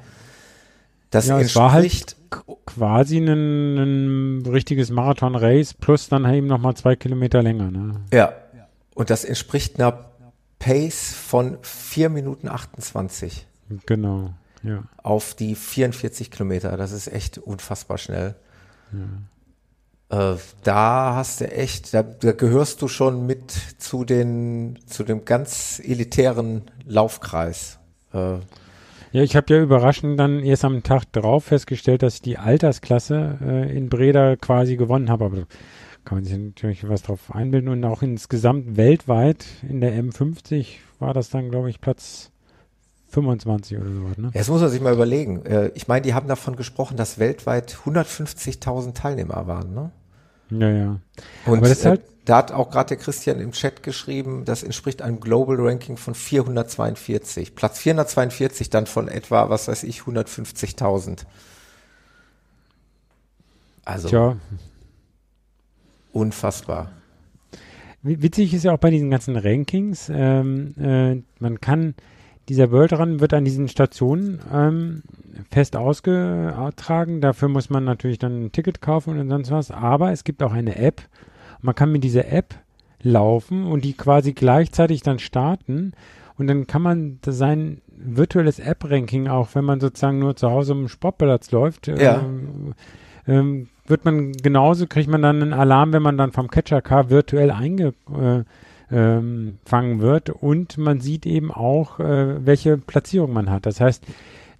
Das ja, es war halt quasi ein, ein richtiges Marathon-Race plus dann eben nochmal zwei Kilometer länger. Ne? Ja, und das entspricht einer Pace von 4 Minuten 28. Genau, ja. Auf die 44 Kilometer. Das ist echt unfassbar schnell. Ja. Äh, da hast du echt, da, da, gehörst du schon mit zu den, zu dem ganz elitären Laufkreis. Äh, ja, ich habe ja überraschend dann erst am Tag drauf festgestellt, dass ich die Altersklasse äh, in Breda quasi gewonnen habe. Aber kann man sich natürlich was drauf einbilden. Und auch insgesamt weltweit in der M50 war das dann, glaube ich, Platz 25 oder so. Ne? Jetzt muss man sich mal überlegen. Äh, ich meine, die haben davon gesprochen, dass weltweit 150.000 Teilnehmer waren, ne? Ja, ja. Und Aber das ist halt äh, da hat auch gerade der Christian im Chat geschrieben, das entspricht einem Global Ranking von 442. Platz 442 dann von etwa, was weiß ich, 150.000. Also. Tja. Unfassbar. Witzig ist ja auch bei diesen ganzen Rankings, ähm, äh, man kann dieser World Run wird an diesen Stationen ähm, fest ausgetragen. Dafür muss man natürlich dann ein Ticket kaufen und sonst was. Aber es gibt auch eine App. Man kann mit dieser App laufen und die quasi gleichzeitig dann starten. Und dann kann man sein virtuelles App-Ranking auch, wenn man sozusagen nur zu Hause im Sportplatz läuft, ja. ähm, ähm, wird man genauso, kriegt man dann einen Alarm, wenn man dann vom Catcher-Car virtuell einge, äh, ähm, wird und man sieht eben auch, äh, welche Platzierung man hat. Das heißt,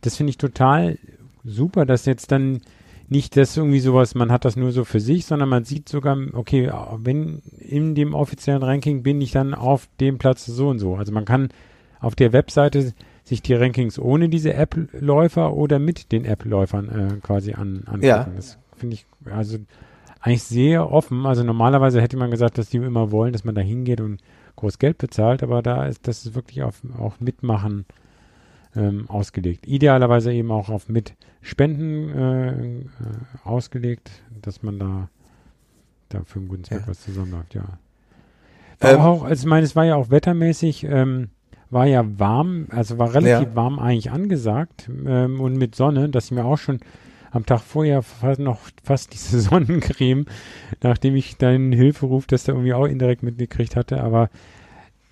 das finde ich total super, dass jetzt dann nicht das irgendwie sowas, man hat das nur so für sich, sondern man sieht sogar, okay, wenn in dem offiziellen Ranking bin ich dann auf dem Platz so und so. Also man kann auf der Webseite sich die Rankings ohne diese App-Läufer oder mit den App-Läufern äh, quasi an, angucken. Ja. Das finde ich, also eigentlich sehr offen. Also normalerweise hätte man gesagt, dass die immer wollen, dass man da hingeht und groß Geld bezahlt, aber da ist das ist wirklich auf auch Mitmachen ähm, ausgelegt. Idealerweise eben auch auf Mitspenden äh, äh, ausgelegt, dass man da, da für einen guten Zweck ja. was zusammenläuft, ja. Ähm, auch, also ich meine, es war ja auch wettermäßig, ähm, war ja warm, also war relativ ja. warm eigentlich angesagt ähm, und mit Sonne, dass ich mir auch schon am Tag vorher fast noch fast diese <laughs> Sonnencreme, nachdem ich deinen Hilferuf, das da irgendwie auch indirekt mitgekriegt hatte, aber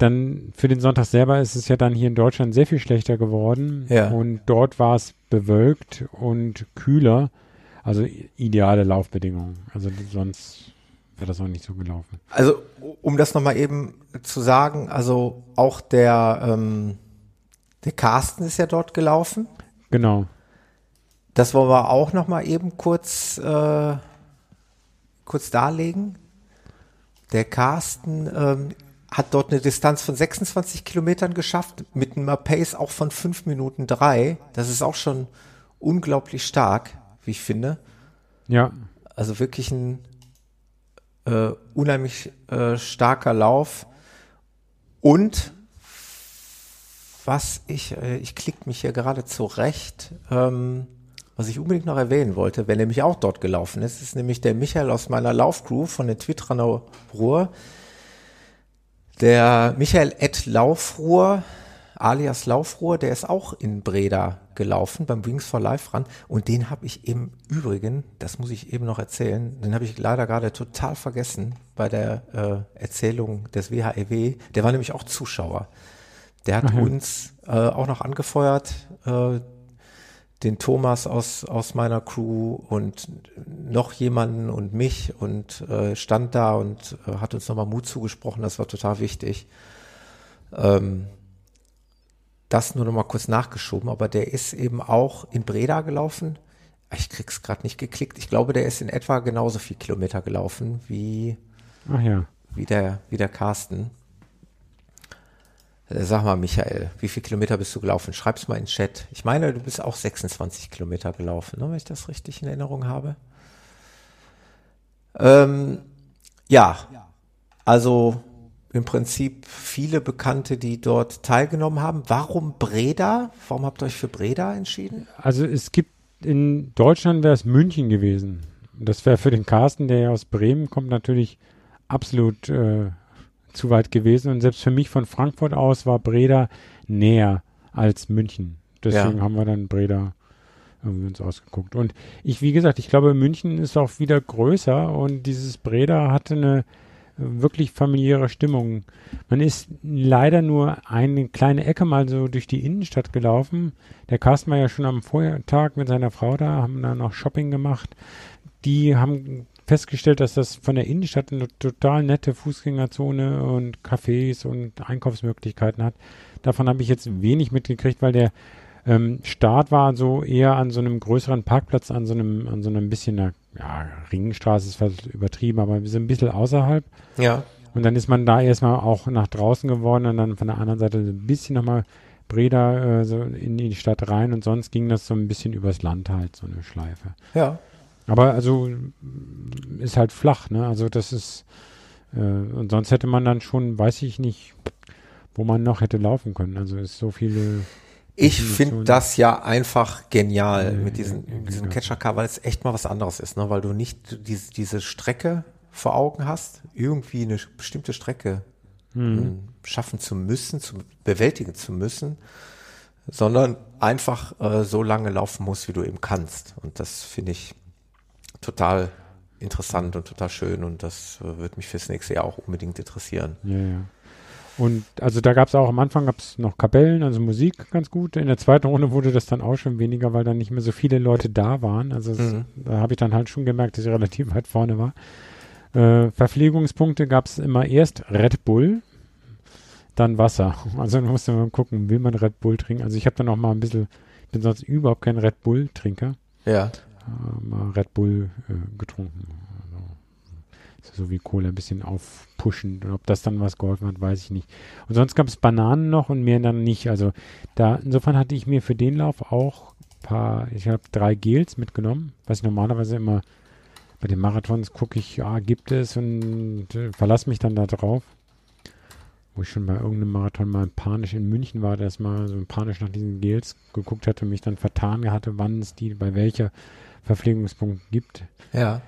dann für den Sonntag selber ist es ja dann hier in Deutschland sehr viel schlechter geworden. Ja. Und dort war es bewölkt und kühler. Also ideale Laufbedingungen. Also sonst wäre das auch nicht so gelaufen. Also um das nochmal eben zu sagen, also auch der, ähm, der Carsten ist ja dort gelaufen. Genau. Das wollen wir auch noch mal eben kurz, äh, kurz darlegen. Der Carsten ähm, hat dort eine Distanz von 26 Kilometern geschafft, mit einem Pace auch von 5 Minuten 3. Das ist auch schon unglaublich stark, wie ich finde. Ja. Also wirklich ein äh, unheimlich äh, starker Lauf. Und was ich, äh, ich klick mich hier gerade zurecht, ähm, was ich unbedingt noch erwähnen wollte, wer nämlich auch dort gelaufen ist, ist nämlich der Michael aus meiner Laufcrew von den Twitterer Ruhr. Der Michael Ed Laufruhr, alias Laufruhr, der ist auch in Breda gelaufen beim Wings for Life Run und den habe ich im Übrigen, das muss ich eben noch erzählen, den habe ich leider gerade total vergessen bei der äh, Erzählung des WHEW. E der war nämlich auch Zuschauer. Der hat mhm. uns äh, auch noch angefeuert, äh, den Thomas aus, aus meiner Crew und noch jemanden und mich und äh, stand da und äh, hat uns nochmal Mut zugesprochen. Das war total wichtig. Ähm, das nur nochmal kurz nachgeschoben, aber der ist eben auch in Breda gelaufen. Ich krieg's gerade nicht geklickt. Ich glaube, der ist in etwa genauso viel Kilometer gelaufen wie, ja. wie, der, wie der Carsten. Äh, sag mal, Michael, wie viele Kilometer bist du gelaufen? Schreib's mal in den Chat. Ich meine, du bist auch 26 Kilometer gelaufen, ne, wenn ich das richtig in Erinnerung habe. Ähm, ja, also im Prinzip viele Bekannte, die dort teilgenommen haben. Warum Breda? Warum habt ihr euch für Breda entschieden? Also es gibt in Deutschland wäre es München gewesen. Das wäre für den Carsten, der ja aus Bremen kommt, natürlich absolut äh, zu weit gewesen. Und selbst für mich von Frankfurt aus war Breda näher als München. Deswegen ja. haben wir dann Breda irgendwie uns ausgeguckt. Und ich, wie gesagt, ich glaube, München ist auch wieder größer und dieses Breda hatte eine wirklich familiäre Stimmung. Man ist leider nur eine kleine Ecke mal so durch die Innenstadt gelaufen. Der Carsten war ja schon am Vortag mit seiner Frau da, haben da noch Shopping gemacht. Die haben festgestellt, dass das von der Innenstadt eine total nette Fußgängerzone und Cafés und Einkaufsmöglichkeiten hat. Davon habe ich jetzt wenig mitgekriegt, weil der ähm, Start war so eher an so einem größeren Parkplatz, an so einem, an so einem bisschen einer, ja, Ringstraße ist fast übertrieben, aber so ein bisschen außerhalb. Ja. Und dann ist man da erstmal auch nach draußen geworden und dann von der anderen Seite ein bisschen nochmal Breda äh, so in die Stadt rein und sonst ging das so ein bisschen übers Land halt, so eine Schleife. Ja. Aber also ist halt flach, ne? Also das ist äh, und sonst hätte man dann schon, weiß ich nicht, wo man noch hätte laufen können. Also ist so viele. Ich finde das ja einfach genial äh, mit diesem, äh, diesem Catcher Car, weil es echt mal was anderes ist, ne? Weil du nicht diese, diese Strecke vor Augen hast, irgendwie eine bestimmte Strecke mhm. schaffen zu müssen, zu bewältigen zu müssen, sondern einfach äh, so lange laufen musst, wie du eben kannst. Und das finde ich total interessant und total schön und das äh, wird mich fürs nächste Jahr auch unbedingt interessieren. Ja, ja. Und also da gab es auch am Anfang gab's noch Kapellen, also Musik ganz gut. In der zweiten Runde wurde das dann auch schon weniger, weil dann nicht mehr so viele Leute da waren. Also es, mhm. da habe ich dann halt schon gemerkt, dass ich relativ weit vorne war. Äh, Verpflegungspunkte gab es immer erst Red Bull, dann Wasser. <laughs> Also dann musste man gucken, will man Red Bull trinken. Also ich habe dann auch mal ein bisschen, ich bin sonst überhaupt kein Red Bull-Trinker. Ja mal Red Bull äh, getrunken. Also, so wie Cola ein bisschen aufpushen. Und ob das dann was geholfen hat, weiß ich nicht. Und sonst gab es Bananen noch und mehr dann nicht. Also da, insofern hatte ich mir für den Lauf auch paar, ich habe drei Gels mitgenommen, was ich normalerweise immer bei den Marathons gucke ich, ja, gibt es und äh, verlasse mich dann da drauf. Wo ich schon bei irgendeinem Marathon mal panisch in München war, dass mal so panisch nach diesen Gels geguckt hatte mich dann vertan hatte, wann es die, bei welcher Verpflegungspunkt gibt. Ja.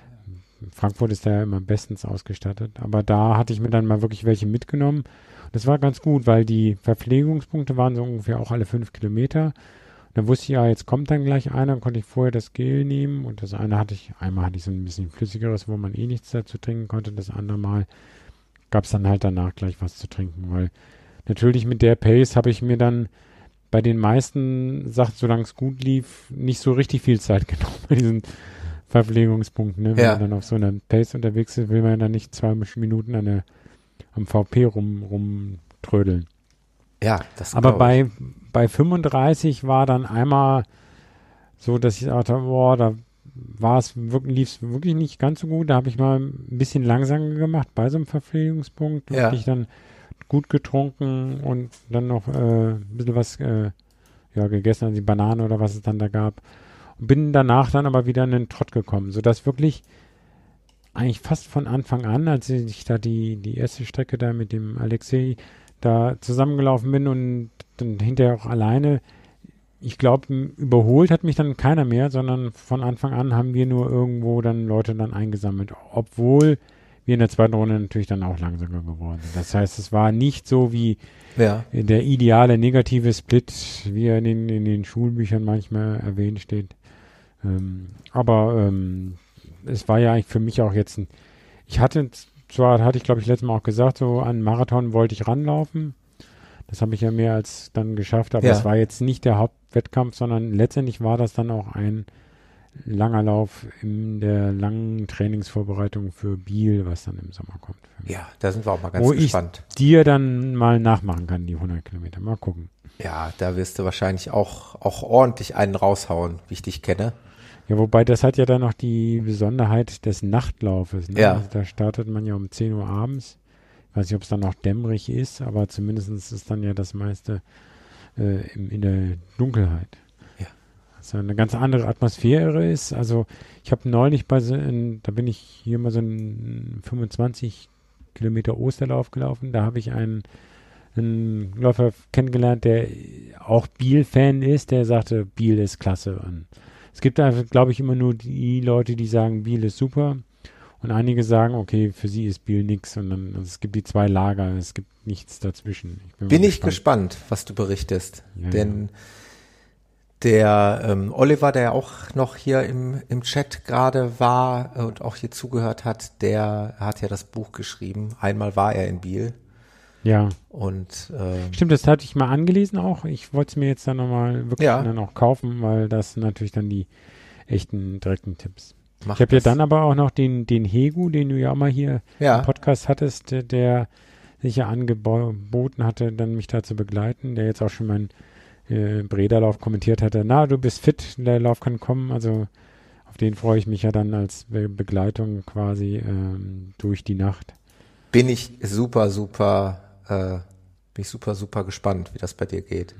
Frankfurt ist da ja immer bestens ausgestattet. Aber da hatte ich mir dann mal wirklich welche mitgenommen. Das war ganz gut, weil die Verpflegungspunkte waren so ungefähr auch alle fünf Kilometer. Da wusste ich ja, jetzt kommt dann gleich einer, dann konnte ich vorher das Gel nehmen und das eine hatte ich, einmal hatte ich so ein bisschen flüssigeres, wo man eh nichts dazu trinken konnte. Das andere Mal gab es dann halt danach gleich was zu trinken, weil natürlich mit der Pace habe ich mir dann bei den meisten Sachen, solange es gut lief, nicht so richtig viel Zeit <laughs> genommen bei diesen Verpflegungspunkten. Ne? Wenn ja. man dann auf so einer Pace unterwegs ist, will man dann nicht zwei Minuten an der, am VP rum, rumtrödeln. Ja, das Aber bei, bei 35 war dann einmal so, dass ich dachte, boah, da war es wirklich, lief es wirklich nicht ganz so gut. Da habe ich mal ein bisschen langsamer gemacht bei so einem Verpflegungspunkt. Ja. ich dann gut getrunken und dann noch äh, ein bisschen was äh, ja, gegessen, also die Banane oder was es dann da gab. Und bin danach dann aber wieder in den Trott gekommen, sodass wirklich eigentlich fast von Anfang an, als ich da die, die erste Strecke da mit dem Alexei da zusammengelaufen bin und dann hinterher auch alleine. Ich glaube, überholt hat mich dann keiner mehr, sondern von Anfang an haben wir nur irgendwo dann Leute dann eingesammelt, obwohl wir in der zweiten Runde natürlich dann auch langsamer geworden sind. Das heißt, es war nicht so wie Ja. der ideale negative Split, wie er in den, in den Schulbüchern manchmal erwähnt steht. Ähm, aber ähm, es war ja eigentlich für mich auch jetzt ein, ich hatte zwar, hatte ich glaube ich letztes Mal auch gesagt, so an Marathon wollte ich ranlaufen. Das habe ich ja mehr als dann geschafft, aber Ja. es war jetzt nicht der Hauptwettkampf, sondern letztendlich war das dann auch ein langer Lauf in der langen Trainingsvorbereitung für Biel, was dann im Sommer kommt. Ja, da sind wir auch mal ganz Wo gespannt. ich dir dann mal nachmachen kann, die 100 Kilometer. Mal gucken. Ja, da wirst du wahrscheinlich auch, auch ordentlich einen raushauen, wie ich dich kenne. Ja, wobei das hat ja dann noch die Besonderheit des Nachtlaufes. Ne? Ja. Also da startet man ja um 10 Uhr abends. Ich weiß nicht, ob es dann noch dämmerig ist, aber zumindest ist dann ja das meiste äh, in der Dunkelheit. Ja. Also eine ganz andere Atmosphäre ist. Also ich habe neulich bei so, ein, da bin ich hier mal so einen 25 Kilometer Osterlauf gelaufen. Da habe ich einen, einen Läufer kennengelernt, der auch Biel-Fan ist, der sagte, Biel ist klasse. Und es gibt einfach, glaube ich, immer nur die Leute, die sagen, Biel ist super. Und einige sagen, okay, für sie ist Biel nix. Und dann, also es gibt die zwei Lager, es gibt nichts dazwischen. mal Bin ich gespannt, was du berichtest. Denn der ähm, Oliver, der auch noch hier im, im Chat gerade war und auch hier zugehört hat, der hat ja das Buch geschrieben. Einmal war er in Biel. Ja. Und ähm, Stimmt, das hatte ich mal angelesen auch. Ich wollte es mir jetzt dann nochmal wirklich Ja. dann auch kaufen, weil das sind natürlich dann die echten direkten Tipps. Mach ich habe ja dann aber auch noch den, den Hegu, den du ja auch mal hier Ja. im Podcast hattest, der, der sich ja angeboten hatte, dann mich da zu begleiten, der jetzt auch schon meinen äh, Brederlauf kommentiert hatte. Na, du bist fit, der Lauf kann kommen. Also auf den freue ich mich ja dann als Be Begleitung quasi ähm, durch die Nacht. bin ich super, super, äh, bin ich super, super gespannt, wie das bei dir geht.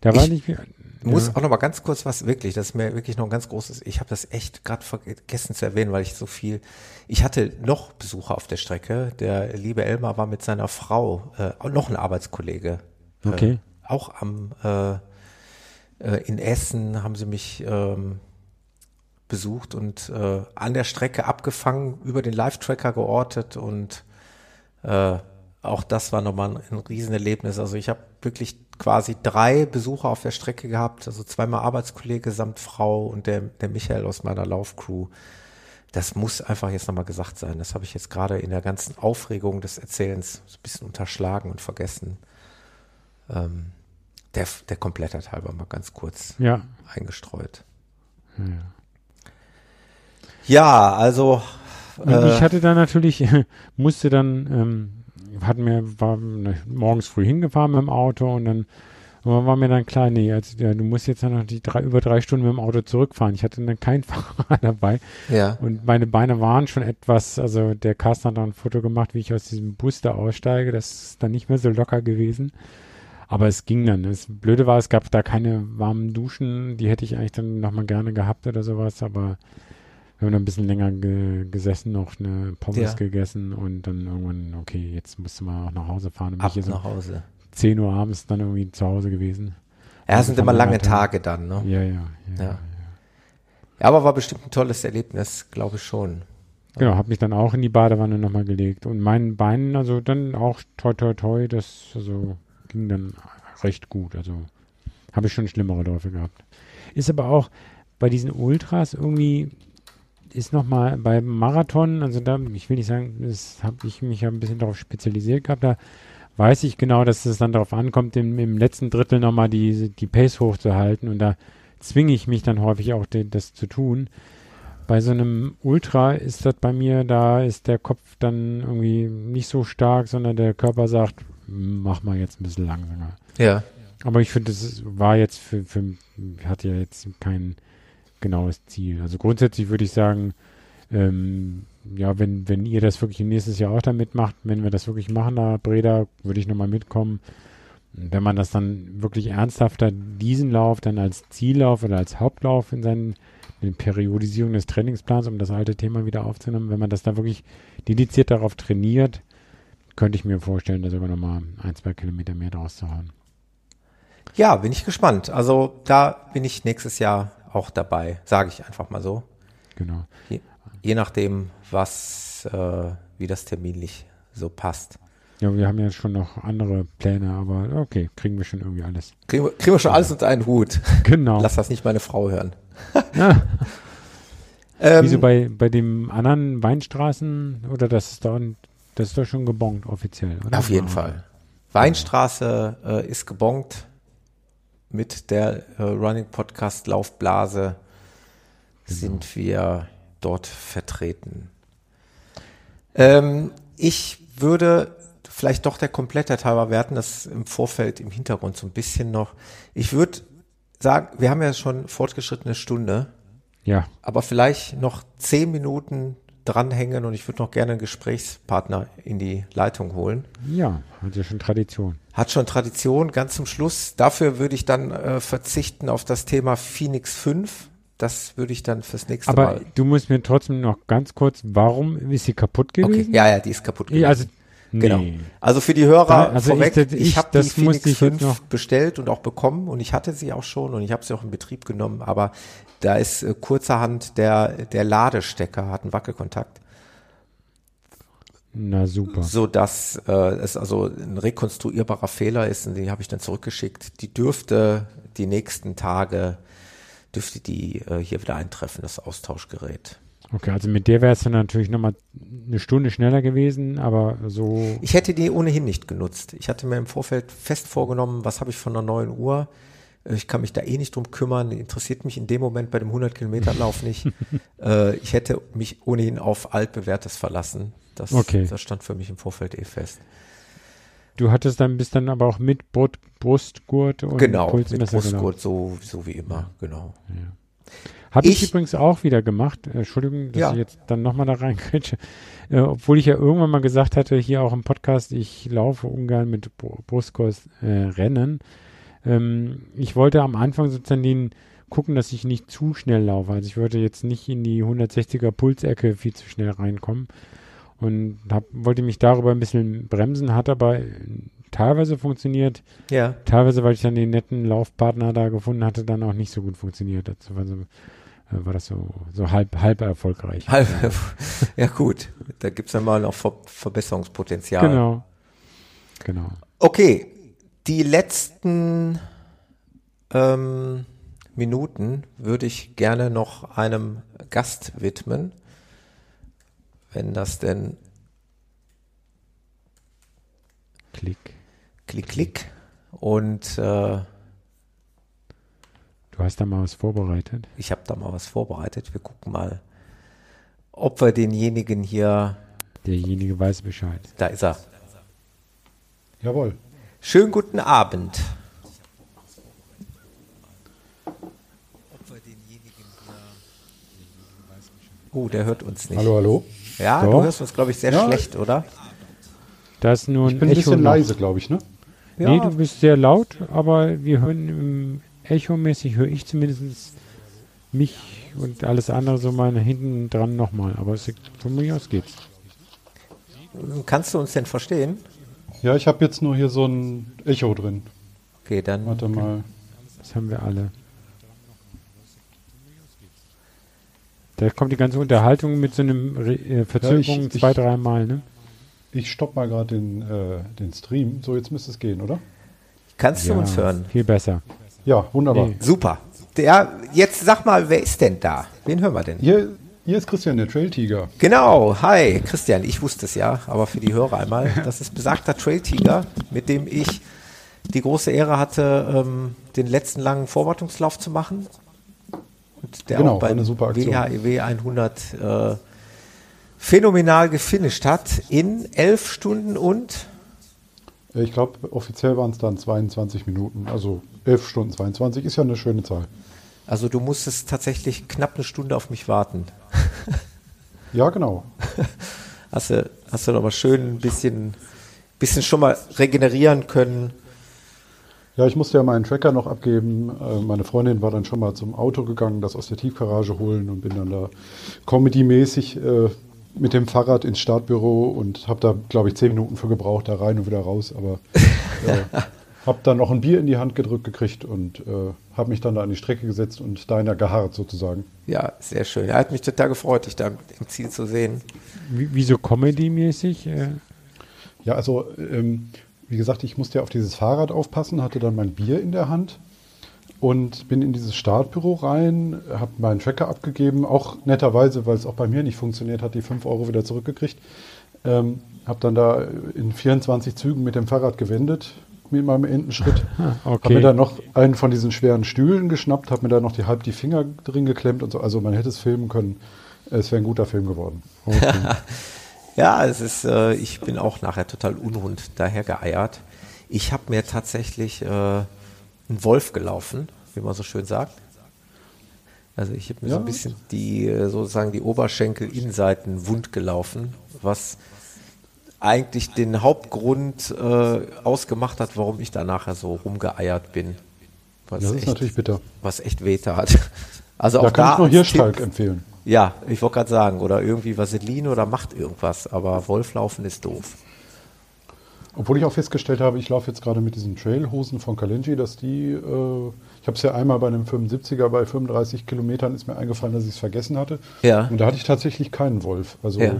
Da war ich nicht muss ja. auch noch mal ganz kurz was wirklich, das ist mir wirklich noch ein ganz großes, ich habe das echt gerade vergessen zu erwähnen, weil ich so viel, ich hatte noch Besucher auf der Strecke, der liebe Elmar war mit seiner Frau, äh, auch noch ein Arbeitskollege. Okay. Äh, auch am, äh, äh, in Essen haben sie mich ähm, besucht und äh, an der Strecke abgefangen, über den Live-Tracker geortet und äh, auch das war nochmal ein, Riesenerlebnis. Also ich habe wirklich quasi drei Besucher auf der Strecke gehabt, also zweimal Arbeitskollege samt Frau und der, der Michael aus meiner Laufcrew. Das muss einfach jetzt nochmal gesagt sein. Das habe ich jetzt gerade in der ganzen Aufregung des Erzählens ein bisschen unterschlagen und vergessen. Ähm, der, der Komplettheit halber mal ganz kurz Ja. eingestreut. Ja. Ja, also Und ich hatte dann natürlich, <laughs> musste dann, ähm, hatten mir, war morgens früh hingefahren mit dem Auto und dann war war mir dann klar, nee, also, ja, du musst jetzt dann noch die drei, über drei Stunden mit dem Auto zurückfahren. Ich hatte dann keinen <laughs> Fahrer dabei. Ja. Und meine Beine waren schon etwas, also der Carsten hat dann ein Foto gemacht, wie ich aus diesem Bus da aussteige. Das ist dann nicht mehr so locker gewesen. Aber es ging dann. Das Blöde war, es gab da keine warmen Duschen. Die hätte ich eigentlich dann nochmal gerne gehabt oder sowas. Aber wir haben dann ein bisschen länger ge gesessen, noch eine Pommes Ja. gegessen und dann irgendwann, okay, jetzt musste man auch nach Hause fahren. Bin Ab nach Hause. 10 Uhr abends dann irgendwie zu Hause gewesen. Ja, es Also sind immer lange Tage dann, ne? Ja, ja, ja. Ja. Ja, aber war bestimmt ein tolles Erlebnis, glaube ich schon. Genau, habe mich dann auch in die Badewanne nochmal gelegt. Und meinen Beinen, also dann auch toi toi toi, das also ging dann recht gut. Also habe ich schon schlimmere Läufe gehabt. Ist aber auch bei diesen Ultras irgendwie, ist nochmal beim Marathon, also da, ich will nicht sagen, das habe ich mich ja ein bisschen darauf spezialisiert gehabt, da weiß ich genau, dass es dann darauf ankommt, im, im letzten Drittel nochmal die, die Pace hochzuhalten und da zwinge ich mich dann häufig auch, de, das zu tun. Bei so einem Ultra ist das bei mir, da ist der Kopf dann irgendwie nicht so stark, sondern der Körper sagt, mach mal jetzt ein bisschen langsamer. Ja. Aber ich finde, das ist- war jetzt für, für, hat ja jetzt kein genaues Ziel. Also grundsätzlich würde ich sagen, ähm, ja, wenn, wenn ihr das wirklich nächstes Jahr auch da mitmacht, wenn wir das wirklich machen, da Breda, würde ich nochmal mitkommen. Wenn man das dann wirklich ernsthafter, diesen Lauf dann als Ziellauf oder als Hauptlauf in seinen in Periodisierung des Trainingsplans, um das alte Thema wieder aufzunehmen, wenn man das da wirklich dediziert darauf trainiert, könnte ich mir vorstellen, da sogar nochmal ein, zwei Kilometer mehr draus zu hauen. Ja, bin ich gespannt. Also da bin ich nächstes Jahr auch dabei, sage ich einfach mal so. Genau. Je, je nachdem, was, äh, wie das terminlich so passt. Ja, wir haben ja schon noch andere Pläne, aber okay, kriegen wir schon irgendwie alles. Kriegen wir, kriegen wir schon alles unter einen Hut. <laughs> Genau. Lass das nicht meine Frau hören. Ja. <laughs> Ähm, Wieso bei, bei dem anderen Weinstraßen oder das ist doch, das ist doch schon gebongt offiziell, oder? Auf jeden Fall. Weinstraße äh, ist gebongt mit der äh, Running Podcast Laufblase sind wir dort vertreten. Ähm, ich würde vielleicht doch der Komplettheit halber, wir hatten das im Vorfeld im Hintergrund so ein bisschen noch. Ich würde sagen, wir haben ja schon fortgeschrittene Stunde. Ja. Aber vielleicht noch zehn Minuten dranhängen und ich würde noch gerne einen Gesprächspartner in die Leitung holen. Ja, hat ja schon Tradition. Hat schon Tradition, ganz zum Schluss. Dafür würde ich dann äh, verzichten auf das Thema Phoenix 5. Das würde ich dann fürs nächste Aber Mal. du musst mir trotzdem noch ganz kurz, warum ist sie kaputt gewesen? Okay, ja, ja, die ist kaputt gewesen. Ja, Genau. Also für die Hörer Da- also vorweg, ich- ich, ich- habe das die Phoenix ich jetzt 5 noch- bestellt und auch bekommen und ich hatte sie auch schon und ich habe sie auch in Betrieb genommen, aber da ist äh, kurzerhand der, der Ladestecker hat einen Wackelkontakt, Na super. so dass äh, es also ein rekonstruierbarer Fehler ist und den habe ich dann zurückgeschickt. Die dürfte die nächsten Tage dürfte die äh, hier wieder eintreffen, das Austauschgerät. Okay, also mit der wäre es dann natürlich nochmal eine Stunde schneller gewesen, aber so. Ich hätte die ohnehin nicht genutzt. Ich hatte mir im Vorfeld fest vorgenommen, was habe ich von einer neuen Uhr? Äh, Ich kann mich da eh nicht drum kümmern. Interessiert mich in dem Moment bei dem 100 Kilometer Lauf <laughs> nicht. äh, ich hätte mich ohnehin auf altbewährtes verlassen. Das, Okay. das stand für mich im Vorfeld eh fest. Du hattest dann bist dann aber auch mit Brust, Brustgurt und genau, mit Pulsmesser, genau. Brustgurt, so, so wie immer, genau. Habe ich, Ich- übrigens auch wieder gemacht. Äh, Entschuldigung, dass Ja. ich jetzt dann nochmal da reinkretsche. Äh, obwohl ich ja irgendwann mal gesagt hatte, hier auch im Podcast, ich laufe ungern mit Br- Brustkurs äh, Rennen. Ähm, ich wollte am Anfang sozusagen den gucken, dass ich nicht zu schnell laufe. Also ich wollte jetzt nicht in die 160er Pulsecke viel zu schnell reinkommen. Und hab, wollte mich darüber ein bisschen bremsen, hat aber äh, teilweise funktioniert. Ja. Teilweise, weil ich dann den netten Laufpartner da gefunden hatte, dann auch nicht so gut funktioniert. Dazu war, äh, war das so, so halb, halb erfolgreich. Halb, <laughs> ja gut, da gibt's dann mal noch Ver Verbesserungspotenzial. Genau. Genau. Okay, die letzten ähm, Minuten würde ich gerne noch einem Gast widmen, wenn das denn Klick. Klick, Klick. Und äh, Du hast da mal was vorbereitet. ich habe da mal was vorbereitet. Wir gucken mal, ob wir denjenigen hier. Derjenige weiß Bescheid. Da ist er. Jawohl. Schönen guten Abend. Oh, der hört uns nicht. Hallo, hallo. Ja, So. du hörst uns, glaube ich, sehr Ja. schlecht, oder? Da ist nur ein Ich bin ein Echo bisschen noch. leise, glaube ich, ne? Ja. Nee, du bist sehr laut, aber wir hören im Echo-mäßig, höre ich zumindest mich und alles andere so mal hinten dran nochmal. Aber es, von mir aus geht's. Kannst du uns denn verstehen? Ja, ich habe jetzt nur hier so ein Echo drin. Okay, dann. Warte mal. Das haben wir alle. Da kommt die ganze Unterhaltung mit so einem Re äh, Verzögerung ich- zwei, dreimal, ne? Ich stopp mal gerade den, äh, den Stream. So, jetzt müsste es gehen, oder? Kannst du Ja, uns hören? Viel besser. Ja, wunderbar. Super. Der, jetzt sag mal, wer ist denn da? Wen hören wir denn? Hier, hier ist Christian, der Trail Tiger. Genau, hi, Christian, ich wusste es ja, aber für die Hörer einmal, <laughs> das ist besagter Trail Tiger, mit dem ich die große Ehre hatte, ähm, den letzten langen Vorwartungslauf zu machen. Und der Genau, auch bei eine super Aktion. WHEW 100 äh, phänomenal gefinisht hat in elf Stunden und Ich glaube, offiziell waren es dann 22 Minuten. Also 11 Stunden 22 ist ja eine schöne Zahl. also du musstest tatsächlich knapp eine Stunde auf mich warten. <laughs> Ja, genau. <laughs> Hast du, hast du noch mal schön ein bisschen, bisschen schon mal regenerieren können. Ja, ich musste ja meinen Tracker noch abgeben. Äh, Meine Freundin war dann schon mal zum Auto gegangen, das aus der Tiefgarage holen und bin dann da comedy-mäßig äh, mit dem Fahrrad ins Startbüro und habe da, glaube ich, zehn Minuten für gebraucht, da rein und wieder raus. Aber äh, <laughs> Hab dann noch ein Bier in die Hand gedrückt gekriegt und äh, habe mich dann da an die Strecke gesetzt und deiner geharrt sozusagen. Ja, sehr schön. Er hat mich total gefreut, dich da im Ziel zu sehen. Wie, wie so Comedy-mäßig? Äh? Ja, also ähm, wie gesagt, ich musste ja auf dieses Fahrrad aufpassen, hatte dann mein Bier in der Hand und bin in dieses Startbüro rein, habe meinen Tracker abgegeben, auch netterweise, weil es auch bei mir nicht funktioniert hat, die 5 Euro wieder zurückgekriegt. Ähm, habe dann da in 24 Zügen mit dem Fahrrad gewendet, mit meinem Entenschritt. Okay. Habe mir dann noch einen von diesen schweren Stühlen geschnappt, habe mir da noch die halb die Finger drin geklemmt und so. Also man hätte es filmen können. Es wäre ein guter Film geworden. Okay. <laughs> Ja, es ist, äh, ich bin auch nachher total unrund daher geeiert. Ich habe mir tatsächlich äh, einen Wolf gelaufen, wie man so schön sagt. Also ich habe mir so Ja. ein bisschen die äh, sozusagen die Oberschenkel-Innenseiten wund gelaufen, was eigentlich den Hauptgrund äh, ausgemacht hat, warum ich da nachher so rumgeeiert bin. Was Das ist echt, natürlich bitter. was echt wehte hat. <laughs> Also Da auch kann da ich nur Tipp- empfehlen. ja, ich wollte gerade sagen, oder irgendwie Vaseline oder macht irgendwas, aber Wolflaufen ist doof. Obwohl ich auch festgestellt habe, ich laufe jetzt gerade mit diesen Trailhosen von Kalenji, dass die, äh, ich habe es ja einmal bei einem 75er bei 35 Kilometern ist mir eingefallen, dass ich es vergessen hatte. Ja. Und da hatte ich tatsächlich keinen Wolf. Also Ja.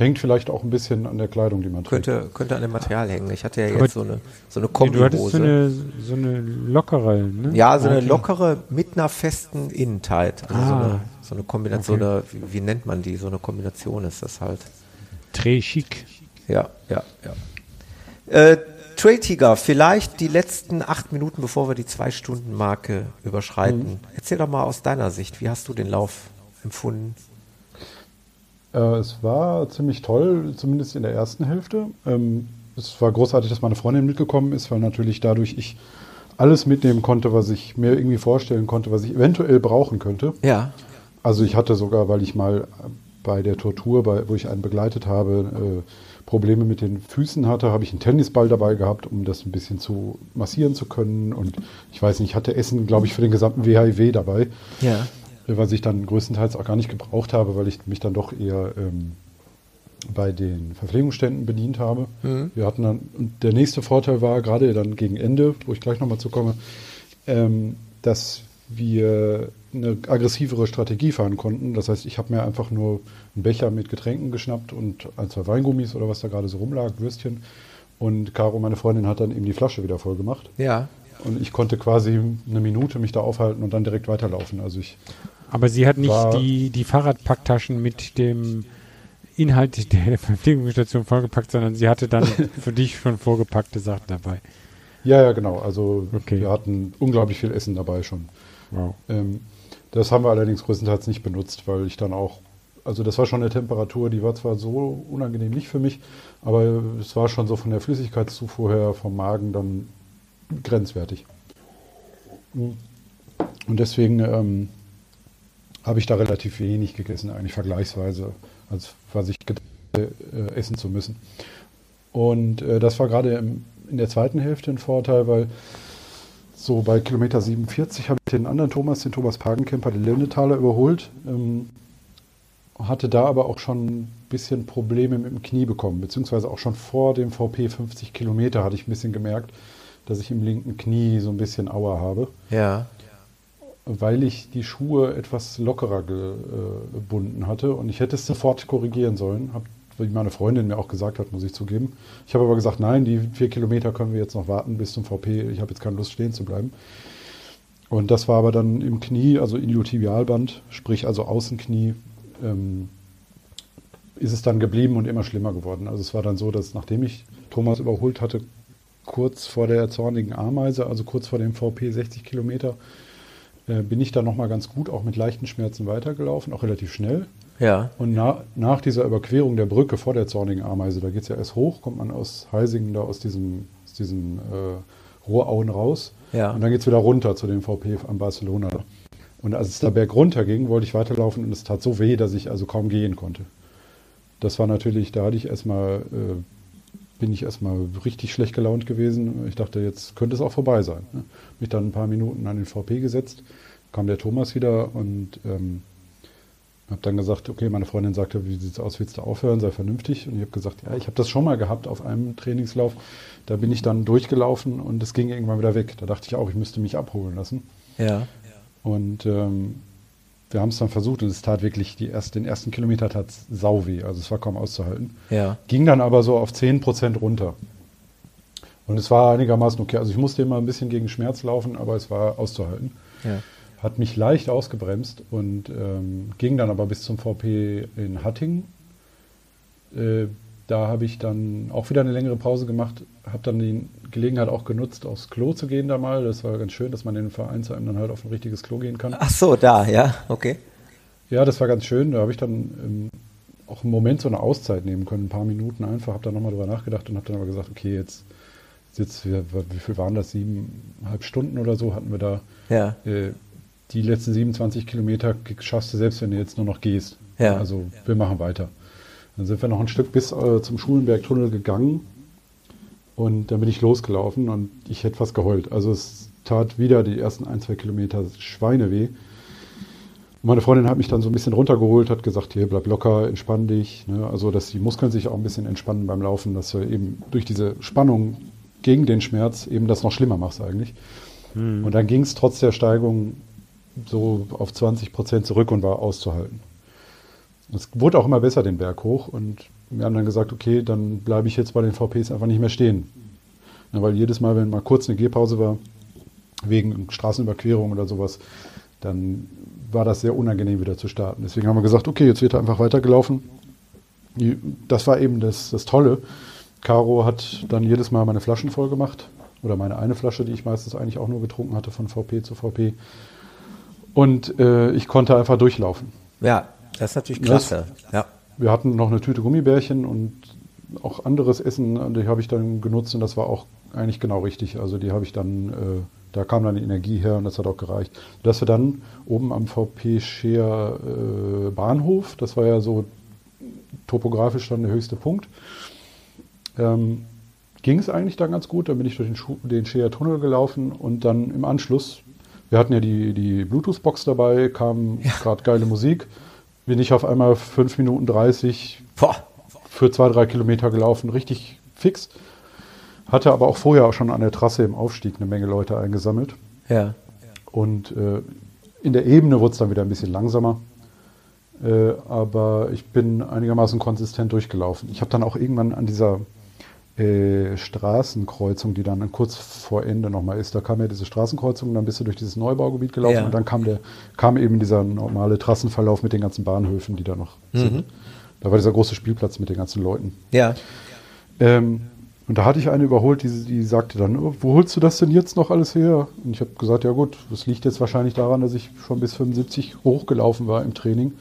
Hängt vielleicht auch ein bisschen an der Kleidung, die man trägt. Könnte, könnte an dem Material hängen. Ich hatte ja Aber- jetzt so eine, so eine Nee, du hattest so Kombihose. eine, so eine lockere, ne? ja, so eine Okay. lockere mit einer festen Innenteil. Also so, Ah. eine, so eine Kombination, Okay. so eine, wie, wie nennt man die? So eine Kombination ist das halt. Très chic. Ja, ja, ja. Äh, Tiger, vielleicht die letzten acht Minuten, bevor wir die Zwei-Stunden-Marke überschreiten. Mhm. Erzähl doch mal aus deiner Sicht, wie hast du den Lauf empfunden? Äh, es war ziemlich toll, zumindest in der ersten Hälfte. Ähm, es war großartig, dass meine Freundin mitgekommen ist, weil natürlich dadurch ich alles mitnehmen konnte, was ich mir irgendwie vorstellen konnte, was ich eventuell brauchen könnte. Ja. Also ich hatte sogar, weil ich mal bei der Tortur, bei, wo ich einen begleitet habe, äh, Probleme mit den Füßen hatte, habe ich einen Tennisball dabei gehabt, um das ein bisschen zu massieren zu können. Und ich weiß nicht, ich hatte Essen, glaube ich, für den gesamten WHIW dabei, Ja. Was ich dann größtenteils auch gar nicht gebraucht habe, weil ich mich dann doch eher ähm, bei den Verpflegungsständen bedient habe. Mhm. Wir hatten dann, und der nächste Vorteil war, gerade dann gegen Ende, wo ich gleich nochmal zu komme, ähm, dass wir eine aggressivere Strategie fahren konnten. Das heißt, ich habe mir einfach nur einen Becher mit Getränken geschnappt und ein, zwei Weingummis oder was da gerade so rumlag, Würstchen. Und Caro, meine Freundin, hat dann eben die Flasche wieder voll gemacht. Ja. Und ich konnte quasi eine Minute mich da aufhalten und dann direkt weiterlaufen. Also ich Aber sie hat nicht War- die, die Fahrradpacktaschen mit dem Inhalt der <laughs> Verpflegungsstation vollgepackt, sondern sie hatte dann <laughs> für dich schon vorgepackte Sachen dabei. Ja, ja, genau. Also Okay. wir hatten unglaublich viel Essen dabei schon. Wow. Ähm, das haben wir allerdings größtenteils nicht benutzt, weil ich dann auch, also das war schon eine Temperatur, die war zwar so unangenehm nicht für mich, aber es war schon so von der Flüssigkeitszufuhr her vom Magen dann grenzwertig. Und deswegen ähm, habe ich da relativ wenig gegessen, eigentlich vergleichsweise, als was ich gedacht äh, essen zu müssen. Und äh, das war gerade in der zweiten Hälfte ein Vorteil, weil so bei Kilometer 47 habe ich den anderen Thomas, den Thomas Pagenkemper, den Lindethaler überholt. Ähm, hatte da aber auch schon ein bisschen Probleme mit dem Knie bekommen, beziehungsweise auch schon vor dem VP 50 Kilometer hatte ich ein bisschen gemerkt, dass ich im linken Knie so ein bisschen Aua habe, Ja. Weil ich die Schuhe etwas lockerer gebunden hatte und ich hätte es sofort korrigieren sollen, wie meine Freundin mir auch gesagt hat, muss ich zugeben. Ich habe aber gesagt, nein, die vier Kilometer können wir jetzt noch warten bis zum VP, ich habe jetzt keine Lust stehen zu bleiben. Und das war aber dann im Knie, also Iliotibialband, sprich also Außenknie, ähm, ist es dann geblieben und immer schlimmer geworden. Also es war dann so, dass nachdem ich Thomas überholt hatte, kurz vor der zornigen Ameise, also kurz vor dem VP 60 Kilometer, äh, bin ich dann nochmal ganz gut, auch mit leichten Schmerzen weitergelaufen, auch relativ schnell. Ja. Und na, nach dieser Überquerung der Brücke vor der zornigen Ameise, da geht es ja erst hoch, kommt man aus Heisingen da aus diesem, aus diesem äh, Rohrauen raus. Ja. Und dann geht es wieder runter zu dem VP am Barcelona. Und als es da bergunter ging, wollte ich weiterlaufen und es tat so weh, dass ich also kaum gehen konnte. Das war natürlich, da hatte ich erstmal, äh, bin ich erstmal richtig schlecht gelaunt gewesen. Ich dachte, jetzt könnte es auch vorbei sein. Ne? Mich dann ein paar Minuten an den VP gesetzt, kam der Thomas wieder und ähm, Habe dann gesagt, okay, meine Freundin sagte, wie sieht's aus, willst du aufhören, sei vernünftig. Und ich habe gesagt, ja, ich habe das schon mal gehabt auf einem Trainingslauf. Da bin ich dann durchgelaufen und es ging irgendwann wieder weg. Da dachte ich auch, ich müsste mich abholen lassen. Ja. Und ähm, wir haben es dann versucht und es tat wirklich, die erst, den ersten Kilometer tat sau weh, also es war kaum auszuhalten. Ja. Ging dann aber so auf 10% runter. Und es war einigermaßen okay. Also ich musste immer ein bisschen gegen Schmerz laufen, aber es war auszuhalten. Ja. Hat mich leicht ausgebremst und ähm, ging dann aber bis zum VP in Hattingen. Äh, da habe ich dann auch wieder eine längere Pause gemacht, habe dann die Gelegenheit auch genutzt, aufs Klo zu gehen da mal. Das war ganz schön, dass man in den Vereinsheim dann halt auf ein richtiges Klo gehen kann. Ach so, da, ja, okay. Ja, das war ganz schön. Da habe ich dann ähm, auch einen Moment so eine Auszeit nehmen können, ein paar Minuten einfach, habe dann nochmal drüber nachgedacht und habe dann aber gesagt, okay, jetzt, jetzt wie, wie viel waren das? Siebeneinhalb Stunden oder so hatten wir da. Ja. Äh, die letzten 27 Kilometer schaffst du selbst, wenn du jetzt nur noch gehst. Ja. Also wir machen weiter. Dann sind wir noch ein Stück bis äh, zum Schulenbergtunnel gegangen und dann bin ich losgelaufen und ich hätte fast geheult. Also es tat wieder die ersten ein, zwei Kilometer Schweineweh. Und meine Freundin hat mich dann so ein bisschen runtergeholt, hat gesagt, hier bleib locker, entspann dich. Ne? Also dass die Muskeln sich auch ein bisschen entspannen beim Laufen, dass du eben durch diese Spannung gegen den Schmerz eben das noch schlimmer machst eigentlich. Mhm. Und dann ging es trotz der Steigung so auf 20 Prozent zurück und war auszuhalten. Es wurde auch immer besser den Berg hoch und wir haben dann gesagt, okay, dann bleibe ich jetzt bei den VPs einfach nicht mehr stehen. Ja, weil jedes Mal, wenn mal kurz eine Gehpause war, wegen Straßenüberquerung oder sowas, dann war das sehr unangenehm wieder zu starten. Deswegen haben wir gesagt, okay, jetzt wird er einfach weitergelaufen. Das war eben das, das Tolle. Caro hat dann jedes Mal meine Flaschen voll gemacht. Oder meine eine Flasche, die ich meistens eigentlich auch nur getrunken hatte von VP zu VP. Und äh, ich konnte einfach durchlaufen. Ja, das ist natürlich Das- klasse. Ja. Wir hatten noch eine Tüte Gummibärchen und auch anderes Essen, die habe ich dann genutzt und das war auch eigentlich genau richtig. Also die habe ich dann, äh, da kam dann die Energie her und das hat auch gereicht. Dass wir dann oben am VP Scheer äh, Bahnhof, das war ja so topografisch dann der höchste Punkt, ähm, ging es eigentlich dann ganz gut. Dann bin ich durch den, Schu den Scheer Tunnel gelaufen und dann im Anschluss, wir hatten ja die, die Bluetooth-Box dabei, kam gerade geile Musik, bin ich auf einmal 5 Minuten 30 Boah. für zwei, drei Kilometer gelaufen, richtig fix. Hatte aber auch vorher auch schon an der Trasse im Aufstieg eine Menge Leute eingesammelt. Ja. Und äh, in der Ebene wurde es dann wieder ein bisschen langsamer. Äh, aber ich bin einigermaßen konsistent durchgelaufen. Ich habe dann auch irgendwann an dieser äh, Straßenkreuzung, die dann kurz vor Ende nochmal ist, da kam ja diese Straßenkreuzung, dann bist du durch dieses Neubaugebiet gelaufen Ja. und dann kam, der, kam eben dieser normale Trassenverlauf mit den ganzen Bahnhöfen, die da noch sind. Mhm. Da war dieser große Spielplatz mit den ganzen Leuten. Ja. Ähm, und da hatte ich eine überholt, die, die sagte dann, oh, wo holst du das denn jetzt noch alles her? Und ich habe gesagt, ja gut, das liegt jetzt wahrscheinlich daran, dass ich schon bis 75 hochgelaufen war im Training.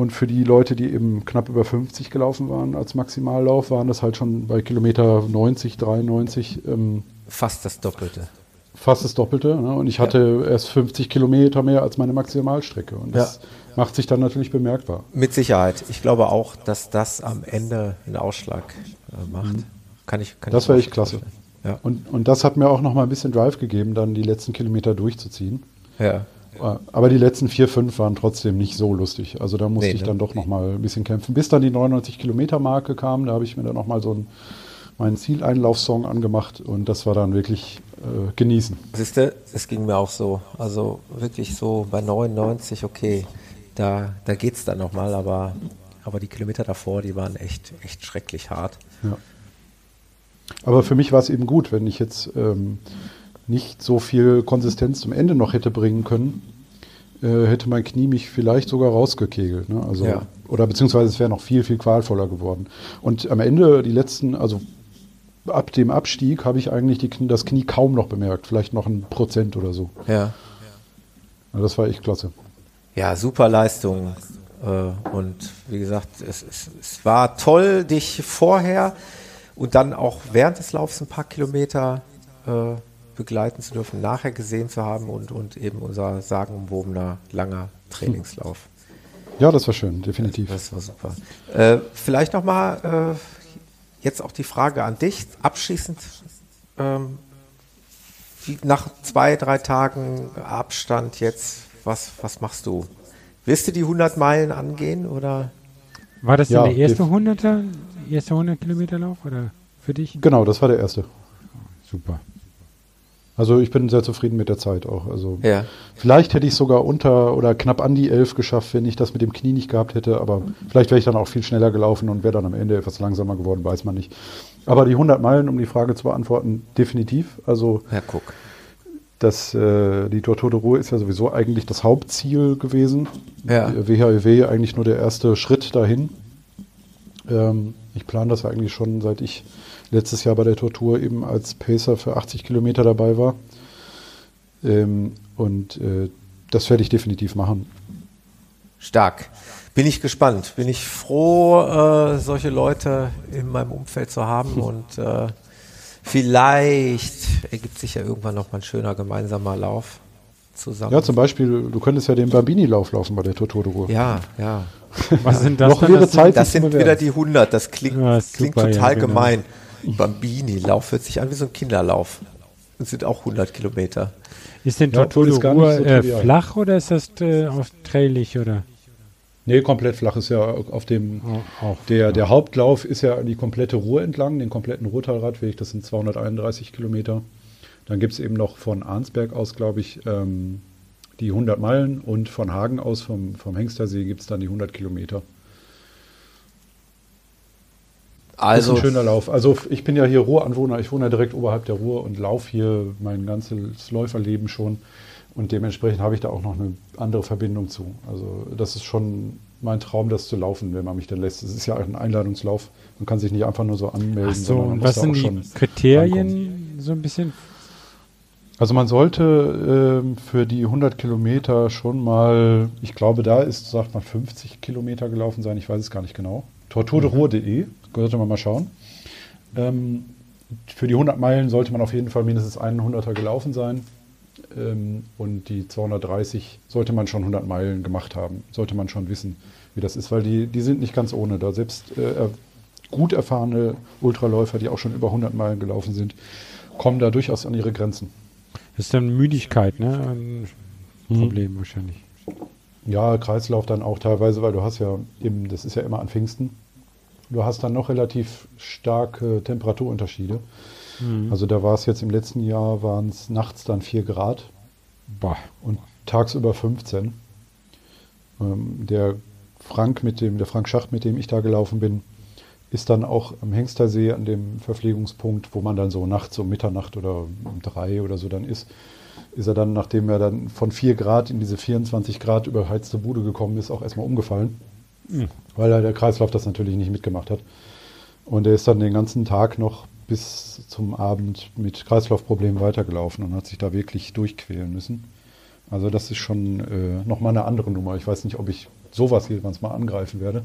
Und für die Leute, die eben knapp über 50 gelaufen waren als Maximallauf, waren das halt schon bei Kilometer 90, 93 ähm, Fast das Doppelte. fast das Doppelte. Ne? Und ich hatte erst 50 Kilometer mehr als meine Maximalstrecke. Und das macht sich dann natürlich bemerkbar. Mit Sicherheit. Ich glaube auch, dass das am Ende einen Ausschlag äh, macht. Kann ich, kann Das mir echt klasse. Ja. Und, und das hat mir auch noch mal ein bisschen Drive gegeben, dann die letzten Kilometer durchzuziehen. Ja. Aber die letzten vier, fünf waren trotzdem nicht so lustig. Also da musste Nee, ich ne? dann doch noch mal ein bisschen kämpfen. Bis dann die 99 Kilometer Marke kam, da habe ich mir dann noch mal so einen, meinen Zieleinlaufsong angemacht und das war dann wirklich äh, genießen. Siehst du, es ging mir auch so. Also wirklich so bei 99, okay, da, da geht es dann nochmal, aber, aber die Kilometer davor, die waren echt, echt schrecklich hart. Ja. Aber für mich war es eben gut, wenn ich jetzt ähm, nicht so viel Konsistenz zum Ende noch hätte bringen können, äh, hätte mein Knie mich vielleicht sogar rausgekegelt. Ne? Also, Ja. Oder beziehungsweise es wäre noch viel, viel qualvoller geworden. Und am Ende, die letzten, also ab dem Abstieg, habe ich eigentlich Knie- das Knie kaum noch bemerkt. Vielleicht noch ein Prozent oder so. Ja. Also das war echt klasse. Ja, super Leistung. Äh, Und wie gesagt, es, es, es war toll, dich vorher und dann auch während des Laufs ein paar Kilometer äh, begleiten zu dürfen, nachher gesehen zu haben und, und eben unser sagenumwobener langer Trainingslauf. Ja, das war schön, definitiv. Das war super. Äh, vielleicht nochmal äh, jetzt auch die Frage an dich, abschließend. Ähm, wie, nach zwei, drei Tagen Abstand jetzt, was, was machst du Wirst du die 100 Meilen angehen oder? War das Ja, denn der erste def- 100er, erste 100 Kilometer Lauf oder für dich? Genau, das war der erste. Super. Also ich bin sehr zufrieden mit der Zeit auch. Also Ja. vielleicht hätte ich sogar unter oder knapp an die 11 geschafft, wenn ich das mit dem Knie nicht gehabt hätte. Aber vielleicht wäre ich dann auch viel schneller gelaufen und wäre dann am Ende etwas langsamer geworden, weiß man nicht. Aber die 100 Meilen, um die Frage zu beantworten, definitiv. Also Ja, guck. das, äh, die Tortur de Ruhr ist ja sowieso eigentlich das Hauptziel gewesen. Ja. WHEW eigentlich nur der erste Schritt dahin. Ähm, ich plane das eigentlich schon, seit ich letztes Jahr bei der Tortur eben als Pacer für 80 Kilometer dabei war. Ähm, und äh, das werde ich definitiv machen. Stark. Bin ich gespannt. Bin ich froh, äh, solche Leute in meinem Umfeld zu haben <laughs> und äh, vielleicht ergibt sich ja irgendwann noch mal ein schöner gemeinsamer Lauf zusammen. Ja, zum Beispiel, du könntest ja den Bambini-Lauf laufen bei der Tortur de Ruhr. Ja, ja. Was sind das Noch dann? wäre Das sind- Zeit, Das sind wieder die 100. Das klingt, Ja, ist klingt super, ja, total genau. gemein. Bambini, Lauf hört sich an wie so ein Kinderlauf. Das sind auch 100 Kilometer. Ist denn Ja, de Ruhr so äh, flach oder ist das äh, auf trailig oder? Nee, komplett flach ist ja auf dem, Oh, auch. der, der Hauptlauf ist ja die komplette Ruhr entlang, den kompletten Ruhrtalradweg, das sind 231 Kilometer. Dann gibt es eben noch von Arnsberg aus, glaube ich, ähm, die 100 Meilen und von Hagen aus, vom, vom Hengstersee, gibt es dann die 100 Kilometer. Also, ist ein schöner Lauf. Also ich bin ja hier Ruhranwohner, ich wohne ja direkt oberhalb der Ruhr und laufe hier mein ganzes Läuferleben schon. Und dementsprechend habe ich da auch noch eine andere Verbindung zu. Also das ist schon mein Traum, das zu laufen, wenn man mich dann lässt. Es ist ja ein Einladungslauf. Man kann sich nicht einfach nur so anmelden. Ach so, sondern man und was da sind auch die schon rankommen. Kriterien so ein bisschen? Also man sollte ähm, für die 100 Kilometer schon mal, ich glaube, da ist, sagt man, 50 Kilometer gelaufen sein. Ich weiß es gar nicht genau. torturderuhr.de, sollte man mal schauen. Ähm, für die 100 Meilen sollte man auf jeden Fall mindestens einen 100er gelaufen sein. Ähm, und die 230 sollte man schon 100 Meilen gemacht haben. Sollte man schon wissen, wie das ist, weil die, die sind nicht ganz ohne. Da selbst äh, gut erfahrene Ultraläufer, die auch schon über 100 Meilen gelaufen sind, kommen da durchaus an ihre Grenzen. Das ist dann Müdigkeit, ne? Ein Mhm. Problem wahrscheinlich. Ja, Kreislauf dann auch teilweise, weil du hast ja eben, das ist ja immer an Pfingsten, du hast dann noch relativ starke Temperaturunterschiede. Also da war es jetzt im letzten Jahr, waren es nachts dann 4 Grad Boah. und tagsüber 15. Ähm, der Frank mit dem, der Frank Schacht, mit dem ich da gelaufen bin, ist dann auch am Hengstersee an dem Verpflegungspunkt, wo man dann so nachts um Mitternacht oder um drei oder so dann ist, ist er dann, nachdem er dann von 4 Grad in diese 24 Grad überheizte Bude gekommen ist, auch erstmal umgefallen, weil er der Kreislauf das natürlich nicht mitgemacht hat. Und er ist dann den ganzen Tag noch bis zum Abend mit Kreislaufproblemen weitergelaufen und hat sich da wirklich durchquälen müssen. Also das ist schon äh, nochmal eine andere Nummer. Ich weiß nicht, ob ich sowas jemals mal angreifen werde.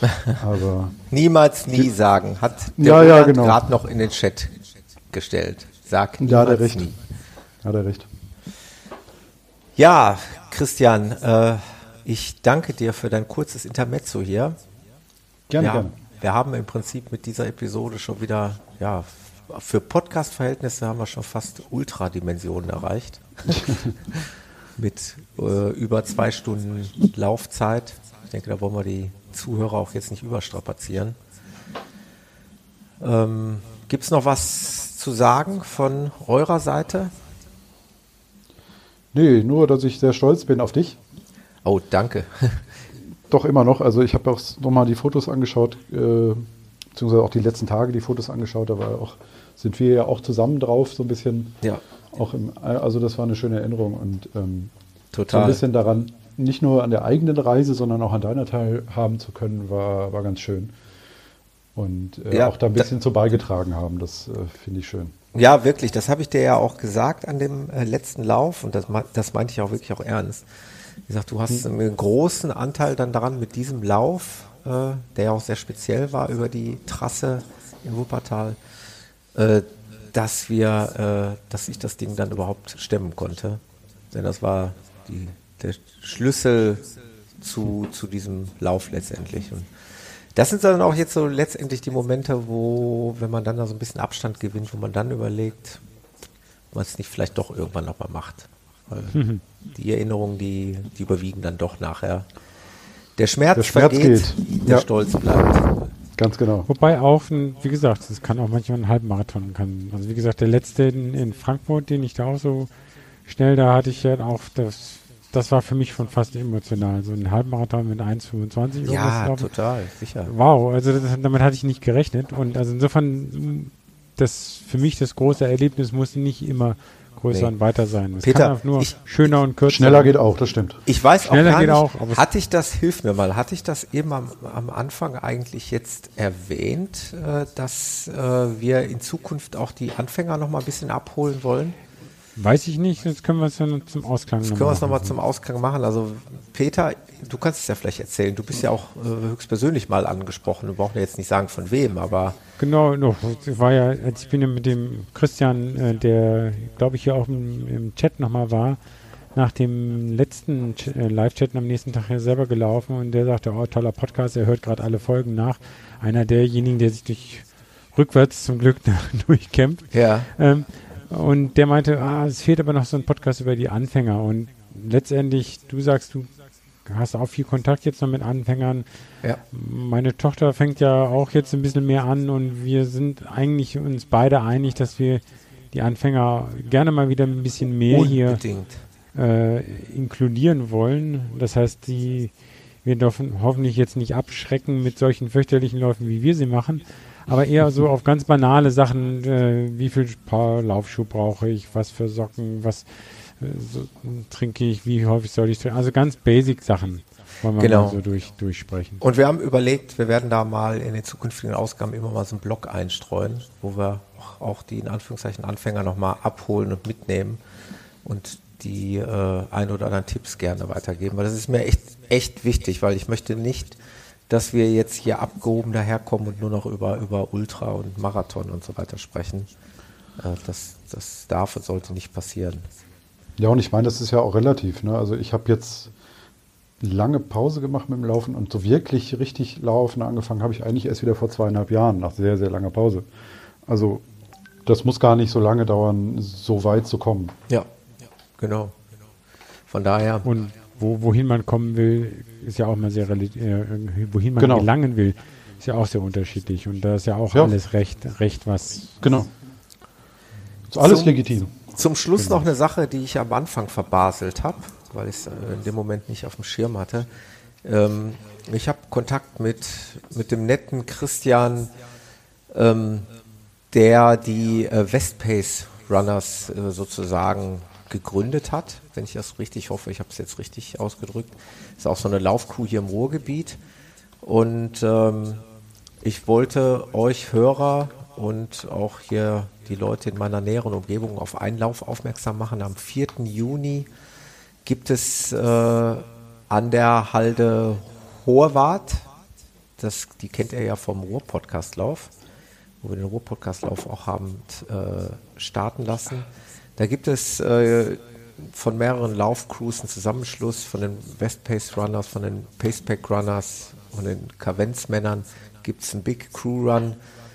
<laughs> Aber niemals nie sagen, hat der Ja, ja, genau. gerade noch in den Chat gestellt. Sag niemals hat er recht. nie. Hat er recht. Ja, Christian, äh, ich danke dir für dein kurzes Intermezzo hier. Gerne, wir, gerne. wir haben im Prinzip mit dieser Episode schon wieder, ja, für Podcast-Verhältnisse haben wir schon fast Ultradimensionen erreicht. <laughs> mit äh, über zwei Stunden Laufzeit. Ich denke, da wollen wir die Zuhörer auch jetzt nicht überstrapazieren. Ähm, Gibt es noch was zu sagen von eurer Seite? Nee, nur, dass ich sehr stolz bin auf dich. Oh, danke. <laughs> Doch immer noch. Also ich habe auch nochmal die Fotos angeschaut, äh, beziehungsweise auch die letzten Tage die Fotos angeschaut. Da war auch, sind wir ja auch zusammen drauf, so ein bisschen. Ja. Auch im, also das war eine schöne Erinnerung und ähm, so Total. ein bisschen daran, nicht nur an der eigenen Reise, sondern auch an deiner teilhaben zu können, war, war ganz schön. Und äh, Ja, auch da ein da- bisschen zu beigetragen haben, das äh, finde ich schön. Ja, wirklich. Das habe ich dir ja auch gesagt an dem äh, letzten Lauf und das, das meinte ich auch wirklich auch ernst. Wie gesagt, du hast einen großen Anteil dann daran mit diesem Lauf, äh, der ja auch sehr speziell war über die Trasse in Wuppertal, äh, dass wir, äh, dass ich das Ding dann überhaupt stemmen konnte. Denn das war die, der Schlüssel zu, zu diesem Lauf letztendlich. Und das sind dann auch jetzt so letztendlich die Momente, wo, wenn man dann da so ein bisschen Abstand gewinnt, wo man dann überlegt, ob man es nicht vielleicht doch irgendwann nochmal macht. Weil Mhm. Die Erinnerungen, die, die überwiegen dann doch nachher. Der Schmerz, Der Schmerz vergeht, geht. der Ja. Stolz bleibt. Ganz genau. Wobei auch, ein, wie gesagt, es kann auch manchmal einen Halbmarathon kann. Also wie gesagt, der letzte in, in Frankfurt, den ich da auch so schnell, da hatte ich ja auch das, das war für mich schon fast emotional. So ein Halbmarathon mit 1,25 irgendwas Ja, laufen. total, sicher. Wow, also das, damit hatte ich nicht gerechnet. Und also insofern, das für mich das große Erlebnis muss nicht immer größer Nee. und weiter sein. Es Peter, nur ich- schöner und kürzer Schneller geht auch, das stimmt. Ich weiß Schneller auch gar geht nicht, auch, hatte ich das, hilf mir mal, hatte ich das eben am, am Anfang eigentlich jetzt erwähnt, äh, dass äh, wir in Zukunft auch die Anfänger noch mal ein bisschen abholen wollen? Weiß ich nicht, jetzt können wir es dann zum Ausklang Das noch können wir es machen. nochmal zum Ausgang machen. Also Peter, du kannst es ja vielleicht erzählen. Du bist ja auch äh, höchstpersönlich mal angesprochen. Wir brauchen ja jetzt nicht sagen von wem, aber Genau, noch. Ich war ja, ich bin ja mit dem Christian, äh, der, glaube ich, hier auch im, im Chat nochmal war, nach dem letzten äh, Live-Chat am nächsten Tag ja selber gelaufen und der sagte, oh, toller Podcast, er hört gerade alle Folgen nach. Einer derjenigen, der sich durch rückwärts zum Glück <laughs> durchkämpft. Ja. Ähm, und der meinte, ah, es fehlt aber noch so ein Podcast über die Anfänger. Und letztendlich, du sagst, du hast auch viel Kontakt jetzt noch mit Anfängern. Ja. Meine Tochter fängt ja auch jetzt ein bisschen mehr an und wir sind eigentlich uns beide einig, dass wir die Anfänger gerne mal wieder ein bisschen mehr hier unbedingt. äh, inkludieren wollen. Das heißt, die wir dürfen hoffentlich jetzt nicht abschrecken mit solchen fürchterlichen Läufen, wie wir sie machen, aber eher so auf ganz banale Sachen, äh, wie viel Paar Laufschuh brauche ich, was für Socken, was äh, so, trinke ich, wie häufig soll ich trinken, also ganz basic Sachen wollen wir Genau. mal so durch, durchsprechen. Und wir haben überlegt, wir werden da mal in den zukünftigen Ausgaben immer mal so einen Blog einstreuen, wo wir auch, die in Anführungszeichen Anfänger nochmal abholen und mitnehmen und die äh, ein oder anderen Tipps gerne weitergeben. Weil das ist mir echt, echt wichtig, weil ich möchte nicht, dass wir jetzt hier abgehoben daherkommen und nur noch über, über Ultra und Marathon und so weiter sprechen. Äh, das, das darf und sollte nicht passieren. Ja, und ich meine, das ist ja auch relativ. Ne? Also ich habe jetzt lange Pause gemacht mit dem Laufen und so wirklich richtig laufen angefangen habe ich eigentlich erst wieder vor zweieinhalb Jahren, nach sehr, sehr langer Pause. Also das muss gar nicht so lange dauern, so weit zu kommen. Ja, genau. Von daher. Und wo, wohin man kommen will, ist ja auch mal sehr äh, wohin man Genau. gelangen will, ist ja auch sehr unterschiedlich. Und da ist ja auch Ja. alles recht, recht was. Genau. Ist alles Zum- legitim. Zum Schluss Genau. noch eine Sache, die ich am Anfang verbaselt habe, weil ich es äh, in dem Moment nicht auf dem Schirm hatte. Ähm, ich habe Kontakt mit, mit dem netten Christian, ähm, der die äh, Westpace Runners äh, sozusagen gegründet hat, wenn ich das richtig hoffe, ich habe es jetzt richtig ausgedrückt. Ist auch so eine Laufcrew hier im Ruhrgebiet. Und ähm, ich wollte euch Hörer und auch hier die Leute in meiner näheren Umgebung auf einen Lauf aufmerksam machen. Am 4. Juni gibt es äh, an der Halde Hoherwart, das, die kennt ihr ja vom Ruhr-Podcast-Lauf, wo wir den Ruhr-Podcast-Lauf auch haben äh, starten lassen. Da gibt es äh, von mehreren Laufcrews einen Zusammenschluss von den West-Pace Runners, von den Pacepack Runners, von den Kavenz-Männern gibt es einen Big Crew Run.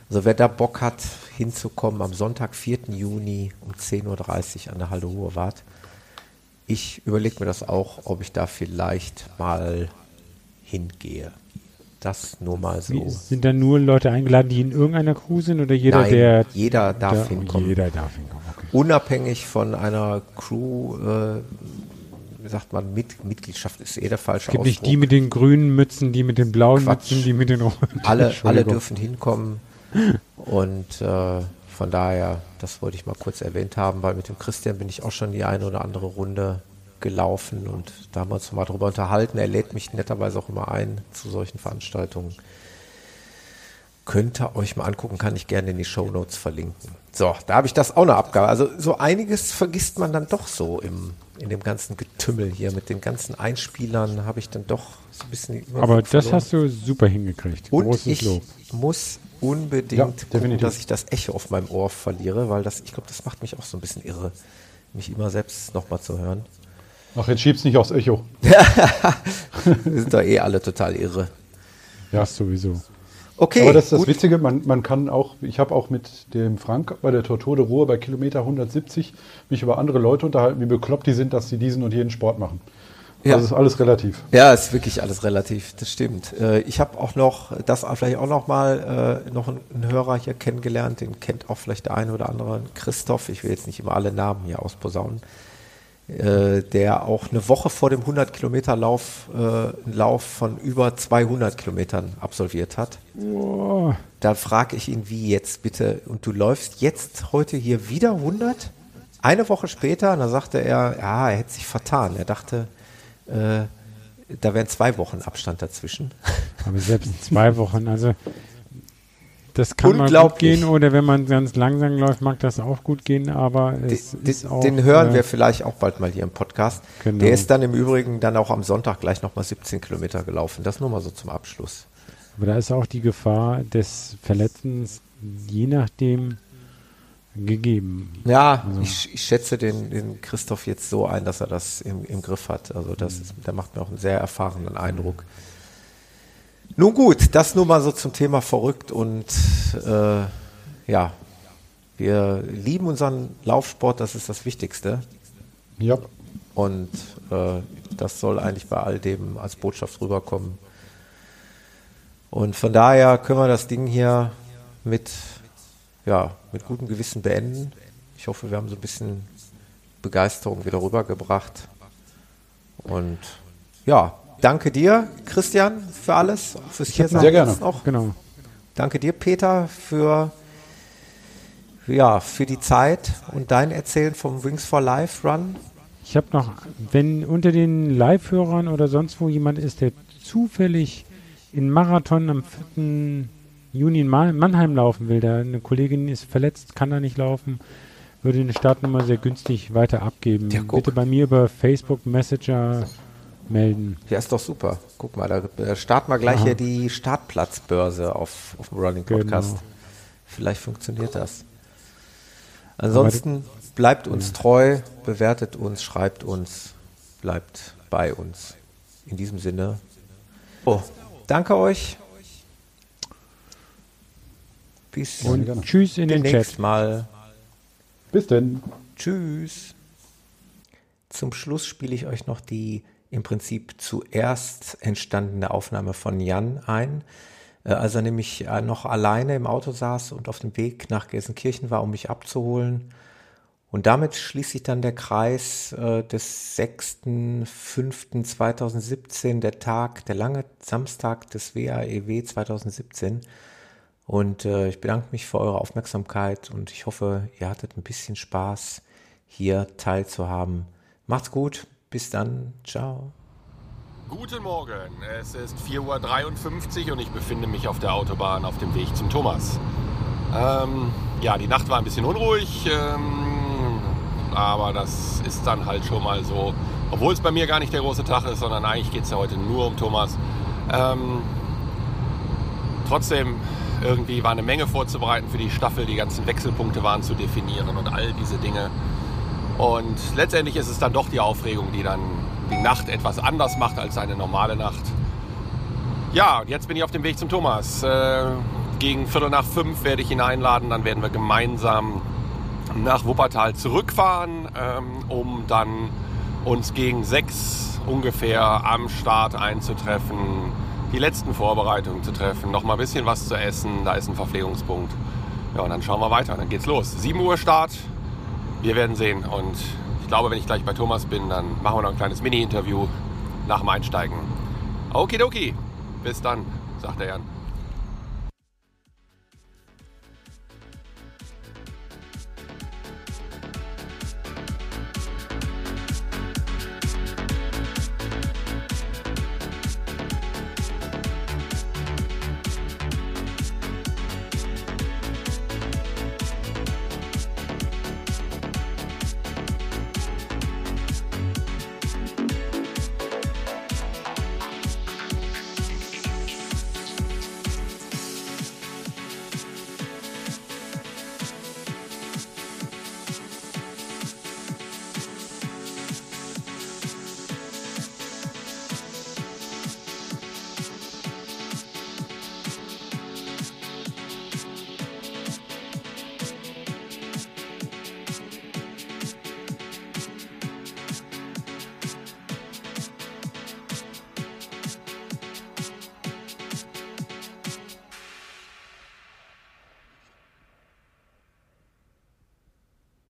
Also wer da Bock hat, hinzukommen am Sonntag, 4. Juni um 10.30 Uhr an der Halde Hoherwart. Ich überlege mir das auch, ob ich da vielleicht mal hingehe. Das nur mal so. Sind da nur Leute eingeladen, die in irgendeiner Crew sind oder jeder, Nein, der. jeder darf der, hinkommen. Jeder darf hinkommen. Unabhängig von einer Crew, äh, wie sagt man, mit, Mitgliedschaft ist eh der falsche Es gibt nicht Ausdruck. die mit den grünen Mützen, die mit den blauen Quatsch. Mützen, die mit den roten. alle, alle dürfen hinkommen. Und äh, von daher, das wollte ich mal kurz erwähnt haben, weil mit dem Christian bin ich auch schon die eine oder andere Runde gelaufen und da haben wir uns mal drüber unterhalten. Er lädt mich netterweise auch immer ein zu solchen Veranstaltungen. Könnt ihr euch mal angucken, kann ich gerne in die Show Notes verlinken. So, da habe ich das auch noch abgehauen. Also so einiges vergisst man dann doch so im, in dem ganzen Getümmel hier mit den ganzen Einspielern habe ich dann doch so ein bisschen Aber das verloren. hast du super hingekriegt. Und Großes ich Lob. muss unbedingt Ja, gucken, dass ich das Echo auf meinem Ohr verliere, weil das, ich glaube, das macht mich auch so ein bisschen irre, mich immer selbst nochmal zu hören. Ach, jetzt schieb's nicht aufs Echo. <laughs> Wir sind da eh alle total irre. Ja, sowieso. Okay. Aber das ist das gut. Witzige, man, man kann auch, ich habe auch mit dem Frank bei der Tortur de Ruhr bei Kilometer 170 mich über andere Leute unterhalten, wie bekloppt die sind, dass sie diesen und jenen Sport machen. Ja. Also ist alles relativ. Ja, ist wirklich alles relativ, das stimmt. Äh, ich habe auch noch, das vielleicht auch noch mal, äh, noch einen Hörer hier kennengelernt, den kennt auch vielleicht der eine oder andere, Christoph, ich will jetzt nicht immer alle Namen hier ausposaunen, äh, der auch eine Woche vor dem 100 Kilometer Lauf, äh, einen Lauf von über 200 Kilometern absolviert hat. Oh, Da frage ich ihn, wie jetzt bitte, und du läufst jetzt heute hier wieder 100? Eine Woche später, und da sagte er, ja, er hätte sich vertan. Er dachte, äh, da wären zwei Wochen Abstand dazwischen. aber selbst zwei Wochen, also das kann mal gut gehen oder wenn man ganz langsam läuft, mag das auch gut gehen, aber es Den, ist auch... den hören äh, wir vielleicht auch bald mal hier im Podcast. Genau. Der ist dann im Übrigen dann auch am Sonntag gleich nochmal 17 Kilometer gelaufen. Das nur mal so zum Abschluss. Aber da ist auch die Gefahr des Verletzens je nachdem gegeben. Ja, Also- ich, ich schätze den, den Christoph jetzt so ein, dass er das im, im Griff hat. Also das Mhm. ist, der macht mir auch einen sehr erfahrenen Eindruck. Nun gut, das nur mal so zum Thema verrückt und äh, ja, wir lieben unseren Laufsport, das ist das Wichtigste. Ja. Und äh, das soll eigentlich bei all dem als Botschaft rüberkommen. Und von daher können wir das Ding hier mit, ja, mit gutem Gewissen beenden. Ich hoffe, wir haben so ein bisschen Begeisterung wieder rübergebracht. Und ja, danke dir, Christian, für alles, fürs hier Sehr gerne. Auch. Genau. Danke dir, Peter, für, ja, für die Zeit und dein Erzählen vom Wings for Life Run. Ich habe noch, wenn unter den Live-Hörern oder sonst wo jemand ist, der zufällig in Marathon am 4. Juni in Ma- Mannheim laufen will, da eine Kollegin ist verletzt, kann da nicht laufen, würde eine Startnummer sehr günstig weiter abgeben. Ja. Bitte bei mir über Facebook Messenger melden. Ja, ist doch super. Guck mal, da äh, starten wir gleich Aha. hier die Startplatzbörse auf, auf dem Running Podcast. Genau. Vielleicht funktioniert das. Ansonsten bleibt uns treu, bewertet uns, schreibt uns, bleibt bei uns. In diesem Sinne. Oh, danke euch. Bis Und tschüss in den Chat. mal. Bis denn. Tschüss. Zum Schluss spiele ich euch noch die im Prinzip zuerst entstandene Aufnahme von Jan ein, äh, als er nämlich äh, noch alleine im Auto saß und auf dem Weg nach Gelsenkirchen war, um mich abzuholen. Und damit schließt sich dann der Kreis äh, des 6.5.2017, der Tag, der lange Samstag des WAEW 2017. Und äh, ich bedanke mich für eure Aufmerksamkeit und ich hoffe, ihr hattet ein bisschen Spaß, hier teilzuhaben. Macht's gut, bis dann, ciao. Guten Morgen, es ist 4.53 Uhr und ich befinde mich auf der Autobahn auf dem Weg zum Thomas. Ähm, ja, die Nacht war ein bisschen unruhig, ähm, aber das ist dann halt schon mal so, obwohl es bei mir gar nicht der große Tag ist, sondern eigentlich geht es ja heute nur um Thomas. Ähm, trotzdem, irgendwie war eine Menge vorzubereiten für die Staffel, die ganzen Wechselpunkte waren zu definieren und all diese Dinge. Und letztendlich ist es dann doch die Aufregung, die dann die Nacht etwas anders macht als eine normale Nacht. Ja, und jetzt bin ich auf dem Weg zum Thomas. Äh, gegen Viertel nach fünf werde ich ihn einladen, dann werden wir gemeinsam nach Wuppertal zurückfahren, ähm, um dann uns gegen sechs ungefähr am Start einzutreffen, die letzten Vorbereitungen zu treffen, noch mal ein bisschen was zu essen, da ist ein Verpflegungspunkt. Ja, und dann schauen wir weiter, dann geht's los. 7 Uhr Start, wir werden sehen und ich glaube, wenn ich gleich bei Thomas bin, dann machen wir noch ein kleines Mini-Interview nach dem Einsteigen. Okidoki, bis dann, sagt der Jan.